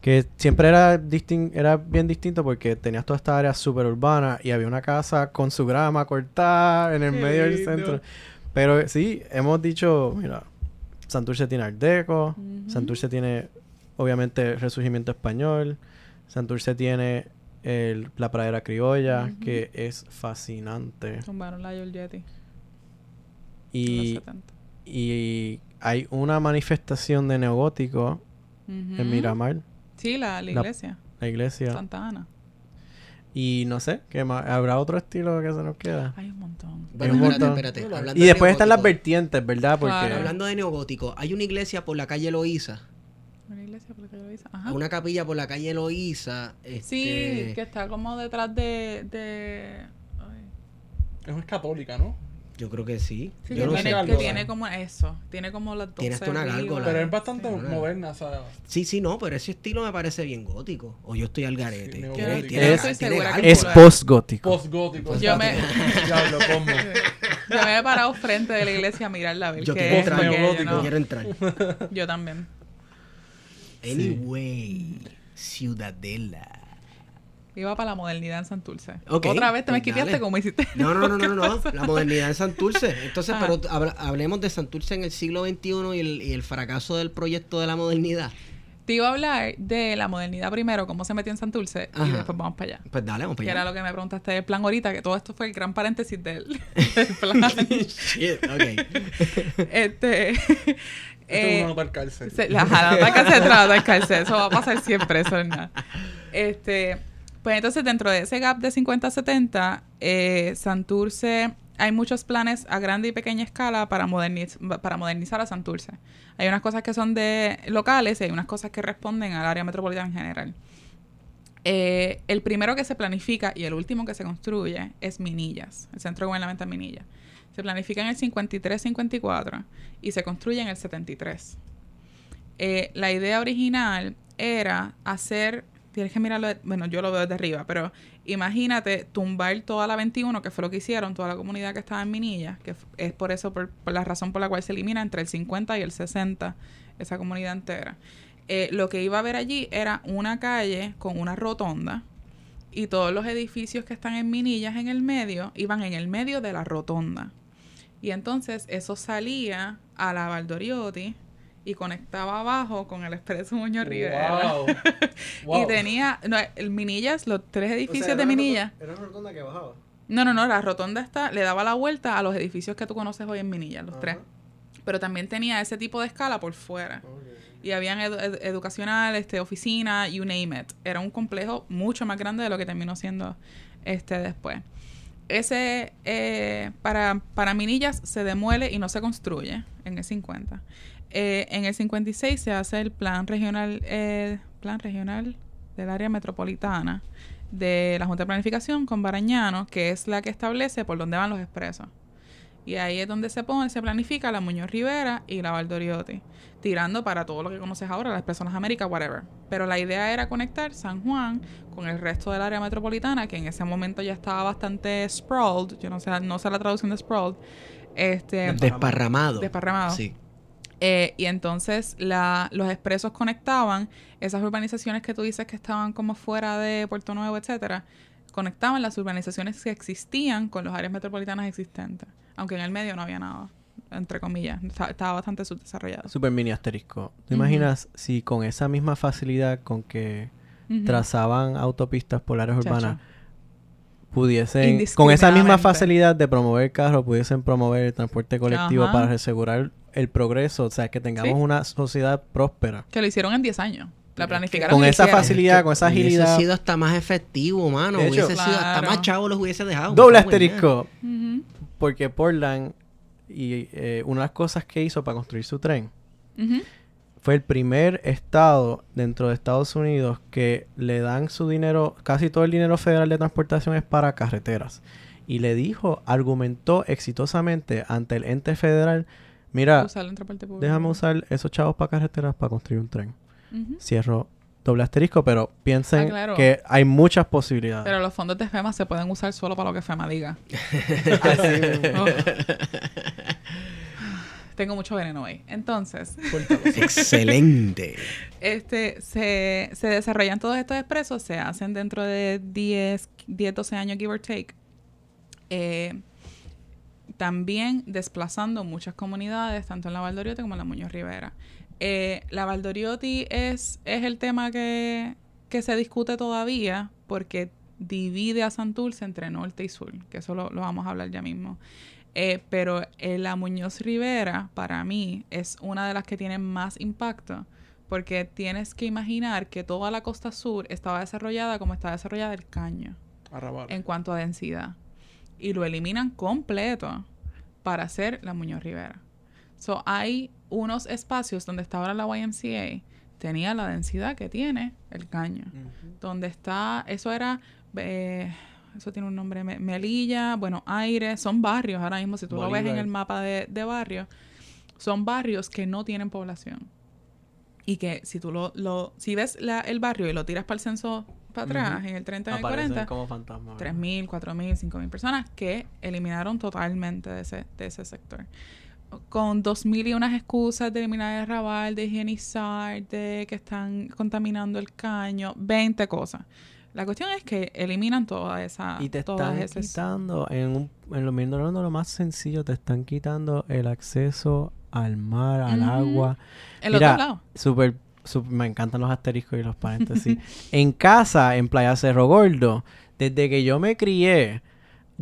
Que siempre era distin era bien distinto porque tenías toda esta área super urbana y había una casa con su grama cortada en el Qué medio del centro. Pero sí, hemos dicho, mira, Santurce tiene Art Deco, Ujú. Santurce tiene obviamente Resurgimiento Español, Santurce tiene el- la pradera criolla, que es fascinante. Tumbaron la los Y, 70. y hay una manifestación de neogótico en Miramar, Sí, la, la iglesia. la iglesia. Santa Ana. Y no sé, ¿qué más? ¿habrá otro estilo que se nos queda? Hay un montón. Bueno, un espérate, montón. espérate. Hablando Y de después están las vertientes, ¿verdad? Porque Claro. Hablando de neogótico, hay una iglesia por la calle Loíza, Ajá. una capilla por la calle Loíza. Sí, este, que está como detrás de... de... ay. Es católica, ¿no? Yo creo que sí. Sí, Yo que, no tiene, sé. que tiene como eso. Tiene como las 12 Tiene hasta una gárgola. Pero es bastante Sí. moderna, o sea... Sí, sí, no, pero ese estilo me parece bien gótico. O yo estoy al Sí, garete. Tiene- tiene- gárgola. es post-gótico. Post-gótico. Yo me-. Yo me he parado frente de la iglesia a mirarla a ver Yo qué quiero es. entrar, Yo no- quiero entrar. yo también. Anyway, Ciudadela. Iba para la modernidad en Santurce. Ok, Otra vez te me pues dale. como hiciste. No, no, no, no, no, no. La modernidad en Santurce. Entonces, Ajá. pero hablemos de Santurce en el siglo XXI y el, y el fracaso del proyecto de la modernidad. Te iba a hablar de la modernidad primero, cómo se metió en Santurce, y Ajá. después vamos para allá. Pues dale, vamos Que para era allá. lo que me preguntaste del plan ahorita, que todo esto fue el gran paréntesis del, del plan. Shit, ok. este. Esto eh, es una nota al cárcel. Se- la la nota cárcel. Eso va a pasar siempre, eso es nada. Este, pues entonces, dentro de ese gap de 50-70, eh, Santurce, hay muchos planes a grande y pequeña escala para, moderniz- para modernizar a Santurce. Hay unas cosas que son de locales y hay unas cosas que responden al área metropolitana en general. Eh, el primero que se planifica y el último que se construye es Minillas, el centro gubernamental Minillas. Se planifica en el 53-54 y se construye en el 73. Eh, la idea original era hacer, tienes que mirarlo, bueno, yo lo veo desde arriba, pero imagínate tumbar toda la 21, que fue lo que hicieron, toda la comunidad que estaba en Minilla, que es por eso, por, por la razón por la cual se elimina entre el 50 y el 60 esa comunidad entera. Eh, lo que iba a haber allí era una calle con una rotonda y todos los edificios que están en Minillas en el medio iban en el medio de la rotonda. Y entonces eso salía a la Valdoriotti y conectaba abajo con el Expreso Muñoz Rivera. Wow. Wow. Y tenía, no, el Minillas, los tres edificios de Minillas. Era una rotonda que bajaba. No, no, no, la rotonda está, le daba la vuelta a los edificios que tú conoces hoy en Minillas, los tres. Pero también tenía ese tipo de escala por fuera. Y habían edu- ed- educacional, este, oficina, you name it. Era un complejo mucho más grande de lo que terminó siendo este después. Ese, eh, para, para Minillas se demuele y no se construye en el 50. Eh, en el 56 se hace el plan regional, eh, plan regional del área metropolitana de la Junta de Planificación con Barañano, que es la que establece por dónde van los expresos. Y ahí es donde se pone, se planifica la Muñoz Rivera y la Valdoriotti, tirando para todo lo que conoces ahora, las personas América, whatever. Pero la idea era conectar San Juan con el resto del área metropolitana, que en ese momento ya estaba bastante sprawled, yo no sé, no sé la traducción de sprawled, este, Desparramado. desparramado. Sí. Eh, y entonces la, los expresos conectaban esas urbanizaciones que tú dices que estaban como fuera de Puerto Nuevo, etcétera, conectaban las urbanizaciones que existían con los áreas metropolitanas existentes, aunque en el medio no había nada. Entre comillas. Está- Estaba bastante subdesarrollado. Super mini asterisco. ¿Te imaginas si con esa misma facilidad con que trazaban autopistas por áreas Chacho. urbanas pudiesen, con esa misma facilidad de promover el carro, pudiesen promover el transporte colectivo Ajá. para asegurar el progreso, o sea, que tengamos Sí. una sociedad próspera. Que lo hicieron en 10 años. La planificaron. con esa facilidad, con esa agilidad. Hubiese sido hasta más efectivo, mano. De hecho- hubiese sido hasta Claro. más chavo los hubiese dejado. Doble asterisco, porque Portland y eh, una de las cosas que hizo para construir su tren fue el primer estado dentro de Estados Unidos que le dan su dinero, casi todo el dinero federal de transportación es para carreteras. Y le dijo, argumentó exitosamente ante el ente federal, mira, déjame usar esos chavos para carreteras para construir un tren. Cierro doble asterisco, pero piensen Ah, claro. que hay muchas posibilidades. Pero los fondos de FEMA se pueden usar solo para lo que FEMA diga. Oh. Tengo mucho veneno hoy. Entonces, Excelente. este, se, se desarrollan todos estos expresos, se hacen dentro de 10, 10 12 años, give or take. Eh, también desplazando muchas comunidades, tanto en la Valdoriotti como en la Muñoz Rivera. Eh, la Valdoriotti es, es el tema que, que se discute todavía porque divide a Santurce entre norte y sur, que eso lo, lo vamos a hablar ya mismo. Eh, pero eh, la Muñoz Rivera, para mí, es una de las que tiene más impacto, porque tienes que imaginar que toda la costa sur estaba desarrollada como está desarrollada el caño Arrabal. en cuanto a densidad. Y lo eliminan completo para hacer la Muñoz Rivera. So, hay unos espacios donde está ahora la YMCA, tenía la densidad que tiene el caño. Donde está, eso era, eh, eso tiene un nombre, Me- Melilla, bueno, Aire, son barrios ahora mismo, si tú lo ves en el mapa de, de barrios, son barrios que no tienen población. Y que si tú lo, lo si ves la, el barrio y lo tiras para el censo para atrás, en el 30 y el Aparecen 40, como fantasmas. ¿verdad? 3.000, 4.000, 5.000 personas que eliminaron totalmente de ese, de ese sector. Con 2.000 y unas excusas de eliminar el rabal, de higienizar, de que están contaminando el caño, 20 cosas. La cuestión es que eliminan toda esa... Y te están esas- quitando, en, un, en lo, lo más sencillo, te están quitando el acceso al mar, al agua. El Mira, otro lado. Súper, súper- me encantan los asteriscos y los paréntesis. en casa, en Playa Cerro Gordo, desde que yo me crié,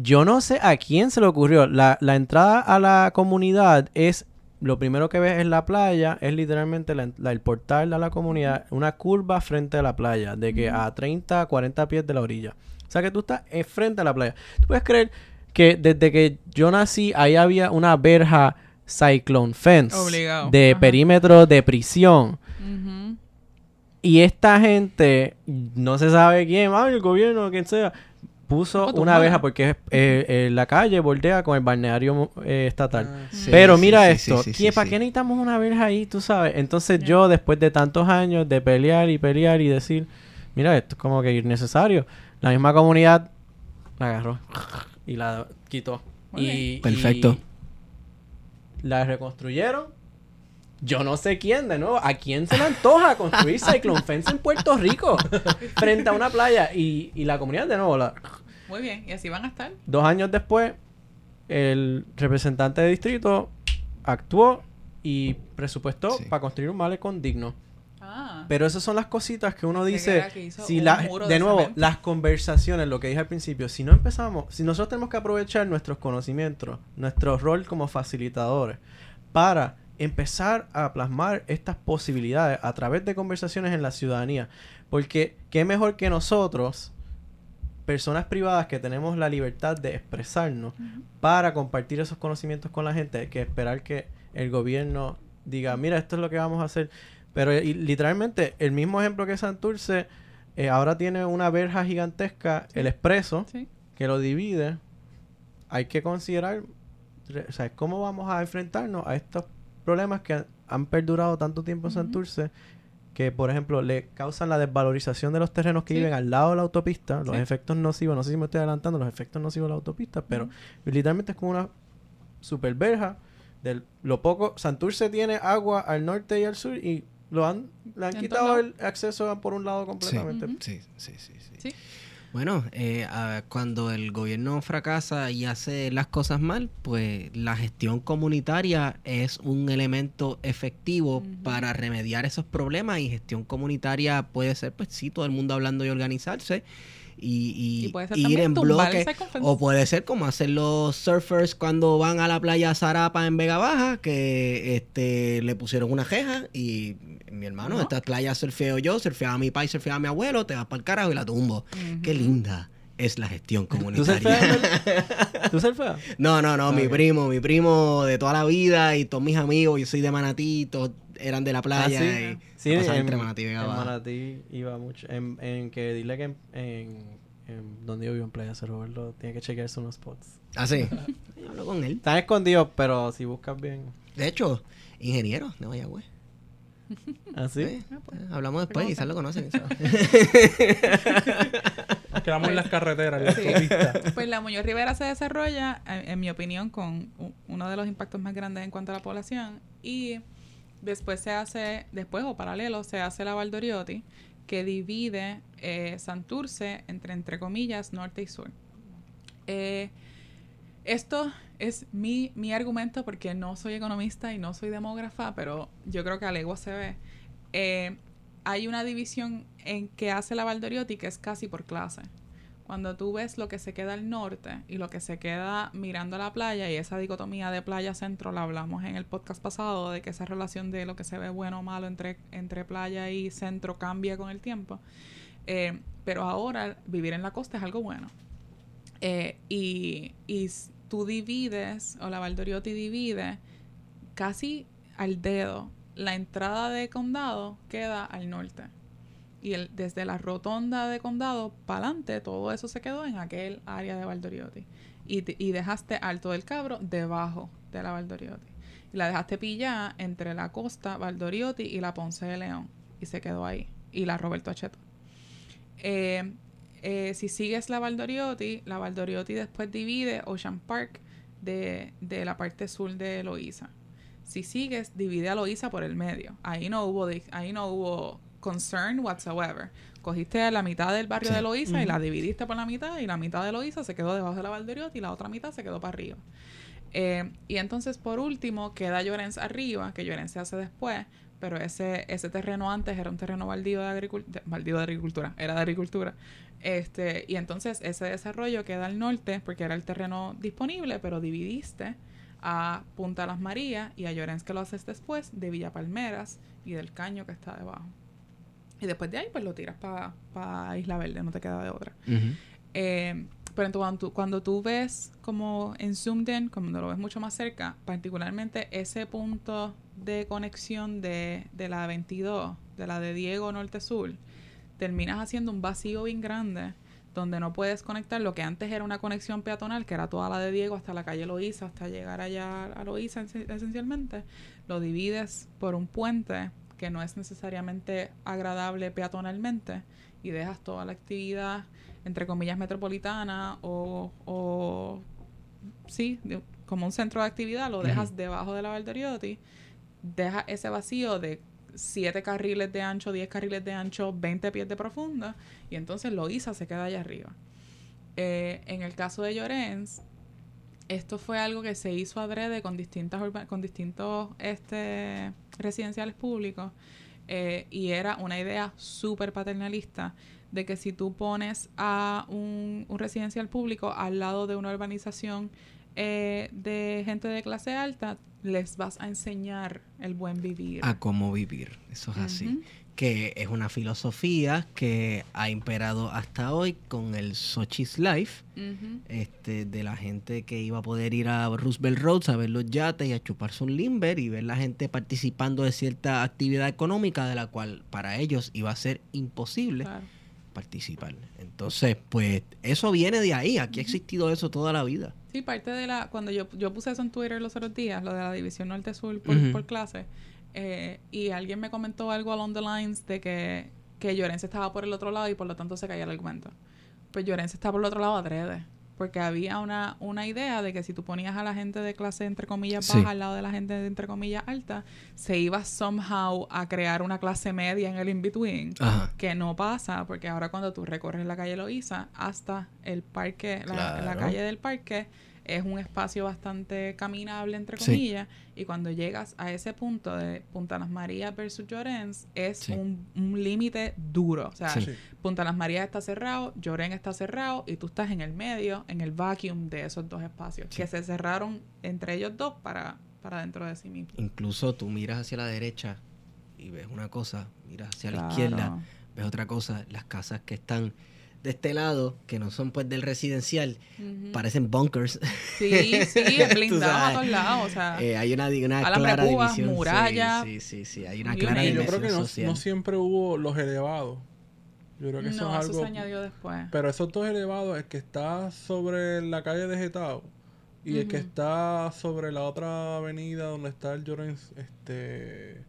yo no sé a quién se le ocurrió. La, la entrada a la comunidad es, lo primero que ves en la playa, es literalmente la en- la- el portal a la comunidad, una curva frente a la playa, de que a 30, 40 pies de la orilla. O sea que tú estás frente a la playa. ¿Tú puedes creer que desde que yo nací, ahí había una verja Cyclone Fence Obligado. de Ajá. perímetro de prisión? Y esta gente, no se sabe quién, ay, el gobierno, quien sea, puso Oh, una verja porque eh, eh, la calle bordea con el balneario eh, estatal. Ah, Sí, Pero mira sí, esto, sí, sí, ¿quién- sí, ¿para sí. qué necesitamos una verja ahí? Tú sabes. Entonces yo, después de tantos años de pelear y pelear y decir, mira, esto es como que innecesario, la misma comunidad la agarró y la quitó. Y, Perfecto. y la reconstruyeron. Yo no sé quién, de nuevo. ¿A quién se le antoja construir Cyclone Fence en Puerto Rico? frente a una playa. Y, y la comunidad, de nuevo, la- Muy bien. Y así van a estar. dos años después, el representante de distrito actuó y presupuestó Sí. para construir un malecón digno. Ah. Pero esas son las cositas que uno dice. que Si la, de de nuevo, cemento. las conversaciones, lo que dije al principio, si no empezamos, si nosotros tenemos que aprovechar nuestros conocimientos, nuestro rol como facilitadores, para empezar a plasmar estas posibilidades a través de conversaciones en la ciudadanía. Porque qué mejor que nosotros, personas privadas que tenemos la libertad de expresarnos, para compartir esos conocimientos con la gente, que esperar que el gobierno diga, mira, esto es lo que vamos a hacer. Pero y, literalmente, el mismo ejemplo que Santurce, eh, ahora tiene una verja gigantesca, el expreso, Sí. que lo divide. Hay que considerar, o sea, cómo vamos a enfrentarnos a estos problemas que han, han perdurado tanto tiempo en Ujú. Santurce, que por ejemplo le causan la desvalorización de los terrenos que Sí. viven al lado de la autopista, los Sí. efectos nocivos, no sé si me estoy adelantando, los efectos nocivos de la autopista, pero literalmente es como una super verja del lo poco Santurce tiene agua al norte y al sur y lo han le han quitado el acceso por un lado completamente. Sí, sí, sí. Sí. Bueno, eh, cuando el gobierno fracasa y hace las cosas mal, pues la gestión comunitaria es un elemento efectivo para remediar esos problemas y gestión comunitaria puede ser, pues sí, todo el mundo hablando y organizarse y, ir en bloque. O puede ser como hacen los surfers cuando van a la playa Zarapa en Vega Baja, que este le pusieron una jeja y mi hermano, Ajá. esta playa surfeo yo, surfeaba mi pai, surfeaba mi abuelo, te vas para el carajo y la tumbo. Qué linda es la gestión ¿Tú comunitaria. ¿Tú surfeas? no, no, no, mi primo, mi primo de toda la vida y todos mis amigos, yo soy de Manatí, todos eran de la playa ¿Ah, y Sí, pasaba en, entre Manatí y Vega en Baja. Manatí iba mucho. En, en que dile que en, en, en donde yo vivo en Playa Cerro Verde tiene que chequearse unos spots. ¿Ah, sí? Yo hablo con él. Están escondidos, pero si buscas bien. De hecho, ingeniero de Mayagüez. ¿Así? Sí, Ah, pues. eh, hablamos después, quizás lo conocen. Nos quedamos en las carreteras, en las Sí. Pues la Muñoz Rivera se desarrolla, en, en mi opinión, con u- uno de los impactos más grandes en cuanto a la población. Y después se hace, después o paralelo, se hace la Valdoriotti, que divide eh, Santurce entre, entre comillas, norte y sur. Eh, esto es mi, mi argumento porque no soy economista y no soy demógrafa, pero yo creo que a legua se ve. Eh, hay una división en que hace la Valdoriotti que es casi por clase. Cuando tú ves lo que se queda al norte y lo que se queda mirando a la playa y esa dicotomía de playa-centro la hablamos en el podcast pasado de que esa relación de lo que se ve bueno o malo entre, entre playa y centro cambia con el tiempo. Eh, pero ahora vivir en la costa es algo bueno. Eh, y, y tú divides, o la Valdoriotti divide casi al dedo. La entrada de condado queda al norte. Y el, desde la rotonda de condado para adelante, todo eso se quedó en aquel área de Valdoriotti. Y, y dejaste Alto del Cabro debajo de la Valdoriotti. Y la dejaste pillada entre la costa Valdoriotti y la Ponce de León. Y se quedó ahí. Y la Roberto Acheto. Eh, eh, si sigues la Valdoriotti, la Valdoriotti después divide Ocean Park de, de la parte sur de Loíza. Si sigues, divide a Loíza por el medio. Ahí no hubo, ahí no hubo concern whatsoever. Cogiste la mitad del barrio Sí. de Loíza y la dividiste por la mitad y la mitad de Loíza se quedó debajo de la Valdoriotti y la otra mitad se quedó para arriba. Eh, y entonces, por último, queda Llorens arriba, que Llorens se hace después, pero ese, ese terreno antes era un terreno baldío de, agricultura, baldío de agricultura, era de agricultura. Este, y entonces ese desarrollo queda al norte porque era el terreno disponible, pero dividiste a Punta Las Marías y a Llorens que lo haces después de Villa Palmeras y del Caño que está debajo. Y después de ahí, pues lo tiras para Isla Verde, no te queda de otra. Eh, pero entonces, cuando tú, cuando tú ves como en zoomed in, cuando lo ves mucho más cerca, particularmente ese punto de conexión de, de la 22, de la de Diego Norte-Sur, terminas haciendo un vacío bien grande donde no puedes conectar lo que antes era una conexión peatonal, que era toda la de Diego hasta la calle Loíza, hasta llegar allá a Loíza esen- esencialmente, lo divides por un puente que no es necesariamente agradable peatonalmente y dejas toda la actividad entre comillas metropolitana o, o sí, de- como un centro de actividad, lo dejas debajo de la Valdoriotti, deja ese vacío de 7 carriles de ancho, 10 carriles de ancho, 20 pies de profunda, y entonces Loíza se queda allá arriba. Eh, en el caso de Llorens, esto fue algo que se hizo adrede con distintas con distintos este, residenciales públicos eh, y era una idea súper paternalista de que si tú pones a un, un residencial público al lado de una urbanización eh, de gente de clase alta, les vas a enseñar el buen vivir. A cómo vivir. Eso es así. Que es una filosofía que ha imperado hasta hoy con el Sochi's Life. Este, de la gente que iba a poder ir a Roosevelt Roads a ver los yates y a chuparse un limber y ver la gente participando de cierta actividad económica de la cual para ellos iba a ser imposible Claro. participar. Entonces, pues eso viene de ahí. Aquí ha existido eso toda la vida. Sí, parte de la... Cuando yo, yo puse eso en Twitter los otros días, lo de la división norte-sur por, clase, eh, y alguien me comentó algo along the lines de que, que Llorense estaba por el otro lado y por lo tanto se caía el argumento. Pues Llorense está por el otro lado adrede, porque había una, una idea de que si tú ponías a la gente de clase entre comillas Sí. baja al lado de la gente de entre comillas alta, se iba somehow a crear una clase media en el in-between. Que no pasa, porque ahora cuando tú recorres la calle Loíza hasta el parque, la, calle del parque, es un espacio bastante caminable, entre Sí. comillas, y cuando llegas a ese punto de Punta Las Marías versus Llorens, es Sí. un, un límite duro. O sea, Sí. Punta Las Marías está cerrado, Llorens está cerrado, y tú estás en el medio, en el vacuum de esos dos espacios, Sí. que se cerraron entre ellos dos para, para dentro de sí mismos. Incluso tú miras hacia la derecha y ves una cosa, miras hacia la izquierda, ves otra cosa, las casas que están de este lado, que no son pues del residencial, parecen bunkers. Sí, sí, es Tú blindado a todos lados. O sea, Eh, hay una, una clara división. Muralla, Sí, sí, sí, hay una clara it. yo división creo que no, social. no siempre hubo los elevados. Yo creo que eso no, es eso algo. se añadió después. Pero esos dos elevados, el que está sobre la calle de Getao y el que está sobre la otra avenida donde está el Llorens, este.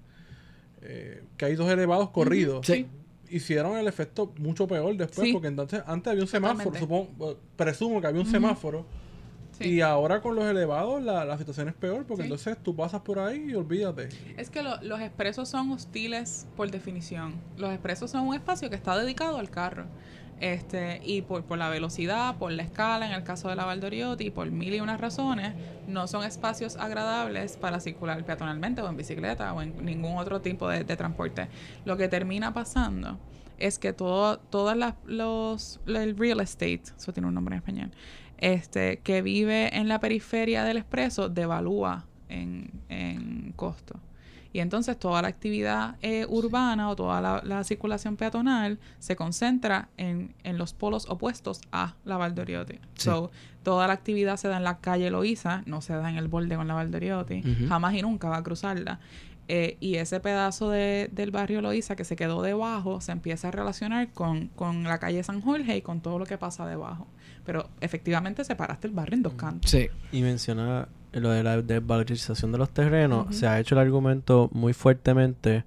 eh, que hay dos elevados corridos. Sí. Hicieron el efecto mucho peor después, Sí. porque entonces antes había un semáforo, supongo, presumo que había un semáforo. Sí. Y ahora con los elevados la, la situación es peor, porque Sí. entonces tú pasas por ahí y olvídate. Es que lo- los expresos son hostiles por definición. Los expresos son un espacio que está dedicado al carro. Este, y por, por la velocidad, por la escala, en el caso de la Valdoriotti, por mil y unas razones, no son espacios agradables para circular peatonalmente o en bicicleta o en ningún otro tipo de, de transporte. Lo que termina pasando es que todo, todas las, los, el real estate, eso tiene un nombre en español, este, que vive en la periferia del expreso devalúa en, en costo. Y entonces toda la actividad eh, urbana o toda la, la circulación peatonal se concentra en, en los polos opuestos a la Valdoriotti. Sí. So, toda la actividad se da en la calle Loíza, no se da en el borde con la Valdoriotti. Ujú. Jamás y nunca va a cruzarla. Eh, y ese pedazo de- del barrio Loíza que se quedó debajo se empieza a relacionar con, con la calle San Jorge y con todo lo que pasa debajo. Pero efectivamente separaste el barrio en dos cantos. Sí. Y menciona lo de la desvalorización de los terrenos. Se ha hecho el argumento muy fuertemente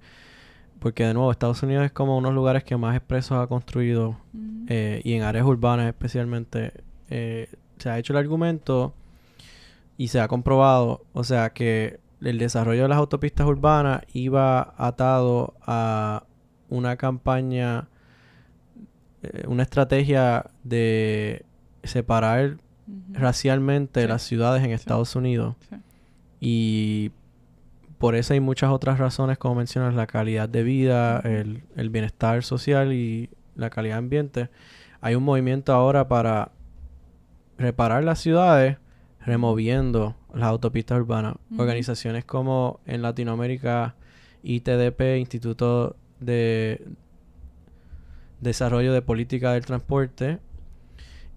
porque de nuevo Estados Unidos es como uno de los lugares que más expresos ha construido eh, y en áreas urbanas especialmente. eh, se ha hecho el argumento y se ha comprobado, o sea, que el desarrollo de las autopistas urbanas iba atado a una campaña, eh, una estrategia de separar racialmente Sí. las ciudades en Estados Unidos. Sí. Y por eso hay muchas otras razones, como mencionas, la calidad de vida, el, el bienestar social y la calidad de ambiente. Hay un movimiento ahora para reparar las ciudades removiendo las autopistas urbanas. Organizaciones como en Latinoamérica, ITDP, Instituto de Desarrollo de Política del Transporte,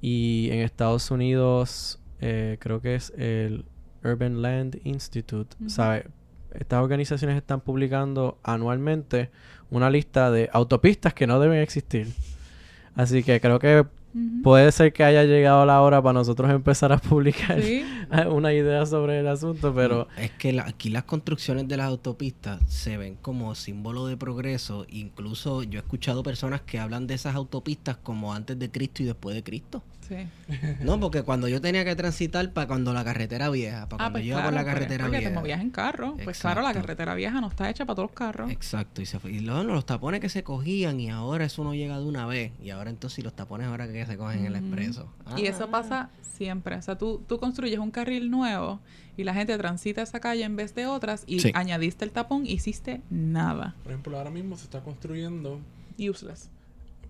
y en Estados Unidos eh, creo que es el Urban Land Institute. ¿sabe? Estas organizaciones están publicando anualmente una lista de autopistas que no deben existir. Así que creo que Puede ser que haya llegado la hora para nosotros empezar a publicar Sí. una idea sobre el asunto, pero Es que la- aquí las construcciones de las autopistas se ven como símbolo de progreso. Incluso yo he escuchado personas que hablan de esas autopistas como antes de Cristo y después de Cristo. Sí. No, porque cuando yo tenía que transitar para cuando la carretera vieja, para Ah, cuando pues yo iba claro, por la carretera porque vieja. te movías en carro. Pues claro, la carretera vieja no está hecha para todos los carros. Exacto, y, se fue- y luego los tapones que se cogían y ahora eso no llega de una vez. Y ahora entonces y los tapones ahora que se cogen en el expreso. Y eso Ah. pasa siempre. O sea, tú, tú construyes un carril nuevo y la gente transita esa calle en vez de otras y Sí. añadiste el tapón y hiciste nada. Por ejemplo, ahora mismo se está construyendo Useless.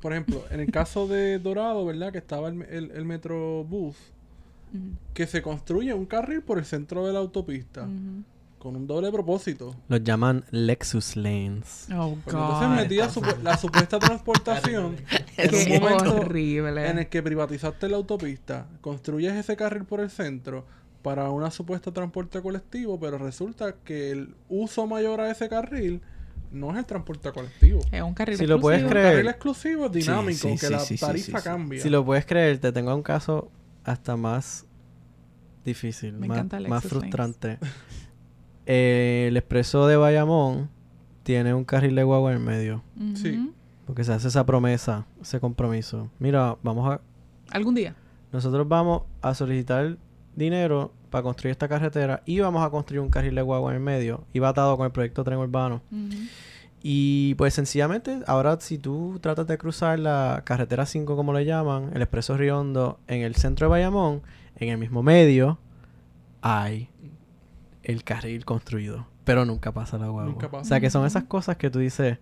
Por ejemplo, en el caso de Dorado, ¿verdad? Que estaba el, el, el Metrobús, que se construye un carril por el centro de la autopista, con un doble propósito. los llaman Lexus Lanes. Oh, Porque entonces God. metía supu- la supuesta transportación en Qué un momento horrible. en el que privatizaste la autopista, construyes ese carril por el centro para una supuesta transporte colectivo, pero resulta que el uso mayor a ese carril no es el transporte colectivo. Es un carril Si lo puedes exclusivo. El creer. carril exclusivo dinámico, sí, que sí, la tarifa sí, sí. cambia. Si lo puedes creer, te tengo un caso hasta más difícil, Me más, encanta frustrante. Eh, el expreso de Bayamón tiene un carril de guagua en medio. Sí. Porque se hace esa promesa, ese compromiso. Mira, vamos a... Algún día. nosotros vamos a solicitar dinero para construir esta carretera y vamos a construir un carril de guagua en el medio y va atado con el proyecto Tren Urbano. Y pues sencillamente, ahora si tú tratas de cruzar la carretera 5 como le llaman, el expreso Riondo en el centro de Bayamón, en el mismo medio, hay el carril construido. Pero nunca pasa la guagua. Nunca pasa. O sea que son esas cosas que tú dices,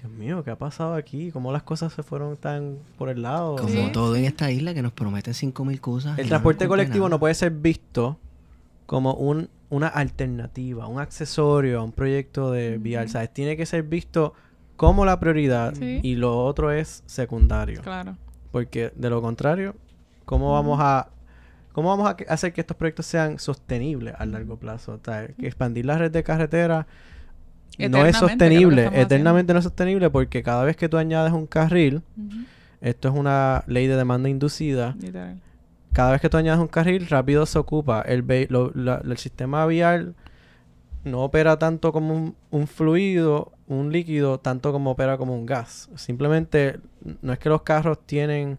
Dios mío, ¿qué ha pasado aquí? ¿Cómo las cosas se fueron tan por el lado? Como Sí. todo en esta isla que nos prometen 5.000 cosas. El transporte colectivo nada. no puede ser visto como un, una alternativa, un accesorio a un proyecto de vial. Ujú. ¿sabes? Tiene que ser visto como la prioridad Sí. y lo otro es secundario. Claro. Porque de lo contrario, ¿cómo vamos a cómo vamos a hacer que estos proyectos sean sostenibles a largo plazo? O sea, que expandir la red de carretera no es sostenible, eternamente no es sostenible porque cada vez que tú añades un carril, esto es una ley de demanda inducida, Literal. Cada vez que tú añades un carril, rápido se ocupa. El, sistema vial no opera tanto como un, un fluido, un líquido, tanto como opera como un gas. Simplemente no es que los carros tienen,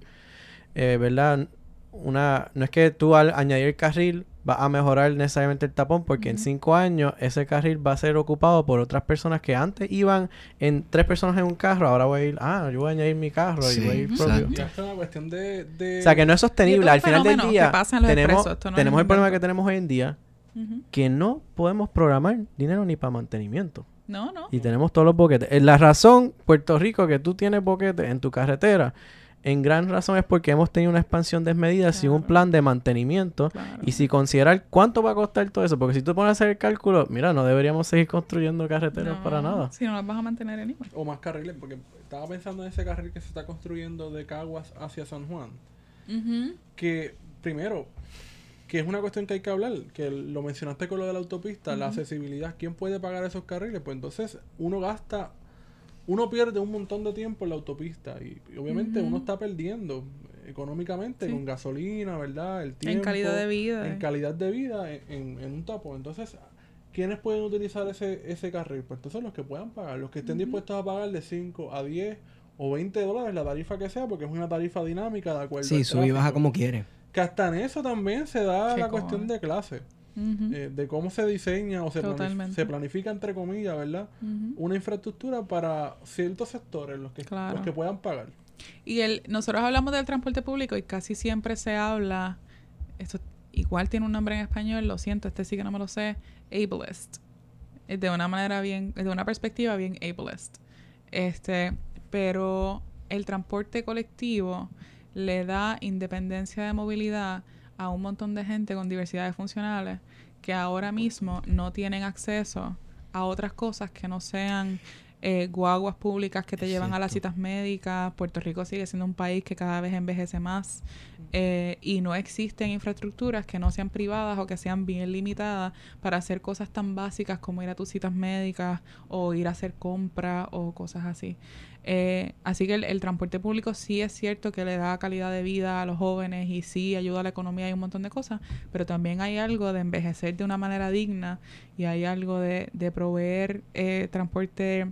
eh, ¿verdad? Una, no es que tú al añadir el carril va a mejorar necesariamente el tapón, porque en cinco años ese carril va a ser ocupado por otras personas que antes iban en tres personas en un carro, ahora voy a ir, ah, yo voy a añadir mi carro y Sí, voy a ir propio. Y esto es una cuestión de... de- O sea, que no es sostenible. Y Al final del día tenemos, no tenemos el problema que tenemos hoy en día, que no podemos programar dinero ni para mantenimiento. No, no. Y tenemos todos los boquetes. Eh, La razón, Puerto Rico, que tú tienes boquetes en tu carretera, en gran razón es porque hemos tenido una expansión desmedida sin un plan de mantenimiento. Claro. Y si considerar cuánto va a costar todo eso, porque si tú pones a hacer el cálculo, mira, no deberíamos seguir construyendo carreteras No, para nada. Si no las vas a mantener en igual. O más carriles, porque estaba pensando en ese carril que se está construyendo de Caguas hacia San Juan. Que, primero, que es una cuestión que hay que hablar, que lo mencionaste con lo de la autopista, la accesibilidad, ¿quién puede pagar esos carriles? Pues entonces uno gasta, uno pierde un montón de tiempo en la autopista y, y obviamente uno está perdiendo económicamente Sí. con gasolina, ¿verdad? El tiempo. En calidad de vida. En calidad de vida en, en- en un tapón. Entonces, ¿quiénes pueden utilizar ese, ese carril? Pues entonces los que puedan pagar, los que estén dispuestos a pagar de 5 a 10 o 20 dólares, la tarifa que sea, porque es una tarifa dinámica de acuerdo Sí, sube y baja como quiere. Que hasta en eso también se da la cuestión de clase, Eh, de cómo se diseña o se, planif- Totalmente. se planifica, entre comillas, ¿verdad? Una infraestructura para ciertos sectores, los que, Claro. los que puedan pagar. Y el, nosotros hablamos del transporte público y casi siempre se habla, esto igual tiene un nombre en español, lo siento, este sí que no me lo sé, ableist. Eh, De una manera bien, de una perspectiva bien ableist. Este, pero el transporte colectivo le da independencia de movilidad a un montón de gente con diversidades funcionales que ahora mismo no tienen acceso a otras cosas que no sean eh, guaguas públicas que te llevan a las citas médicas. Puerto Rico sigue siendo un país que cada vez envejece más eh, y no existen infraestructuras que no sean privadas o que sean bien limitadas para hacer cosas tan básicas como ir a tus citas médicas o ir a hacer compras o cosas así. Eh, así que el, el transporte público sí es cierto que le da calidad de vida a los jóvenes y sí ayuda a la economía y un montón de cosas, pero también hay algo de envejecer de una manera digna y hay algo de, de proveer eh, transporte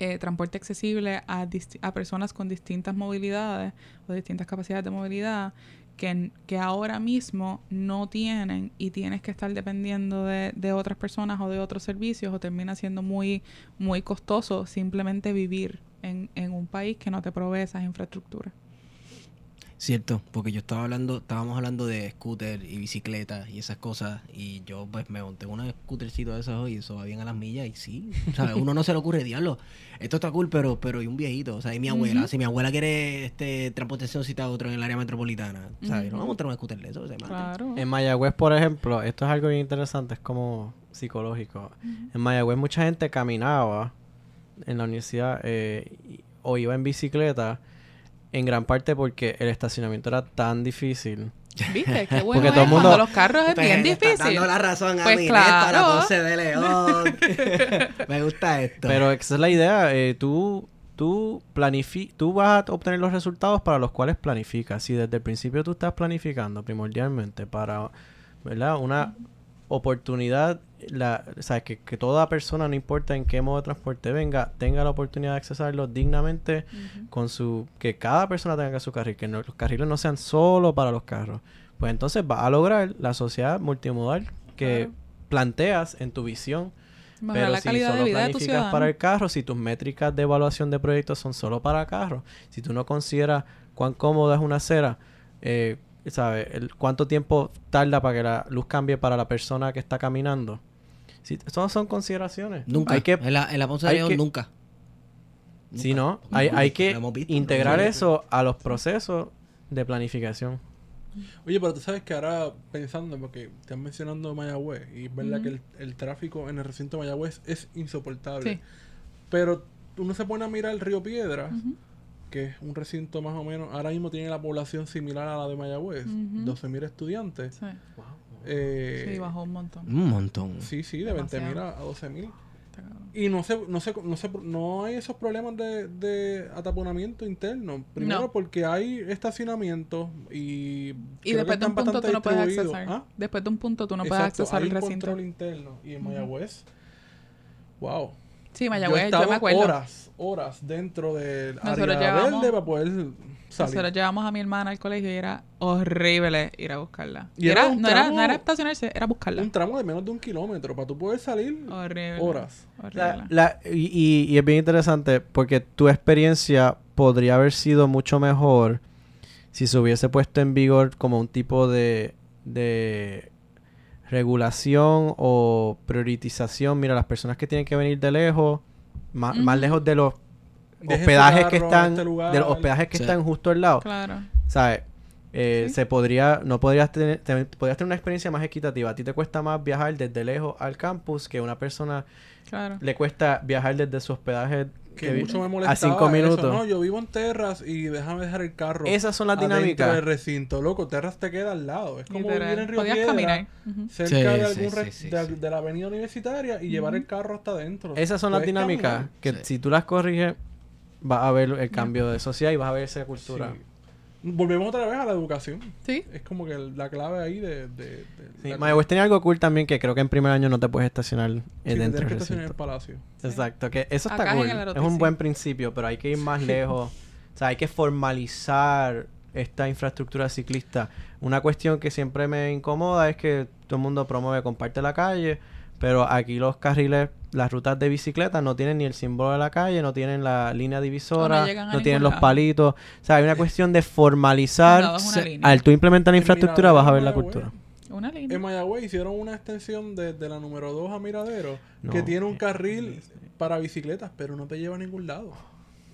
eh, transporte accesible a, a personas con distintas movilidades o distintas capacidades de movilidad que, que ahora mismo no tienen y tienes que estar dependiendo de, de otras personas o de otros servicios o termina siendo muy, muy costoso simplemente vivir en, en un país que no te provee esas infraestructuras. Cierto, porque yo estaba hablando, estábamos hablando de scooter y bicicletas y esas cosas y yo pues me monté en un scootercito de esos hoy y eso va bien a las millas y sí, ¿sabes? Uno no se le ocurre, diablo, esto está cool, pero pero y un viejito, o sea, y mi abuela, si mi abuela quiere este transportación cita otro en el área metropolitana, ¿sabes? Ujú. No vamos a montar un scooter de eso, se. Claro. En Mayagüez, por ejemplo, esto es algo bien interesante, es como psicológico. En Mayagüez mucha gente caminaba en la universidad eh, o iba en bicicleta en gran parte porque el estacionamiento era tan difícil. ¿Viste? Qué bueno Porque es todo el mundo- cuando los carros es Pues, bien difícil. dando la razón a Pues mi claro. para Ponce de León. me gusta esto. Pero esa es la idea. eh, tú, tú, planifi tú vas a obtener los resultados para los cuales planificas. Si desde el principio tú estás planificando primordialmente para ¿verdad? una oportunidad la, o sea, que, que toda persona, no importa en qué modo de transporte venga, tenga la oportunidad de accesarlo dignamente con su... Que cada persona tenga su carril, que no- los carriles no sean solo para los carros. Pues entonces va a lograr la sociedad multimodal que Claro. planteas en tu visión. Mejorar Pero la si solo de vida de tu planificas para el carro, si tus métricas de evaluación de proyectos son solo para carros, si tú no consideras cuán cómoda es una acera, eh, ¿sabes? El, ¿Cuánto tiempo tarda para que la luz cambie para la persona que está caminando? Si, esas son consideraciones. Nunca. Hay que, en la, en la Ponce de León, que- nunca. si no, hay, hay que visto, integrar eso a los procesos de planificación. Oye, pero tú sabes que ahora pensando, porque estás mencionando Mayagüez, y es verdad que el, el tráfico en el recinto de Mayagüez es insoportable. Sí. Pero uno se pone a mirar el Río Piedras, que es un recinto más o menos, ahora mismo tiene la población similar a la de Mayagüez, Ujú. 12.000 estudiantes. Sí. Eh, Sí, bajó un montón. Un montón. Sí, sí, de 20.000 Demasiado. a, a 12.000. Está cabrón. Y no se, no se, no se, no hay esos problemas de, de ataponamiento interno. Primero No. porque hay estacionamientos y... Y después de un punto tú no puedes accesar. ¿Ah? Después de un punto tú no puedes Exacto, accesar hay el recinto. control interno. Y en Mayagüez... Wow. Sí, yo Mayagüez, yo, estado me acuerdo. horas, horas dentro del Nosotros área llevamos- verde para poder salir. Nosotros llevamos a mi hermana al colegio y era horrible ir a buscarla. Y era no, era, tramo- no era estacionarse, era buscarla. Un tramo de menos de un kilómetro para tú poder salir Horrible. horas. Horrible. La- la- y, y- y es bien interesante porque tu experiencia podría haber sido mucho mejor si se hubiese puesto en vigor como un tipo de, de regulación o prioritización. Mira, las personas que tienen que venir de lejos, más, más lejos de los Dejen hospedajes que están, este lugar. de los hospedajes que Sí. están justo al lado. Claro. ¿Sabes? Eh, Sí. Se podría, no podrías tener, te- podrías tener una experiencia más equitativa. A ti te cuesta más viajar desde lejos al campus que una persona Claro. le cuesta viajar desde su hospedaje Que mucho me molestaba a cinco eso, minutos. No, yo vivo en Terras y déjame dejar el carro. Esas son las dinámicas. del recinto, loco. Terras te queda al lado. Es como Literal. vivir en Río Podías Piedra, caminar. Cerca Sí, de algún sí, re- sí, de, sí. de la avenida universitaria y llevar el carro hasta adentro. Esas son las dinámicas caminar. que Sí. si tú las corriges vas a ver el cambio de sociedad y vas a ver esa cultura. Volvemos otra vez a la educación. Sí. Es como que la clave ahí de... de, de- Sí, Mayagüez tenía algo cool también que creo que en primer año no te puedes estacionar eh, Sí, dentro tienes del que estacionar en el palacio. Exacto, que eso está Acá cool. Es un buen principio, pero hay que ir más lejos. O sea, hay que formalizar esta infraestructura ciclista. Una cuestión que siempre me incomoda es que todo el mundo promueve comparte la calle, pero aquí los carriles, las rutas de bicicleta no tienen ni el símbolo de la calle, no tienen la línea divisora, no tienen los lado. palitos. O sea, hay una cuestión de formalizar. Se- al tú implementar la infraestructura vas a ver la cultura. Una línea. En Mayagüez hicieron una extensión de, de la número 2 a Miradero No. que tiene un carril para bicicletas, pero no te lleva a ningún lado.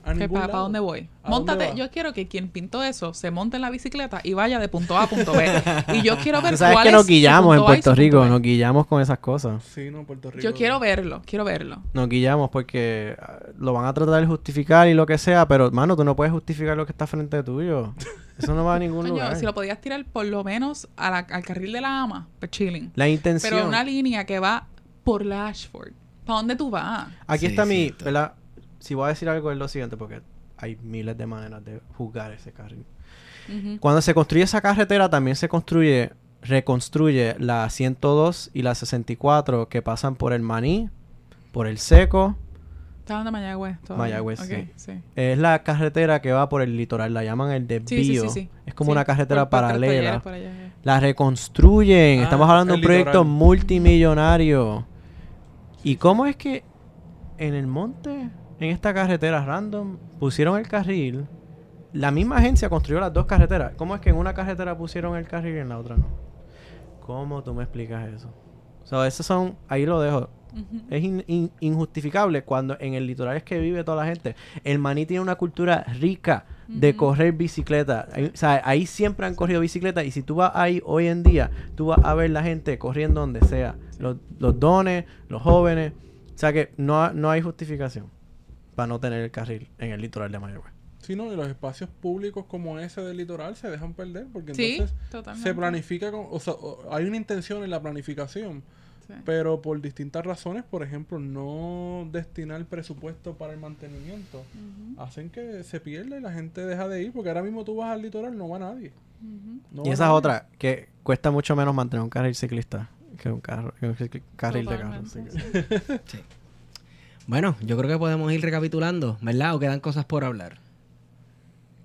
A ¿Qué ningún lado. ¿Para dónde voy? ¿A dónde Móntate. Yo quiero que quien pintó eso se monte en la bicicleta y vaya de punto A a punto B. y yo quiero ver Tú sabes cuál que es nos guillamos en Puerto Rico, nos guillamos con esas cosas. Sí, no, Puerto Rico. Yo quiero verlo, quiero verlo. Nos guillamos porque ah, lo van a tratar de justificar y lo que sea, pero hermano, tú no puedes justificar lo que está frente tuyo. Eso no va a ningún Coño, lugar. si lo podías tirar por lo menos a la- al carril de la ama, pues chilling. La intención. Pero una línea que va por la Ashford. ¿Para dónde tú vas? Aquí Sí, está mi. ¿verdad? Si voy a decir algo es lo siguiente porque hay miles de maneras de juzgar ese carril. Cuando se construye esa carretera también se construye, reconstruye la 102 y la 64 que pasan por el Maní, por el Seco. Hablando de Mayagüez. todavía. Mayagüez, Ok, sí. sí. Es la carretera que va por el litoral, la llaman el desvío. Sí, sí, sí, sí. Es como Sí, una carretera por- por tres paralela. por allá. La reconstruyen. Ah, Estamos hablando de un proyecto multimillonario. ¿Y cómo es que en el monte, en esta carretera random, pusieron el carril? La misma agencia construyó las dos carreteras. ¿Cómo es que en una carretera pusieron el carril y en la otra no? ¿Cómo tú me explicas eso? O sea, esos son... Ahí lo dejo. Es in- in- injustificable cuando en el litoral es que vive toda la gente. El maní tiene una cultura rica de correr bicicleta. Ahí, o sea, ahí siempre han corrido bicicleta y si tú vas ahí hoy en día, tú vas a ver la gente corriendo donde sea. Los, los dones, los jóvenes. O sea que no, no hay justificación para no tener el carril en el litoral de Mayagüez. Sí, no, y los espacios públicos como ese del litoral se dejan perder porque Sí, entonces totalmente. se planifica con, o sea, hay una intención en la planificación, Sí. pero por distintas razones, por ejemplo, no destinar presupuesto para el mantenimiento, hacen que se pierda y la gente deja de ir porque ahora mismo tú vas al litoral no va nadie. No y esa es otra, que cuesta mucho menos mantener un carril ciclista Que un carro, que era un carril de carro. Sí. Bueno, yo creo que podemos ir recapitulando, ¿verdad? ¿O quedan cosas por hablar?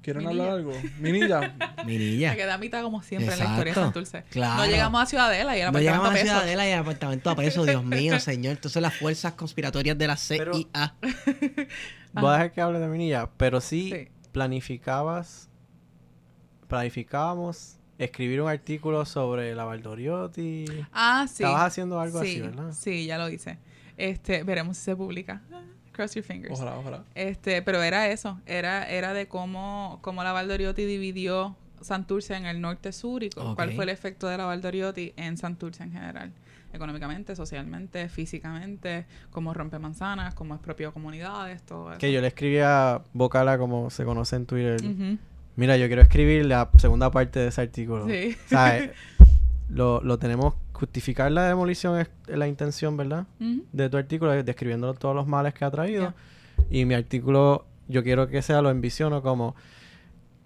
¿Quieren Minilla. hablar algo? Minilla. Minilla. Me quedé a mitad como siempre en la historia de. Santurce. Claro. No llegamos a Ciudadela y el No llegamos a la apartamento a ciudadela y el apartamento a peso, Dios mío, señor. Entonces las fuerzas conspiratorias de la Pero- CIA. Voy a dejar que hable de Minilla, pero sí, Sí. planificabas, planificábamos escribir un artículo sobre la Valdoriotti. Ah, sí. Estabas haciendo algo sí, así, ¿verdad? Sí, ya lo hice. Este, veremos si se publica. Cross your fingers. Ojalá, ojalá. Este, pero era eso, era, era de cómo, cómo la Valdoriotti dividió Santurce en el norte-sur y cuál fue el efecto de la Valdoriotti en Santurce en general. Económicamente, socialmente, físicamente, cómo rompe manzanas, cómo expropió comunidades, todo eso. Que yo le escribía a Bocala, como se conoce en Twitter. Mira, yo quiero escribir la segunda parte de ese artículo. Sí. Eh, lo, lo tenemos, justificar la demolición es la intención, ¿verdad? De tu artículo, es describiendo todos los males que ha traído. Y mi artículo, yo quiero que sea, lo envisiono como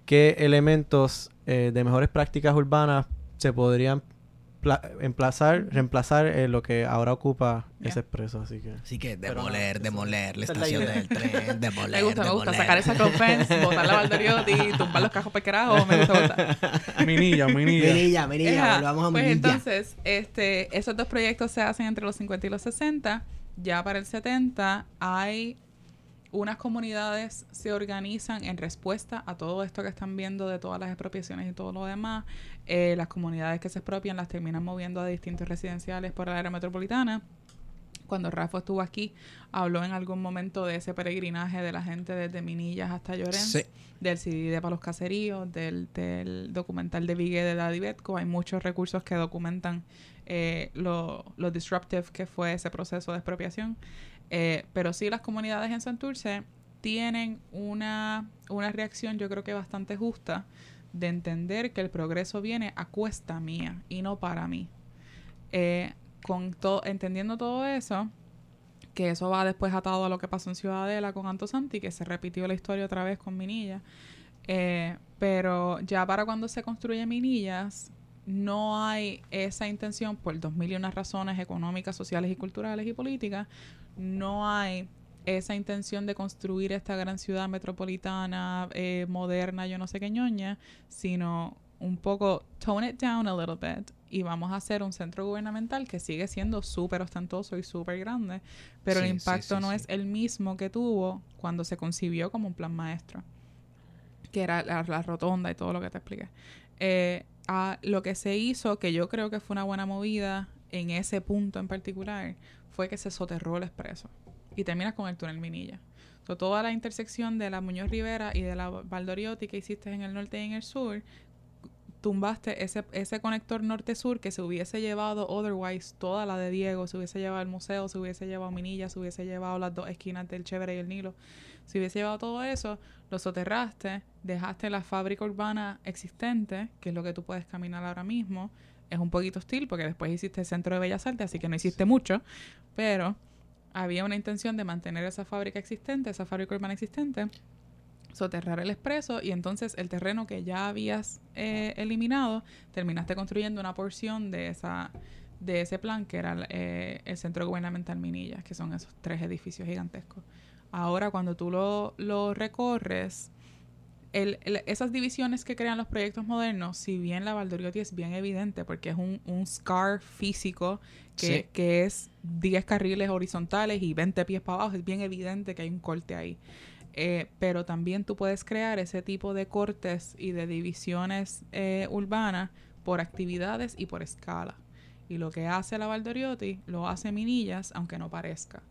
qué elementos eh, de mejores prácticas urbanas se podrían emplazar, reemplazar en lo que ahora ocupa Ya. ese expreso. Así que... Así que Pero demoler, eso- demoler la la estación idea. del tren, demoler, Me gusta, me gusta. demoler. Sacar esa crop fence, botar la Valdoriotti, tumbar los cajos para carajo, me gusta botar. Minilla, Minilla. Minilla, Minilla, Ajá, volvamos a pues Minilla. entonces, este, esos dos proyectos se hacen entre los 50 y los 60. Ya para el 70 hay unas comunidades se organizan en respuesta a todo esto que están viendo de todas las expropiaciones y todo lo demás. Eh, las comunidades que se expropian las terminan moviendo a distintos residenciales por el área metropolitana. Cuando Rafa estuvo aquí, habló en algún momento de ese peregrinaje de la gente desde Minillas hasta Llorens Sí. del CD de Palos Caseríos, del, del documental de Vigue de Daddy Betco. Hay muchos recursos que documentan eh, lo, lo disruptive que fue ese proceso de expropiación. Eh, pero sí, las comunidades en Santurce tienen una, una reacción, yo creo que bastante justa, de entender que el progreso viene a cuesta mía y no para mí. Eh, con todo, entendiendo todo eso, que eso va después atado a lo que pasó en Ciudadela con Anto Santi, que se repitió la historia otra vez con Minilla. Eh, pero ya para cuando se construye Minillas, no hay esa intención por dos mil y unas razones económicas, sociales y culturales y políticas. No hay esa intención de construir esta gran ciudad metropolitana, eh, moderna, yo no sé qué ñoña, sino un poco tone it down a little bit y vamos a hacer un centro gubernamental que sigue siendo súper ostentoso y súper grande, pero Sí, el impacto sí, no es el mismo que tuvo cuando se concibió como un plan maestro, que era la, la rotonda y todo lo que te expliqué. Eh, a lo que se hizo, que yo creo que fue una buena movida en ese punto en particular, fue que se soterró el expreso y terminas con el túnel Minilla. Toda la intersección de la Muñoz Rivera y de la Valdoriotti que hiciste en el norte y en el sur, tumbaste ese, ese conector norte-sur que se hubiese llevado otherwise toda la de Diego, se hubiese llevado el museo, se hubiese llevado Minilla, se hubiese llevado las dos esquinas del Chévere y el Nilo, se hubiese llevado todo eso, lo soterraste, dejaste la fábrica urbana existente, que es lo que tú puedes caminar ahora mismo, es un poquito hostil porque después hiciste el centro de Bellas Artes, así que no hiciste mucho, pero había una intención de mantener esa fábrica existente, esa fábrica urbana existente, soterrar el expreso y entonces el terreno que ya habías eh, eliminado, terminaste construyendo una porción de esa de ese plan que era eh, el Centro Gubernamental Minillas, que son esos tres edificios gigantescos. Ahora cuando tú lo, lo recorres, el- el- esas divisiones que crean los proyectos modernos, si bien la Valdoriotti es bien evidente porque es un, un scar físico que, Sí. que es 10 carriles horizontales y 20 pies para abajo, es bien evidente que hay un corte ahí. Eh, pero también tú puedes crear ese tipo de cortes y de divisiones eh, urbanas por actividades y por escala. Y lo que hace la Valdoriotti lo hace Minillas, aunque no parezca.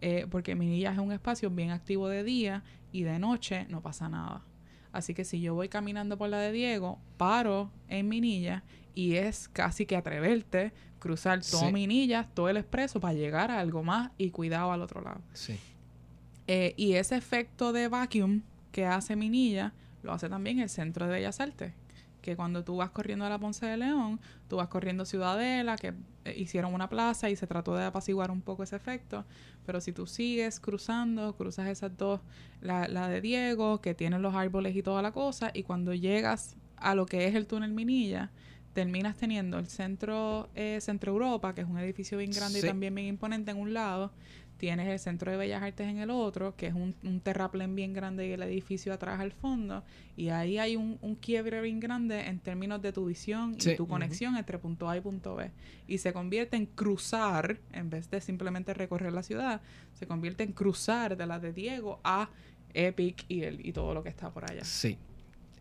Eh, porque Minillas es un espacio bien activo de día y de noche no pasa nada. Así que si yo voy caminando por la de Diego, paro en Minillas y es casi que atreverte cruzar todo Sí. Minillas, todo el expreso para llegar a algo más y cuidado al otro lado. Sí. Eh, y ese efecto de vacuum que hace Minilla lo hace también el Centro de Bellas Artes. Que cuando tú vas corriendo a la Ponce de León, tú vas corriendo Ciudadela, que eh, hicieron una plaza y se trató de apaciguar un poco ese efecto. Pero si tú sigues cruzando, cruzas esas dos, la, la de Diego, que tiene los árboles y toda la cosa, y cuando llegas a lo que es el túnel Minilla, terminas teniendo el centro, eh, Centro Europa, que es un edificio bien grande Sí. y también bien imponente en un lado. Tienes el Centro de Bellas Artes en el otro, que es un, un terraplén bien grande y el edificio atrás al fondo. Y ahí hay un, un quiebre bien grande en términos de tu visión Sí. y tu conexión entre punto A y punto B. Y se convierte en cruzar, en vez de simplemente recorrer la ciudad, se convierte en cruzar de la de Diego a Epic y, el, y todo lo que está por allá. Sí.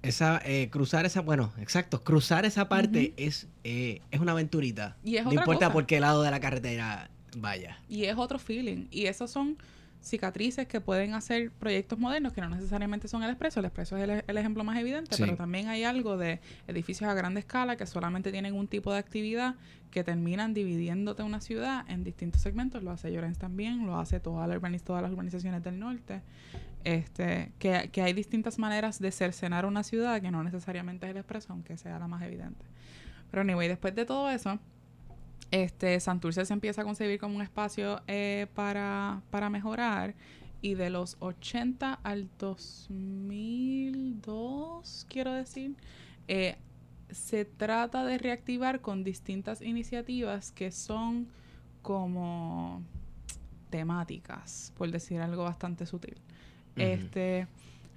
Esa, eh, cruzar esa, bueno, exacto, cruzar esa parte es, eh, es una aventurita. Y es no otra importa cosa. por qué lado de la carretera vaya. Y es otro feeling. Y esos son cicatrices que pueden hacer proyectos modernos que no necesariamente son el expreso. El expreso es el, el ejemplo más evidente, Sí. pero también hay algo de edificios a grande escala que solamente tienen un tipo de actividad que terminan dividiéndote una ciudad en distintos segmentos. Lo hace Llorens también, lo hace toda la todas las urbanizaciones del norte. Este, que, que hay distintas maneras de cercenar una ciudad que no necesariamente es el expreso, aunque sea la más evidente. Pero anyway, después de todo eso, este, Santurce se empieza a concebir como un espacio eh, para, para mejorar. Y de los 80 al 2002, quiero decir, eh, se trata de reactivar con distintas iniciativas que son como temáticas, por decir algo bastante sutil. Este,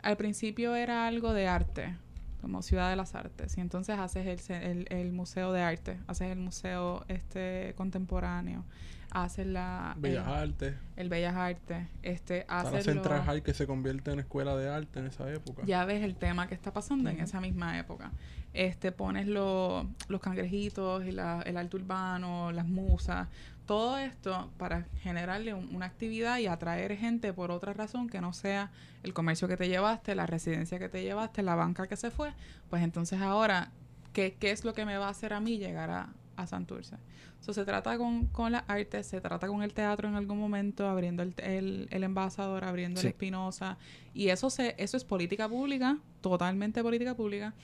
al principio era algo de arte, como Ciudad de las Artes, y entonces haces el, el, el museo de arte, haces el museo este contemporáneo, haces la Bellas el, Artes. el Bellas Artes, este haces Central High que se convierte en escuela de arte en esa época. ya ves el tema que está pasando en esa misma época. Este, pones lo- los cangrejitos y la- el arte urbano, las musas, todo esto para generarle un- una actividad y atraer gente por otra razón que no sea el comercio que te llevaste, la residencia que te llevaste, la banca que se fue. Pues entonces ahora, ¿qué, qué es lo que me va a hacer a mí llegar a, a Santurce? So, se trata con, con las artes, se trata con el teatro en algún momento, abriendo el, el, el envasador, abriendo Sí. el Espinosa. Y eso, se, eso es política pública, totalmente política pública.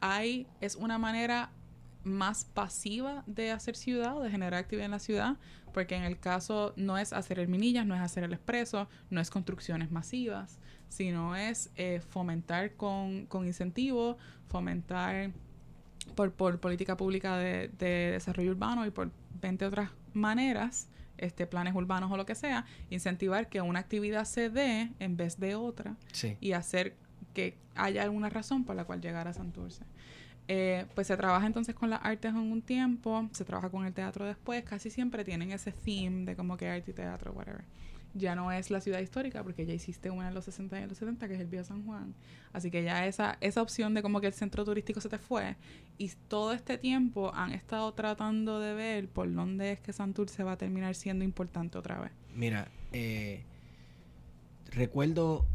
Hay, es una manera más pasiva de hacer ciudad o de generar actividad en la ciudad, porque en el caso no es hacer el minillas, no es hacer el expreso, no es construcciones masivas, sino es eh, fomentar con, con incentivos, fomentar por, por política pública de, de desarrollo urbano y por 20 otras maneras, este planes urbanos o lo que sea, incentivar que una actividad se dé en vez de otra Sí. y hacer que haya alguna razón por la cual llegar a Santurce. Eh, pues se trabaja entonces con las artes en un tiempo, se trabaja con el teatro después, casi siempre tienen ese theme de como que arte y teatro, whatever. Ya no es la ciudad histórica porque ya hiciste una en los 60 y en los 70 que es el Viejo San Juan. Así que ya esa, esa opción de como que el centro turístico se te fue y todo este tiempo han estado tratando de ver por dónde es que Santurce va a terminar siendo importante otra vez. Mira, eh, recuerdo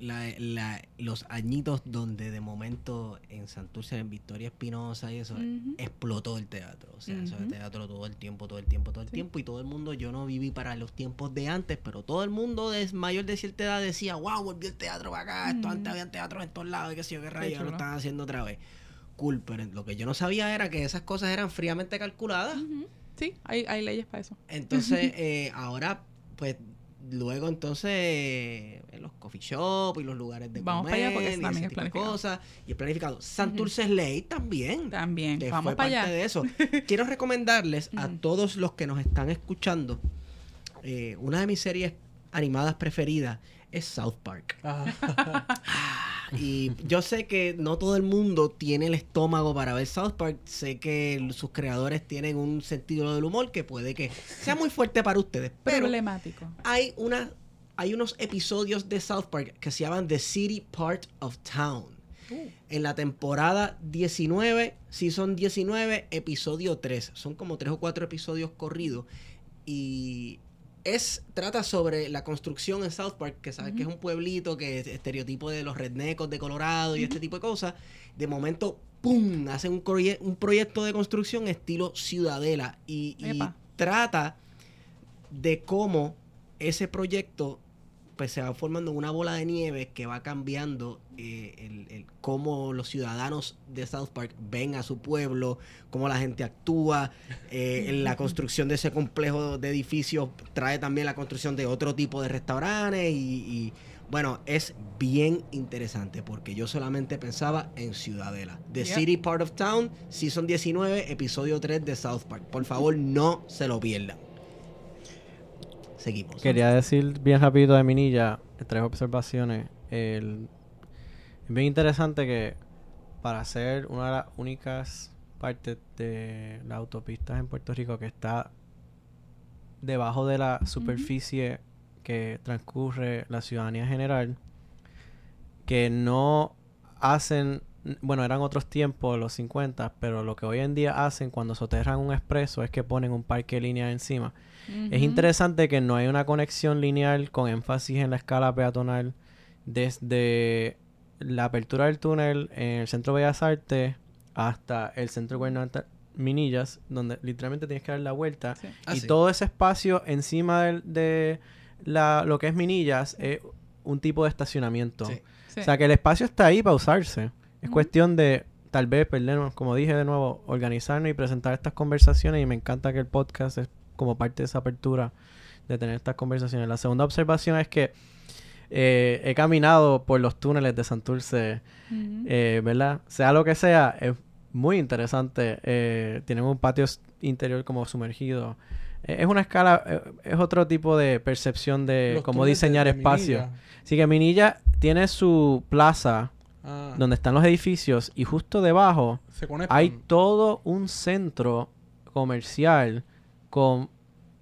la- la- los añitos donde de momento en Santurce, en Victoria Espinosa y eso, explotó el teatro. O sea, eso Ujú. teatro todo el tiempo, todo el tiempo, todo el Sí. tiempo. Y todo el mundo, yo no viví para los tiempos de antes, pero todo el mundo de mayor de cierta edad decía, wow, volvió el teatro para acá. Esto antes habían teatros en todos lados y qué sé yo, qué rayos, lo chulo. están haciendo otra vez. Cool, pero lo que yo no sabía era que esas cosas eran fríamente calculadas. Sí, hay, hay leyes para eso. Entonces, eh, ahora, pues, luego entonces, en los coffee shop y los lugares de Vamos comer para allá porque y también ese es tipo de planificado. cosas, y es planificado. Santurce es ley también. También. que Vamos fue para parte allá. de eso. Quiero recomendarles a todos los que nos están escuchando, eh, una de mis series animadas preferidas es South Park. Ah, Y yo sé que no todo el mundo tiene el estómago para ver South Park. Sé que sus creadores tienen un sentido del humor que puede que sea muy fuerte para ustedes. Pero Problemático. hay, una, hay unos episodios de South Park que se llaman The City Part of Town. En la temporada 19, Season 19, episodio 3. Son como tres o cuatro episodios corridos. Y es trata sobre la construcción en South Park, que sabes que es un pueblito, que es estereotipo de los rednecos de Colorado y este tipo de cosas. De momento, ¡pum! Hacen un, proye- un proyecto de construcción estilo Ciudadela. Y, trata de cómo ese proyecto pues se va formando una bola de nieve que va cambiando eh, el, el- cómo los ciudadanos de South Park ven a su pueblo, cómo la gente actúa. eh, en la construcción de ese complejo de edificios trae también la construcción de otro tipo de restaurantes y, y, bueno, es bien interesante porque yo solamente pensaba en Ciudadela. The. City Part of Town, Season 19, episodio 3 de South Park. Por favor, no se lo pierdan. Seguimos. Quería decir bien rapidito de Minilla, tres observaciones. El, es bien interesante que para ser una de las únicas partes de las autopistas en Puerto Rico que está debajo de la superficie que transcurre la ciudadanía general, que no hacen, bueno, eran otros tiempos, los 50, pero lo que hoy en día hacen cuando soterran un expreso es que ponen un parque lineal encima. Es interesante que no hay una conexión lineal con énfasis en la escala peatonal desde la apertura del túnel en el Centro Bellas Artes hasta el Centro Gubernamental Minillas, donde literalmente tienes que dar la vuelta. Sí. Ah, y sí. todo ese espacio encima de, la, lo que es Minillas es un tipo de estacionamiento. Sí. Sí. O sea que el espacio está ahí para usarse. Es cuestión de tal vez perdernos, como dije de nuevo, organizarnos y presentar estas conversaciones. Y me encanta que el podcast es como parte de esa apertura de tener estas conversaciones. La segunda observación es que eh, he caminado por los túneles de Santurce, eh, ¿verdad? Sea lo que sea, es muy interesante. Eh, tienen un patio interior como sumergido. Eh, es una escala, es otro tipo de percepción de Los cómo diseñar de espacio. Minilla. Así que Minilla tiene su plaza Ah, donde están los edificios y justo debajo hay todo un centro comercial con,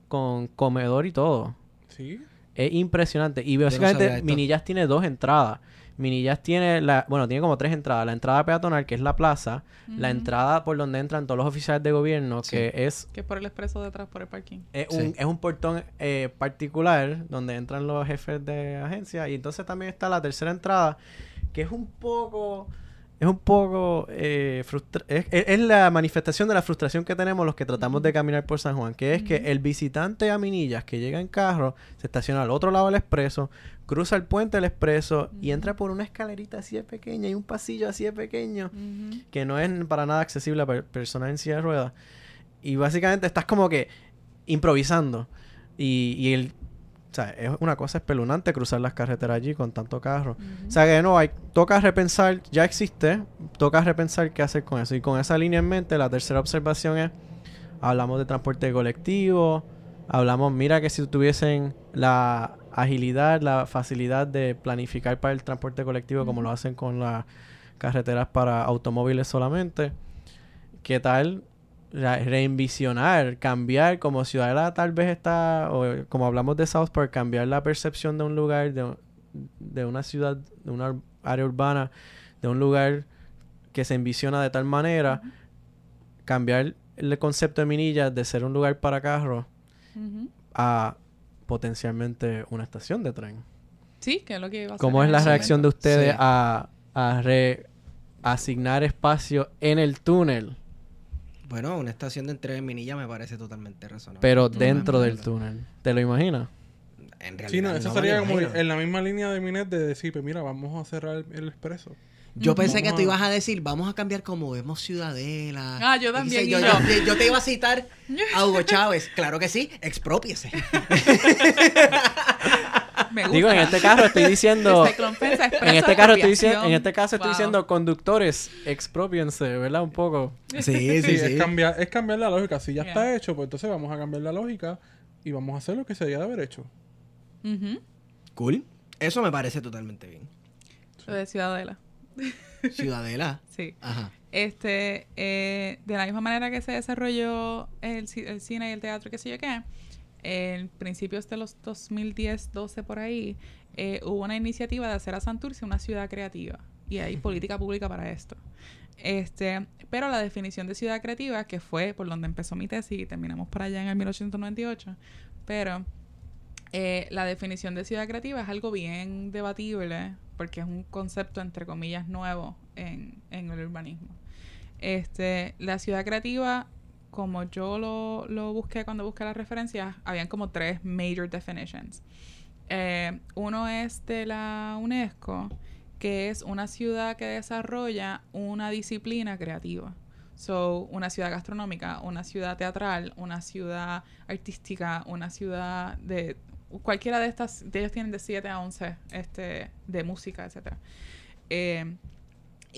con comedor y todo. Sí. Es impresionante. Y no básicamente. Minillas tiene dos entradas. Minillas tiene la, bueno, tiene como tres entradas. La entrada peatonal, que es la plaza, la entrada por donde entran todos los oficiales de gobierno, Sí. que es Que es por el expreso detrás, por el parking. es Sí. un, es un portón eh, particular donde entran los jefes de agencia y entonces también está la tercera entrada que es un poco es un poco eh, frustra- es, es- la manifestación de la frustración que tenemos los que tratamos de caminar por San Juan que es que el visitante a Minillas que llega en carro se estaciona al otro lado del expreso cruza el puente del expreso y entra por una escalerita así de pequeña y un pasillo así de pequeño que no es para nada accesible a per- personas en silla de ruedas. Y básicamente estás como que improvisando. Y, y el, o sea, es una cosa espeluznante cruzar las carreteras allí con tanto carro. O sea que no, hay, toca repensar, ya existe, toca repensar qué hacer con eso. Y con esa línea en mente, la tercera observación es, hablamos de transporte colectivo, hablamos, mira que si tuviesen la agilidad, la facilidad de planificar para el transporte colectivo como lo hacen con las carreteras para automóviles solamente, ¿qué tal reenvisionar, cambiar como ciudadana tal vez está, o como hablamos de South Park, cambiar la percepción de un lugar, de, de una ciudad, de una área urbana, de un lugar que se envisiona de tal manera, cambiar el concepto de Minilla de ser un lugar para carros a potencialmente una estación de tren. Sí, que es lo que iba a ¿Cómo es la reacción de ustedes Sí. a, a re- asignar espacio en el túnel, Bueno, una estación de entrega en Minilla me parece totalmente razonable. pero dentro del túnel? ¿Te lo imaginas? En realidad, Sí, no, eso no sería como en la misma línea de Minet de decir, pues mira, vamos a cerrar el, el expreso. Yo pensé que tú ibas a decir, vamos a cambiar como vemos Ciudadela. Ah, yo Y también, dice, y yo, yo. yo- yo te iba a citar a Hugo Chávez. Claro que sí, expropiese. Me gusta. Digo, en este caso estoy diciendo... Este En este, caso estoy diciendo, en este caso estoy Wow. diciendo conductores, expropiense, ¿verdad? Un poco. Sí, Sí, sí, Es, cambiar, es cambiar la lógica. Si ya Yeah. está hecho, pues entonces vamos a cambiar la lógica y vamos a hacer lo que se debía de haber hecho. Cool. Eso me parece totalmente bien. Lo de Ciudadela. Ciudadela. Sí. Ajá. Este, eh, de la misma manera que se desarrolló el, el cine y el teatro, qué sé yo qué, en principios de los 2010, 12 por ahí, eh, hubo una iniciativa de hacer a Santurce una ciudad creativa. Y hay política pública para esto. Este, pero la definición de ciudad creativa, que fue por donde empezó mi tesis y terminamos para allá en el 1898, pero eh, la definición de ciudad creativa es algo bien debatible porque es un concepto entre comillas nuevo en, en el urbanismo. Este, la ciudad creativa, como yo lo, lo busqué cuando busqué las referencias, habían como tres major definitions. Eh, uno es de la UNESCO, que es una ciudad que desarrolla una disciplina creativa. So, una ciudad gastronómica, una ciudad teatral, una ciudad artística, una ciudad de... Cualquiera de estas, de ellos tienen de 7 a 11 este, de música, etc.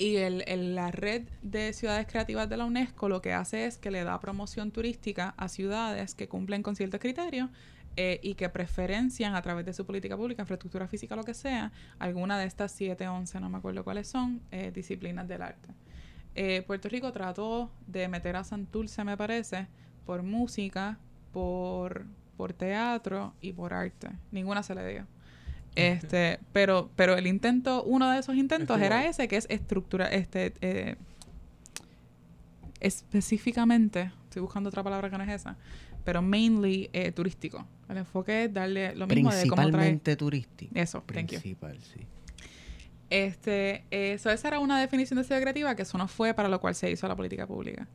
y el, el- la red de ciudades creativas de la UNESCO lo que hace es que le da promoción turística a ciudades que cumplen con ciertos criterios eh, y que preferencian a través de su política pública, infraestructura física, lo que sea, alguna de estas 7, 11, no me acuerdo cuáles son, eh, disciplinas del arte. Eh, Puerto Rico trató de meter a Santurce, me parece, por música, por, por teatro y por arte. Ninguna se le dio. Este, pero, pero el intento, uno de esos intentos Estuvo era ese, que es estructura, este, eh, específicamente, estoy buscando otra palabra que no es esa, pero mainly eh, turístico. El enfoque es darle lo mismo de cómo. Principalmente turístico. Eso, thank you. Principal, sí. Este, eso esa era una definición de ciudad creativa que eso no fue para lo cual se hizo la política pública.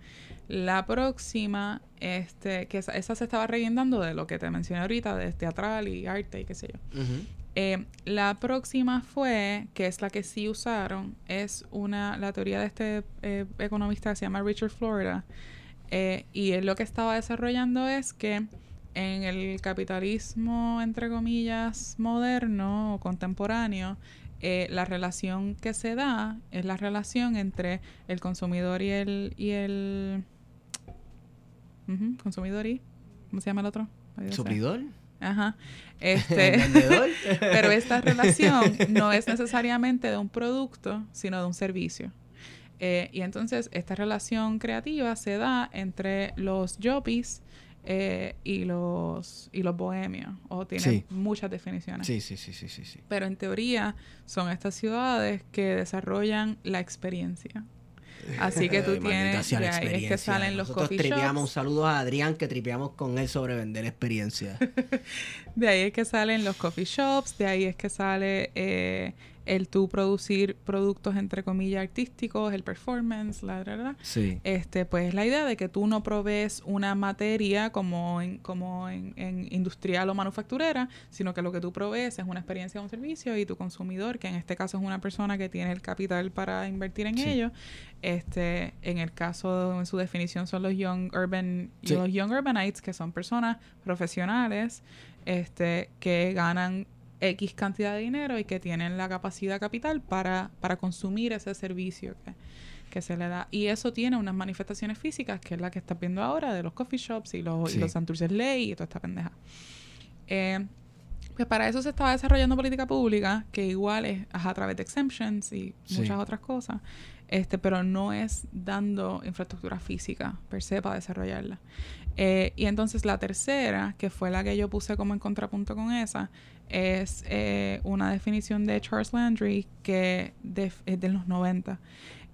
La próxima, este, que esa, esa se estaba reguindando de lo que te mencioné ahorita, de teatral y arte y qué sé yo. Ujú. Eh, la próxima fue, que es la que sí usaron, es una, la teoría de este eh, economista que se llama Richard Florida. eh, y él lo que estaba desarrollando es que en el capitalismo, entre comillas, moderno o contemporáneo, la relación que se da es la relación entre el consumidor y el... Y el consumidor y... ¿Cómo se llama el otro? ¿Suplidor? Ajá. Este... Pero esta relación no es necesariamente de un producto, sino de un servicio. Eh, y entonces esta relación creativa se da entre los yuppies eh, y los y los bohemios. O tiene Sí. muchas definiciones. sí, sí, sí, sí, sí, sí. Pero en teoría son estas ciudades que desarrollan la experiencia. Así que tú Ay, maldita tienes, ahí es que salen los Nosotros coffee tripeamos, un shops. saludo a Adrián que tripeamos con él sobre vender experiencia. De ahí es que salen los coffee shops, de ahí es que sale eh, el tú producir productos entre comillas artísticos, el performance, la, la. Sí. Este, pues la idea de que tú no provees una materia como en, como en, en industrial o manufacturera, sino que lo que tú provees es una experiencia o un servicio y tu consumidor, que en este caso es una persona que tiene el capital para invertir en Sí. ello, este, en el caso, en su definición son los young urban, Sí. los young urbanites, que son personas profesionales, este, que ganan X cantidad de dinero y que tienen la capacidad capital para, para consumir ese servicio que, que se le da. Y eso tiene unas manifestaciones físicas, que es la que estás viendo ahora, de los coffee shops y los, Sí. y los Santurces Ley y toda esta pendeja. Eh, pues para eso se estaba desarrollando política pública, que igual es a través de exemptions y Sí. muchas otras cosas, este, pero no es dando infraestructura física per se para desarrollarla. Eh, y entonces la tercera, que fue la que yo puse como en contrapunto con esa, es eh, una definición de Charles Landry que es de los 90.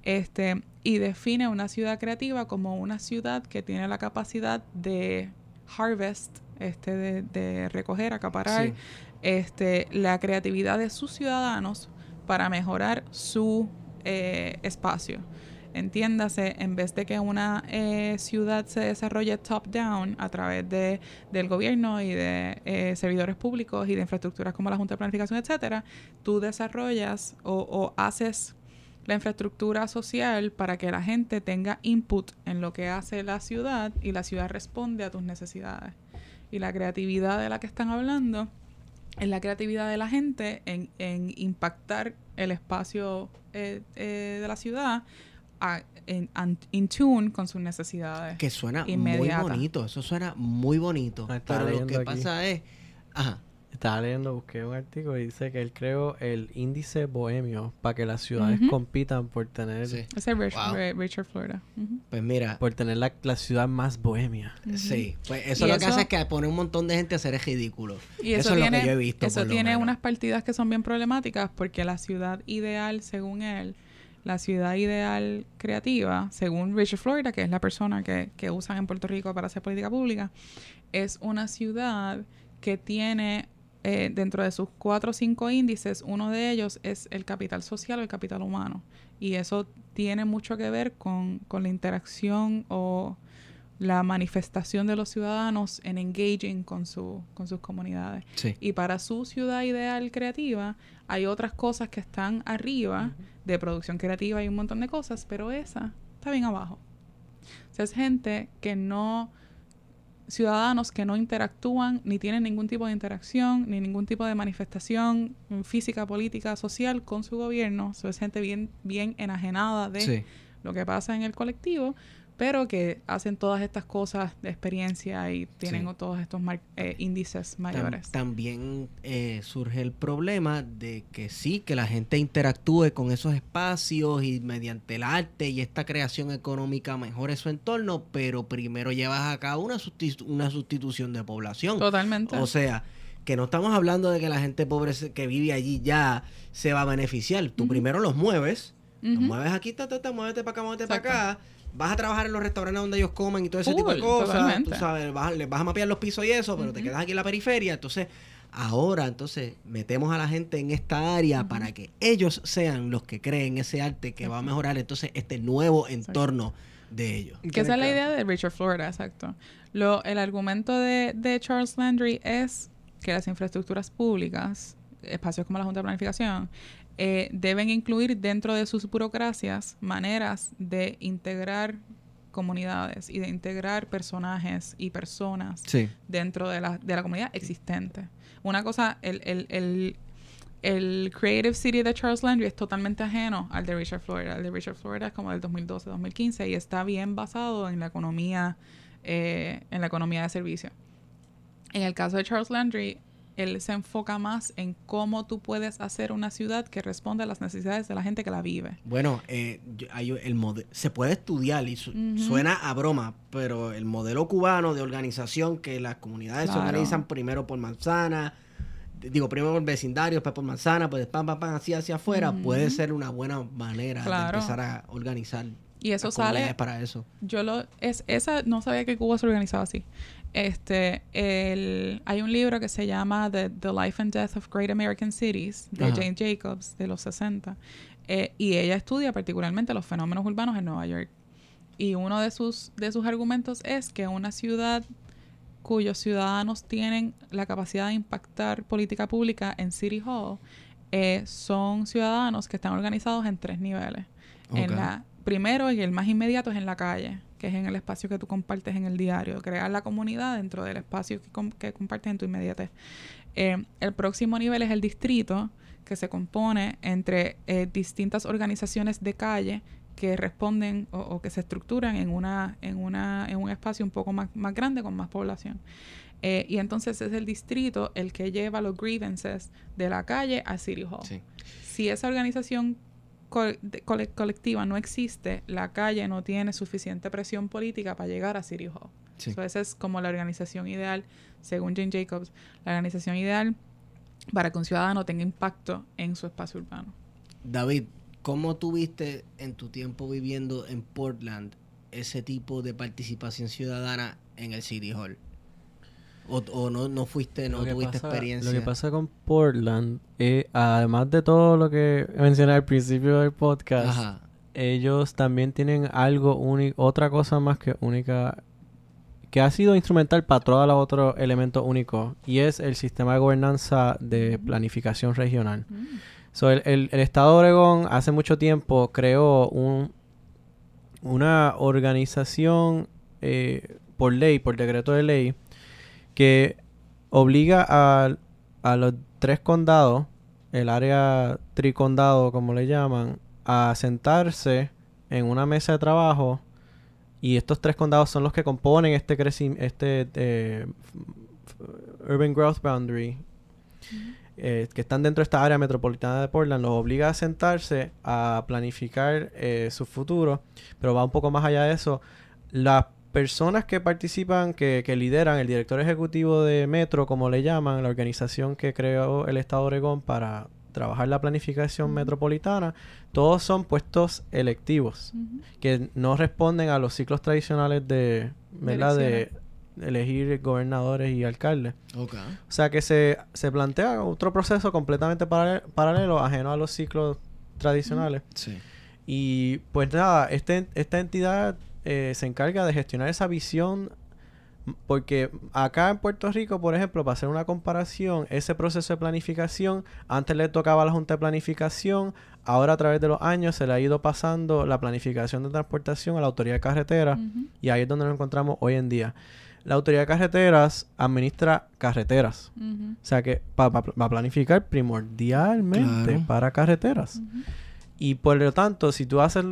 Este, y define una ciudad creativa como una ciudad que tiene la capacidad de harvest, este, de, de recoger, acaparar, Sí. este, la creatividad de sus ciudadanos para mejorar su eh, espacio. Entiéndase, en vez de que una eh, ciudad se desarrolle top-down a través de, del gobierno y de eh, servidores públicos y de infraestructuras como la Junta de Planificación, etcétera, tú desarrollas o, haces la infraestructura social para que la gente tenga input en lo que hace la ciudad y la ciudad responde a tus necesidades. Y la creatividad de la que están hablando es la creatividad de la gente en, impactar el espacio eh, de la ciudad a- en, an- in tune con sus necesidades. Que suena Inmediata. muy bonito. Eso suena muy bonito. Ah, Pero lo que aquí. pasa es... Ajá. Estaba leyendo, busqué un artículo y dice que él creó el índice bohemio para que las ciudades Ujú. compitan por tener Sí. Es Rich- Wow. Ri- Richard Florida. Ujú. Pues mira, por tener la, la ciudad más bohemia. sí. Pues eso lo que eso- hace es que pone un montón de gente a hacer es ridículo. Y eso, eso, es tiene, lo que yo he visto. eso por lo tiene menos. unas partidas que son bien problemáticas porque la ciudad ideal, según él, la ciudad ideal creativa, según Richard Florida, que es la persona que, que usan en Puerto Rico para hacer política pública, es una ciudad que tiene eh, dentro de sus cuatro o cinco índices, uno de ellos es el capital social o el capital humano. Y eso tiene mucho que ver con, con la interacción o la manifestación de los ciudadanos en engaging con, su, con sus comunidades. Sí. Y para su ciudad ideal creativa hay otras cosas que están arriba de producción creativa y un montón de cosas, pero esa está bien abajo. O sea, es gente que no, ciudadanos que no interactúan ni tienen ningún tipo de interacción ni ningún tipo de manifestación física, política, social con su gobierno. O sea, es gente bien, bien enajenada de Sí. lo que pasa en el colectivo, pero que hacen todas estas cosas de experiencia y tienen Sí. todos estos mar- eh, índices Tam- mayores. también eh, surge el problema de que sí, que la gente interactúe con esos espacios y mediante el arte y esta creación económica mejore su entorno, pero primero llevas a cabo una, sustitu- una sustitución de población. Totalmente. O sea, que no estamos hablando de que la gente pobre que vive allí ya se va a beneficiar. Tú primero los mueves, los Ujú. mueves aquí, ta, ta, ta, muévete para acá, muévete para acá. Vas a trabajar en los restaurantes donde ellos comen y todo ese tipo de cosas. totalmente. Tú sabes, vas, a- les vas a mapear los pisos y eso, pero te quedas aquí en la periferia. Entonces, ahora, entonces, metemos a la gente en esta área para que ellos sean los que creen ese arte que va a mejorar entonces este nuevo entorno de ellos. Que esa es la idea de Richard Florida, exacto. Lo, el argumento de, de Charles Landry es que las infraestructuras públicas, espacios como la Junta de Planificación, eh, deben incluir dentro de sus burocracias maneras de integrar comunidades y de integrar personajes y personas Sí. dentro de la, de la comunidad existente. Una cosa, el, el, el, el Creative City de Charles Landry es totalmente ajeno al de Richard Florida. El de Richard Florida es como del 2012-2015 y está bien basado en la economía, eh, en la economía de servicio. En el caso de Charles Landry, él se enfoca más en cómo tú puedes hacer una ciudad que responda a las necesidades de la gente que la vive. Bueno, eh, hay el se puede estudiar y su- suena a broma, pero el modelo cubano de organización que las comunidades se organizan primero por manzana, digo primero por vecindario, después por manzana, pues pam, pam, pam, así hacia afuera, puede ser una buena manera Claro. de empezar a organizar. Y eso sale para eso. Yo lo es esa no sabía que Cuba se organizaba así. Este el hay un libro que se llama The, The Life and Death of Great American Cities de Ajá. Jane Jacobs de los 60 eh, y ella estudia particularmente los fenómenos urbanos en Nueva York. Y uno de sus de sus argumentos es que una ciudad cuyos ciudadanos tienen la capacidad de impactar política pública en City Hall eh, son ciudadanos que están organizados en tres niveles. En la, primero, y el más inmediato, es en la calle, que es en el espacio que tú compartes en el diario. Crear la comunidad dentro del espacio que, com- que compartes en tu inmediatez. Eh, el próximo nivel es el distrito, que se compone entre eh, distintas organizaciones de calle que responden o, o que se estructuran en una en una en un espacio un poco más, más grande con más población Eh, y entonces es el distrito el que lleva los grievances de la calle a City Hall Sí. si esa organización cole- colectiva no existe, la calle no tiene suficiente presión política para llegar a City Hall. Sí. So, esa es como la organización ideal, según Jane Jacobs, la organización ideal para que un ciudadano tenga impacto en su espacio urbano. David, ¿cómo tuviste en tu tiempo viviendo en Portland ese tipo de participación ciudadana en el City Hall? ¿O, o no, no fuiste, no tuviste pasa- experiencia? Lo que pasa con Portland, es, además de todo lo que mencioné al principio del podcast, Ajá. ellos también tienen algo único, otra cosa más que única, que ha sido instrumental para todos los otros elementos únicos, y es el sistema de gobernanza de planificación regional. So, el, el- el Estado de Oregón hace mucho tiempo creó un, una organización eh, por ley, por decreto de ley, que obliga a, a los tres condados, el área tricondado como le llaman, a sentarse en una mesa de trabajo y estos tres condados son los que componen este este eh, urban growth boundary eh, que están dentro de esta área metropolitana de Portland los obliga a sentarse a planificar eh, su futuro, pero va un poco más allá de eso. Las personas que participan, que, que lideran, el director ejecutivo de Metro, como le llaman, la organización que creó el Estado de Oregón para trabajar la planificación metropolitana, todos son puestos electivos que no responden a los ciclos tradicionales de, ¿verdad? de elecciones. elegir gobernadores y alcaldes. O sea que se, se plantea otro proceso completamente paralelo, paralelo ajeno a los ciclos tradicionales. Sí. Y pues nada, este, esta entidad eh, se encarga de gestionar esa visión porque acá en Puerto Rico, por ejemplo, para hacer una comparación, ese proceso de planificación, antes le tocaba a la Junta de Planificación, ahora a través de los años se le ha ido pasando la planificación de transportación a la Autoridad de Carreteras y ahí es donde nos encontramos hoy en día. La Autoridad de Carreteras administra carreteras, o sea que va a planificar primordialmente Claro. para carreteras. Y por lo tanto, si tú haces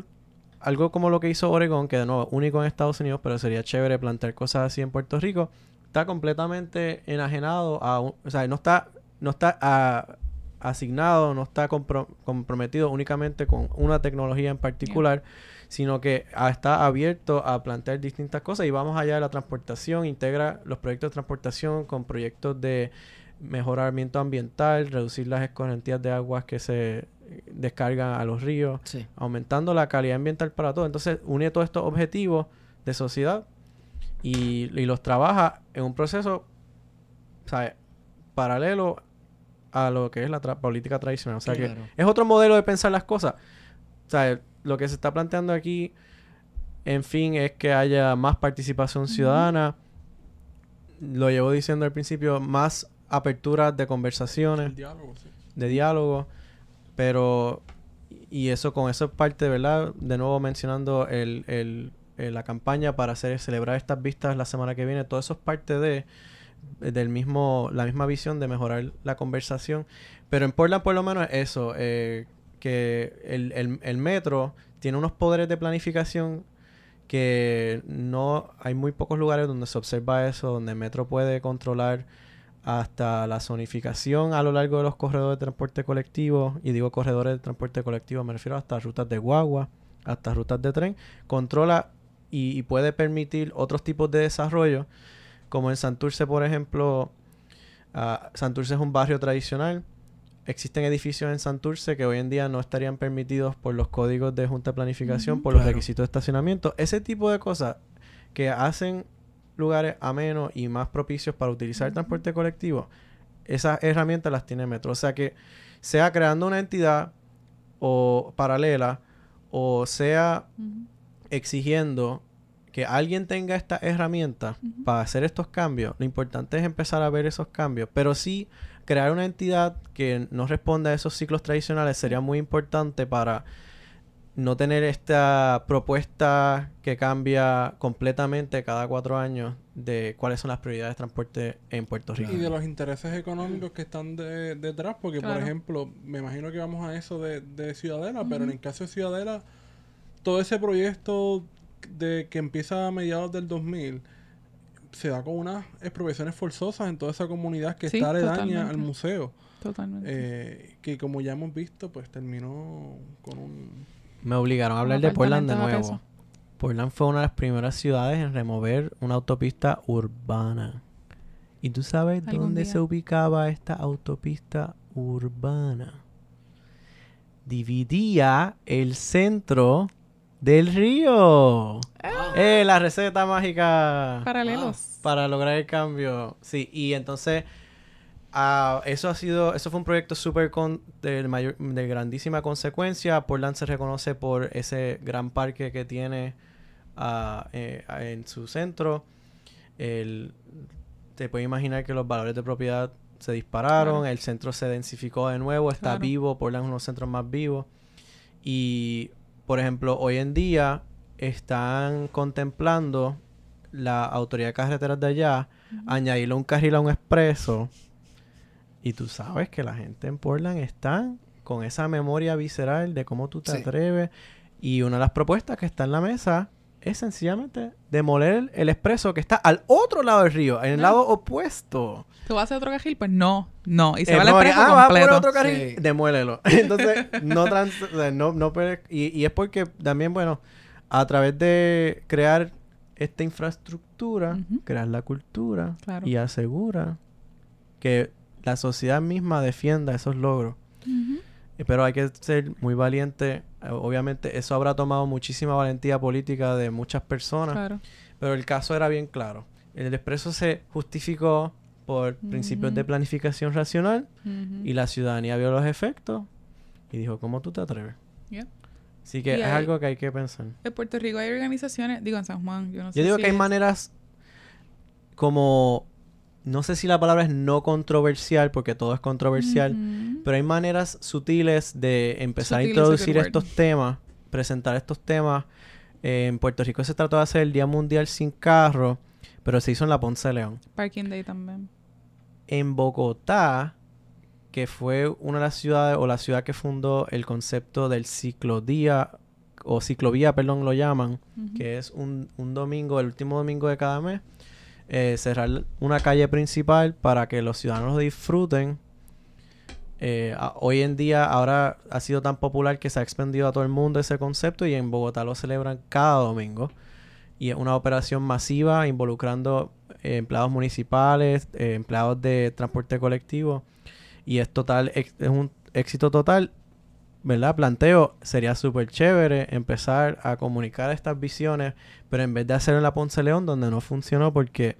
algo como lo que hizo Oregon, que de nuevo único en Estados Unidos, pero sería chévere plantear cosas así en Puerto Rico, está completamente enajenado a, un- o sea, no está, no está ah, asignado, no está compro- comprometido únicamente con una tecnología en particular, sino que está abierto a plantear distintas cosas. Y vamos allá de la transportación, integra los proyectos de transportación con proyectos de mejoramiento ambiental, reducir las escorrentías de aguas que se descargan a los ríos, Sí. aumentando la calidad ambiental para todos. Entonces, une todos estos objetivos de sociedad y, y los trabaja en un proceso ¿sabes? paralelo a lo que es la tra- política tradicional. O sea que Claro. es otro modelo de pensar las cosas. O sea, lo que se está planteando aquí, en fin, es que haya más participación ciudadana. Lo llevo diciendo al principio, más apertura de conversaciones El diálogo, sí. de diálogo, pero y eso con eso es parte, ¿verdad? De nuevo mencionando el, el- eh, la campaña para hacer celebrar estas vistas la semana que viene, todo eso es parte de del mismo la misma visión de mejorar la conversación, pero en Portland por lo menos es eso, eh, que el, el, el metro tiene unos poderes de planificación que no hay muy pocos lugares donde se observa eso, donde el metro puede controlar hasta la zonificación a lo largo de los corredores de transporte colectivo, y digo corredores de transporte colectivo, me refiero hasta rutas de guagua, hasta rutas de tren, controla y, y puede permitir otros tipos de desarrollo, como en Santurce, por ejemplo, ah, Santurce es un barrio tradicional, existen edificios en Santurce que hoy en día no estarían permitidos por los códigos de Junta de Planificación, por los requisitos de estacionamiento, ese tipo de cosas que hacen lugares amenos y más propicios para utilizar el transporte colectivo, esas herramientas las tiene Metro. O sea que sea creando una entidad o paralela o sea exigiendo que alguien tenga estas herramientas para hacer estos cambios, lo importante es empezar a ver esos cambios, pero sí crear una entidad que no responda a esos ciclos tradicionales sería muy importante para no tener esta propuesta que cambia completamente cada cuatro años de cuáles son las prioridades de transporte en Puerto Rico. Y de los intereses económicos que están de- detrás, porque por ejemplo, me imagino que vamos a eso de, de Ciudadela, pero en el caso de Ciudadela, todo ese proyecto de que empieza a mediados del 2000 se da con unas expropiaciones forzosas en toda esa comunidad que Sí, está aledaña totalmente. al museo, Totalmente. eh, que como ya hemos visto, pues terminó con un... Me obligaron a hablar de Portland de nuevo. peso. Portland fue una de las primeras ciudades en remover una autopista urbana. ¿Y tú sabes dónde día. se ubicaba esta autopista urbana? Dividía el centro del río. ¡Eh! La receta mágica Paralelos. para lograr el cambio. Sí, y entonces ah, eso ha sido, eso fue un proyecto súper con de, mayor, de grandísima consecuencia. Portland se reconoce por ese gran parque que tiene ah, eh, en su centro. El, te puedes imaginar que los valores de propiedad se dispararon, Claro. el centro se densificó de nuevo, está Claro. vivo, Portland es uno de los centros más vivos. Y, por ejemplo, hoy en día están contemplando la autoridad de carreteras de allá añadirle un carril a un expreso. Y tú sabes que la gente en Portland está con esa memoria visceral de cómo tú te Sí. atreves. Y una de las propuestas que está en la mesa es sencillamente demoler el expreso que está al otro lado del río, en el No. lado opuesto. ¿Tú vas a hacer otro carril? Pues no, no. Y se Eh, va el no, expreso ah, vas a poner completo. otro carril, Sí. demuélelo. Entonces, no, trans- no, no y, y es porque también, bueno, a través de crear esta infraestructura, crear la cultura Claro. y asegura que la sociedad misma defienda esos logros. Eh, Pero hay que ser muy valiente. Eh, Obviamente, eso habrá tomado muchísima valentía política de muchas personas. Claro. Pero el caso era bien claro. El expreso se justificó por principios de planificación racional Ujú. y la ciudadanía vio los efectos y dijo, ¿cómo tú te atreves? Yeah. Así que Y es hay- algo que hay que pensar. En Puerto Rico hay organizaciones, digo en San Juan, yo no sé Yo digo si que hay maneras como... No sé si la palabra es no controversial, porque todo es controversial, pero hay maneras sutiles de empezar Sutil a introducir word. estos temas, presentar estos temas. Eh, en Puerto Rico se trató de hacer el Día Mundial sin carro, pero se hizo en la Ponce de León. Parking Day también. En Bogotá, que fue una de las ciudades o la ciudad que fundó el concepto del ciclodía o ciclovía, perdón, lo llaman, que es un, un domingo, el último domingo de cada mes, eh, cerrar una calle principal para que los ciudadanos disfruten. Eh, hoy en día ahora ha sido tan popular que se ha expandido a todo el mundo ese concepto y en Bogotá lo celebran cada domingo. Y es una operación masiva involucrando eh, empleados municipales, empleados de transporte colectivo. Y es total, es un éxito total. ¿Verdad? Planteo, sería súper chévere empezar a comunicar estas visiones, pero en vez de hacerlo en la Ponce León, donde no funcionó, porque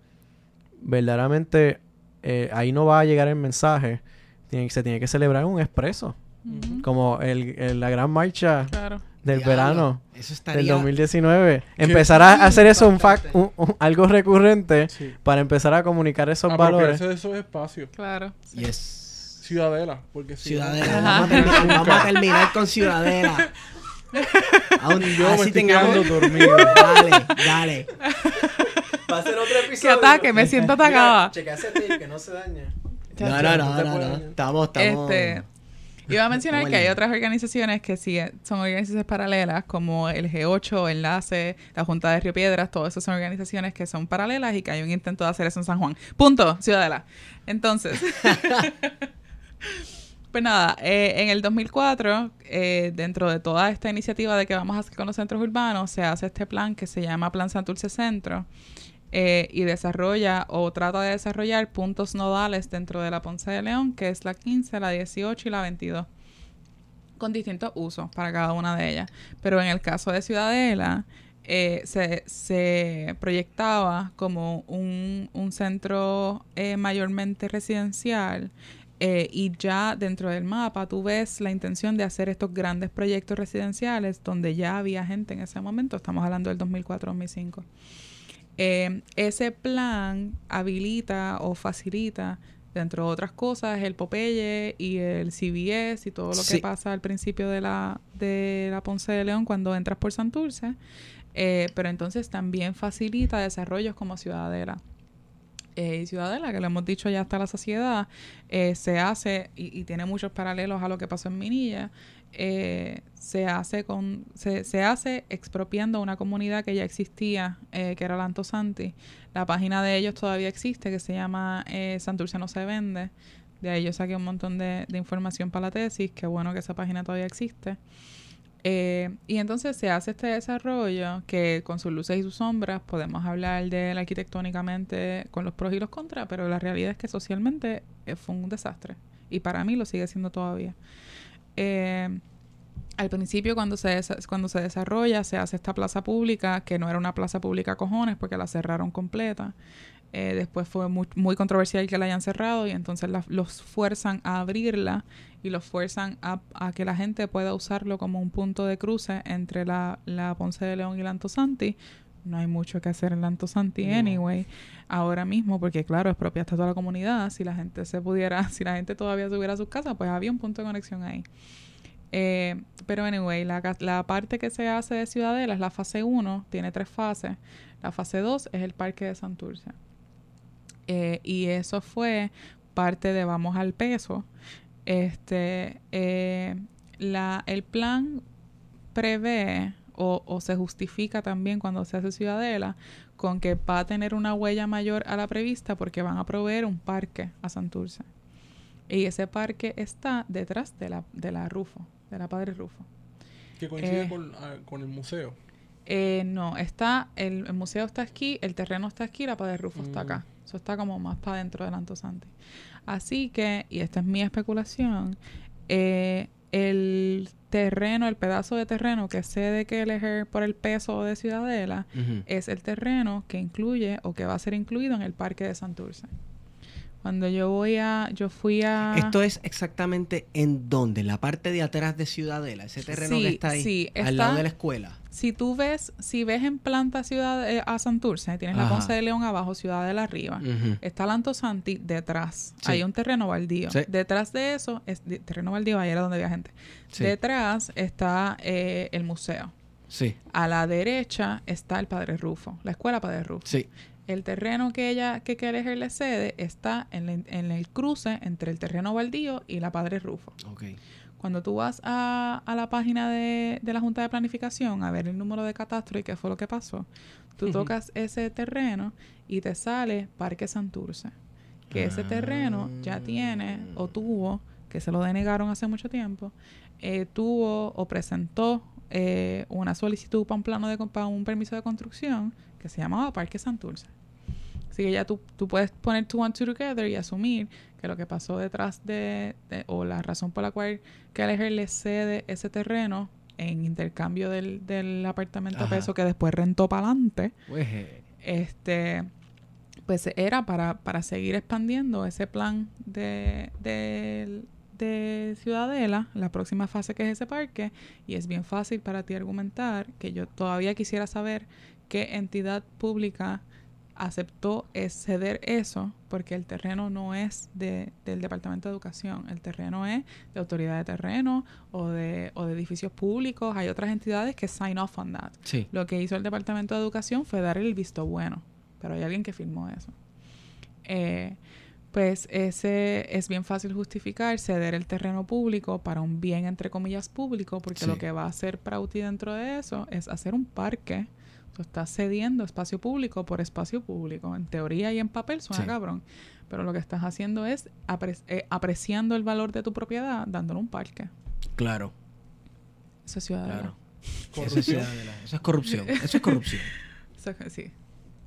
verdaderamente eh, ahí no va a llegar el mensaje. Tiene- se tiene que celebrar un expreso, como el, el- la gran marcha Claro. del Diablo, verano Eso del estaría... 2019. Empezar a hacer eso un fac- un- un- algo recurrente Sí. para empezar a comunicar esos valores. De esos espacios. Claro. sí. Yes. Ciudadela, porque si Ciudadela. Vamos a, terminar, vamos a terminar con Ciudadela. Aún, Yo me así estoy tengamos... quedando dormido. Dale, dale. Va a ser otro ¡Qué ataque! Me siento atacada. checa ese tape que no se dañe. No, no, no, no, no. Estamos, estamos... Este, iba a mencionar que hay otras organizaciones que sí son organizaciones paralelas, como el G8, Enlace, la Junta de Río Piedras, todas esas son organizaciones que son paralelas y que hay un intento de hacer eso en San Juan. Punto, Ciudadela. Entonces, pues nada, eh, en el 2004, eh, dentro de toda esta iniciativa de que vamos a hacer con los centros urbanos, se hace este plan que se llama Plan Santurce Centro eh, y desarrolla o trata de desarrollar puntos nodales dentro de la Ponce de León, que es la 15, la 18 y la 22, con distintos usos para cada una de ellas. Pero en el caso de Ciudadela, eh, se, se proyectaba como un, un centro mayormente residencial. Eh, y ya dentro del mapa tú ves la intención de hacer estos grandes proyectos residenciales donde ya había gente en ese momento, estamos hablando del 2004-2005. Eh, ese plan habilita o facilita, dentro de otras cosas, el Popeye y el CBS y todo lo Sí. que pasa al principio de la, de la Ponce de León cuando entras por Santurce. Eh, pero entonces también facilita desarrollos como Ciudadela. Eh, y Ciudadela, que lo hemos dicho ya hasta la saciedad, eh, se hace, y, y tiene muchos paralelos a lo que pasó en Minilla, eh, se hace con se, se hace expropiando una comunidad que ya existía, eh, que era la Antosanti. La página de ellos todavía existe, que se llama eh, Santurce no se vende. De ahí yo saqué un montón de, de información para la tesis, qué bueno que esa página todavía existe. Eh, y entonces se hace este desarrollo que con sus luces y sus sombras podemos hablar de él arquitectónicamente con los pros y los contras, pero la realidad es que socialmente eh, fue un desastre. Y para mí lo sigue siendo todavía. Eh, al principio cuando se, cuando se desarrolla se hace esta plaza pública, que no era una plaza pública cojones porque la cerraron completa. Eh, después fue muy, muy controversial que la hayan cerrado y entonces los fuerzan a abrirla y los fuerzan a, a que la gente pueda usarlo como un punto de cruce entre la, la Ponce de León y la Antosanti. No hay mucho que hacer en la Antosanti No. anyway, ahora mismo, porque claro, es propia hasta toda la comunidad. Si la gente se pudiera, si la gente todavía subiera a sus casas, pues había un punto de conexión ahí. Eh, pero anyway, la, la parte que se hace de Ciudadela es la fase 1, tiene tres fases. La fase 2 es el parque de Santurce. Eh, y eso fue parte de Vamos al Peso. Este, eh, la, el plan prevé o, o se justifica también cuando se hace Ciudadela con que va a tener una huella mayor a la prevista porque van a proveer un parque a Santurce. Y ese parque está detrás de la, de la Rufo, de la Padre Rufo. Que coincide Eh. con, ah, con el museo. Eh, no, está, el, el museo está aquí, el terreno está aquí, la Padre Rufo está Mm. acá. Eso está como más para adentro del Antosante. Así que, y esta es mi especulación, eh, el terreno, el pedazo de terreno que cede Kelleher por el peso de Ciudadela, es el terreno que incluye o que va a ser incluido en el parque de Santurce. Cuando yo voy a, yo fui a... Esto es exactamente en dónde, en la parte de atrás de Ciudadela, ese terreno Sí, que está ahí, sí, al está- lado de la escuela. Si tú ves, si ves en planta ciudad eh, a Santurce, tienes la. Ponce de León abajo, Ciudadela arriba. Ujú. Está Lanto Santi detrás. Sí. Hay un terreno baldío. Sí. Detrás de eso, es de- terreno baldío, ahí era donde había gente. Sí. Detrás está eh, el museo. Sí, A la derecha está el Padre Rufo, la escuela Padre Rufo. sí. El terreno que ella, que Kelleher le cede, está en, la- en el cruce entre el terreno baldío y la Padre Rufo. Ok. Cuando tú vas a, a la página de, de la Junta de Planificación a ver el número de catastro y qué fue lo que pasó, tú tocas ese terreno y te sale Parque Santurce. Que ese terreno ya tiene o tuvo, que se lo denegaron hace mucho tiempo, eh, tuvo o presentó eh, una solicitud para un plano de para un permiso de construcción que se llamaba Parque Santurce. Así que ya tú, tú puedes poner two and two together y asumir que lo que pasó detrás de, de- o la razón por la cual Kelleher le cede ese terreno en intercambio del, del apartamento a peso que después rentó para adelante, Pues, eh, este pues era para, para seguir expandiendo ese plan de, de, de Ciudadela, la próxima fase que es ese parque, y es bien fácil para ti argumentar que yo todavía quisiera saber qué entidad pública aceptó es ceder eso, porque el terreno no es de, del Departamento de Educación, el terreno es de autoridad de terreno o de, o de edificios públicos, hay otras entidades que sign off on that. sí. Lo que hizo el Departamento de Educación fue dar el visto bueno, pero hay alguien que firmó eso. Eh, pues ese es bien fácil justificar ceder el terreno público para un bien entre comillas público, porque Sí. lo que va a hacer Prauti dentro de eso es hacer un parque. Tú estás cediendo espacio público por espacio público. En teoría y en papel suena Sí. cabrón, pero lo que estás haciendo es apre- eh, apreciando el valor de tu propiedad dándole un parque. Claro, Eso es ciudadano. claro. Eso es, Corrupción. ciudadela, eso es corrupción. Eso es corrupción. Eso es- sí.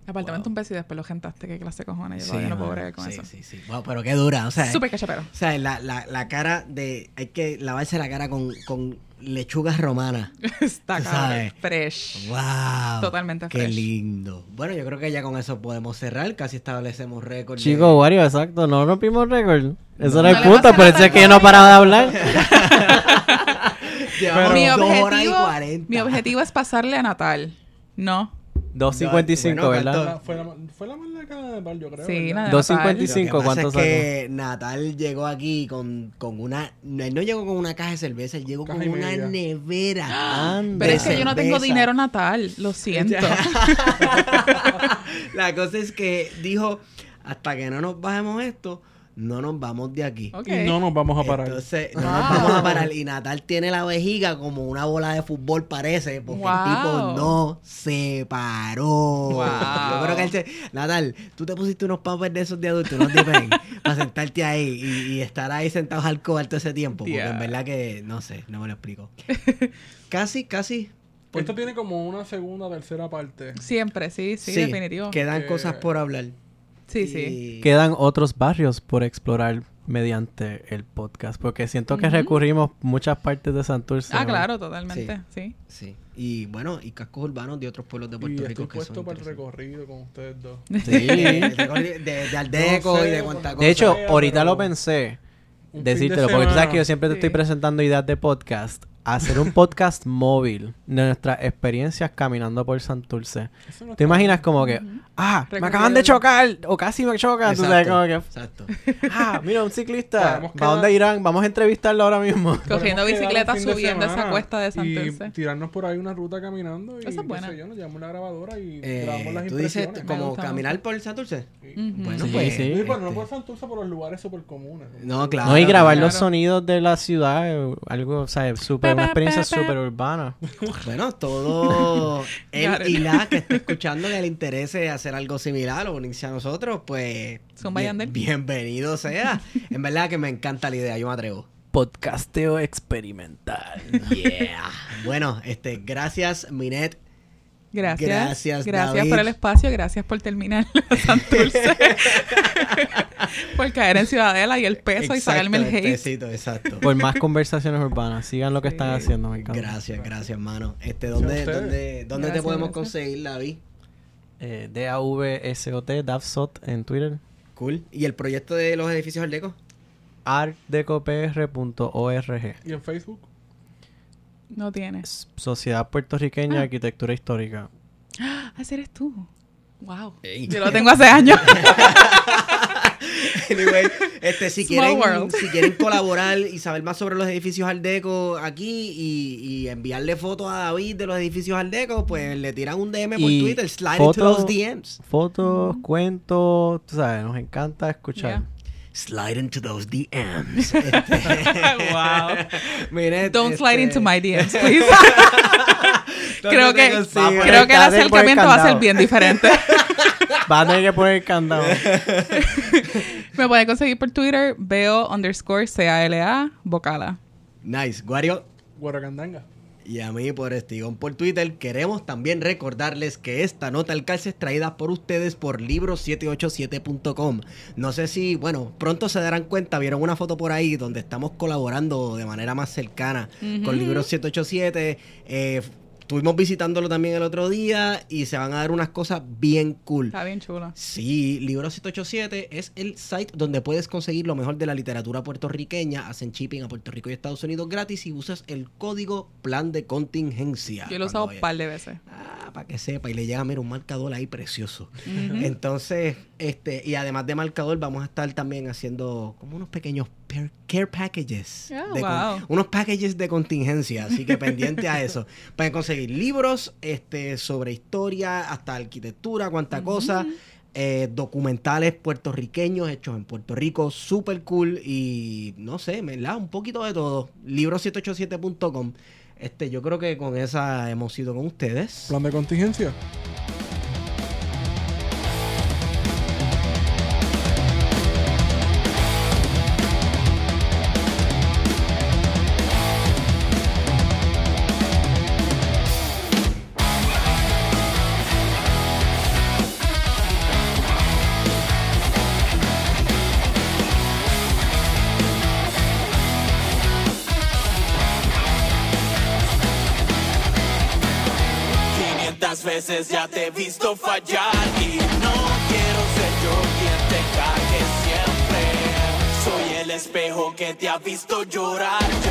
Apartamento Wow. un peso y después lo gentaste. Qué clase de cojones. Yo todavía no puedo bregar con sí, eso. sí, sí. Wow, pero qué dura. O sea, Súper cachapero. o sea la, la, la cara de... Hay que lavarse la cara con, con lechugas romanas. Está sabes. Fresh. ¡Wow! Totalmente ¡Qué fresh. lindo! Bueno, yo creo que ya con eso podemos cerrar. Casi establecemos récord. de- Chico, Wario, exacto, no rompimos récord. Eso No era el le punto, pasa por nada eso es al que yo no paraba de hablar. Llevamos mi, dos horas y objetivo, cuarenta. mi objetivo es pasarle a Natal. No. 2.55, Bueno, ¿verdad? Fue, la, fue la más larga de Bar, yo creo. Sí, ¿verdad? la de 2.55, Lo que pasa ¿cuánto es que Natal llegó aquí con, con una... No, él no llegó con una caja de cerveza, él llegó Caja con una media. nevera. Anda. Pero es que yo no tengo dinero natal. Lo siento. La cosa es que dijo, hasta que no nos bajemos esto, no nos vamos de aquí. Y no nos vamos a parar. Entonces, no Wow. nos vamos a parar. Y Natal tiene la vejiga como una bola de fútbol, parece, porque el tipo no se paró. Wow. Yo creo que él se... Natal, tú te pusiste unos pampers de esos de adulto, unos dipen, para sentarte ahí y, y estar ahí sentados al cobar todo ese tiempo. Porque en verdad que, no sé, no me lo explico. casi, casi. pues, Esto tiene como una segunda, tercera parte. Siempre, sí, sí, definitivo. Quedan Eh, cosas por hablar. Sí, sí. Y- Quedan otros barrios por explorar mediante el podcast, porque siento que Ujú. recurrimos muchas partes de Santurce. Ah, ¿no? claro, totalmente. Sí. Sí. Y bueno, y cascos urbanos de otros pueblos de Y Puerto estoy Rico que puesto son para el recorrido con ustedes dos. Sí. de, de, de Aldeco No sé, y de cuánta De cosa. hecho, sea, ahorita pero lo pensé, decírtelo, de porque tú sabes que yo siempre te estoy presentando ideas de podcast. Hacer un podcast móvil de nuestras experiencias caminando por Santurce. Eso no ¿Te imaginas mal. como que, ah, me acaban de chocar, o casi me chocan, tú sabes, como que, Exacto. ah, mira, un ciclista, ¿para dónde irán? Vamos a entrevistarlo ahora mismo. Cogiendo bicicleta subiendo esa cuesta de Y Santurce. tirarnos por ahí una ruta caminando. Y Esa es buena. sé yo, nos llevamos la grabadora y Eh, grabamos las tú dices impresiones. Como caminar por Santurce. Bueno, Sí, pues. sí. Sí, pero no este, por Santurce, por los lugares súper comunes. No, claro. no, y grabar claro. los sonidos de la ciudad, eh, algo, o sea, súper, una experiencia súper urbana. Bueno, todo él y la que está escuchando que le interese hacer algo similar o unirse a nosotros, pues Zumba bien- bienvenido sea. en verdad que me encanta la idea, yo me atrevo. Podcasteo experimental. Yeah. bueno, este, gracias Minet. Gracias. Gracias, Gracias David. por el espacio, gracias por terminar la Santurce. por caer en Ciudadela y el peso y sacarme el hate. pesito, exacto. Por más conversaciones urbanas, sigan lo que están Sí. haciendo, me encanta. Gracias, gracias, hermano. Este, ¿dónde, dónde, dónde te podemos gracias. conseguir, David? Eh, D-A-V-S-O-T, Davsot en Twitter. cool. ¿Y el proyecto de los edificios Art Deco? artdecopr.org. ¿Y en Facebook? No tienes. Sociedad Puertorriqueña de Ah. Arquitectura Histórica. Ah, ese eres tú. Wow. Ey. Yo lo tengo hace años. Anyway, este, si, Small quieren, world. si quieren colaborar y saber más sobre los edificios Art Deco aquí y, y enviarle fotos a David de los edificios Art Deco, pues le tiran un DM por Y Twitter, slide foto- into those DMs. Fotos, cuentos, tú sabes, nos encanta escuchar. Slide into those DMs. Este, wow. mire, Don't este, slide into my DMs, please. ¿dónde creo que, creo que el el acercamiento va a ser bien diferente. Va a tener que poner candado. Me pueden conseguir por Twitter, veo underscore C-A-L-A, vocala. Nice. Guario. Guaracandanga. Y a mí por Estigón por Twitter queremos también recordarles que esta nota al calce es traída por ustedes por libro787.com. No sé si, bueno, pronto se darán cuenta, vieron una foto por ahí donde estamos colaborando de manera más cercana con. Libro 787. Eh, estuvimos visitándolo también el otro día y se van a dar unas cosas bien cool. Está bien chulo. Sí, Libro 787 es el site donde puedes conseguir lo mejor de la literatura puertorriqueña. Hacen shipping a Puerto Rico y Estados Unidos gratis y usas el código plan de contingencia. Yo lo he usado un par de veces. Ah, para que sepa. Y le llega, mira, un marcador ahí precioso. Entonces, este, y además de marcador, vamos a estar también haciendo como unos pequeños care packages. De con- wow. unos packages de contingencia. Así que pendiente a eso. Pueden conseguir libros este, sobre historia, hasta arquitectura, cuánta cosa. eh, documentales puertorriqueños hechos en Puerto Rico, super cool y no sé, ¿verdad? Un poquito de todo. Libro787.com. Este, yo creo que con esa hemos ido con ustedes. Plan de contingencia. Visto fallar y no quiero ser yo quien te cague siempre. Soy el espejo que te ha visto llorar.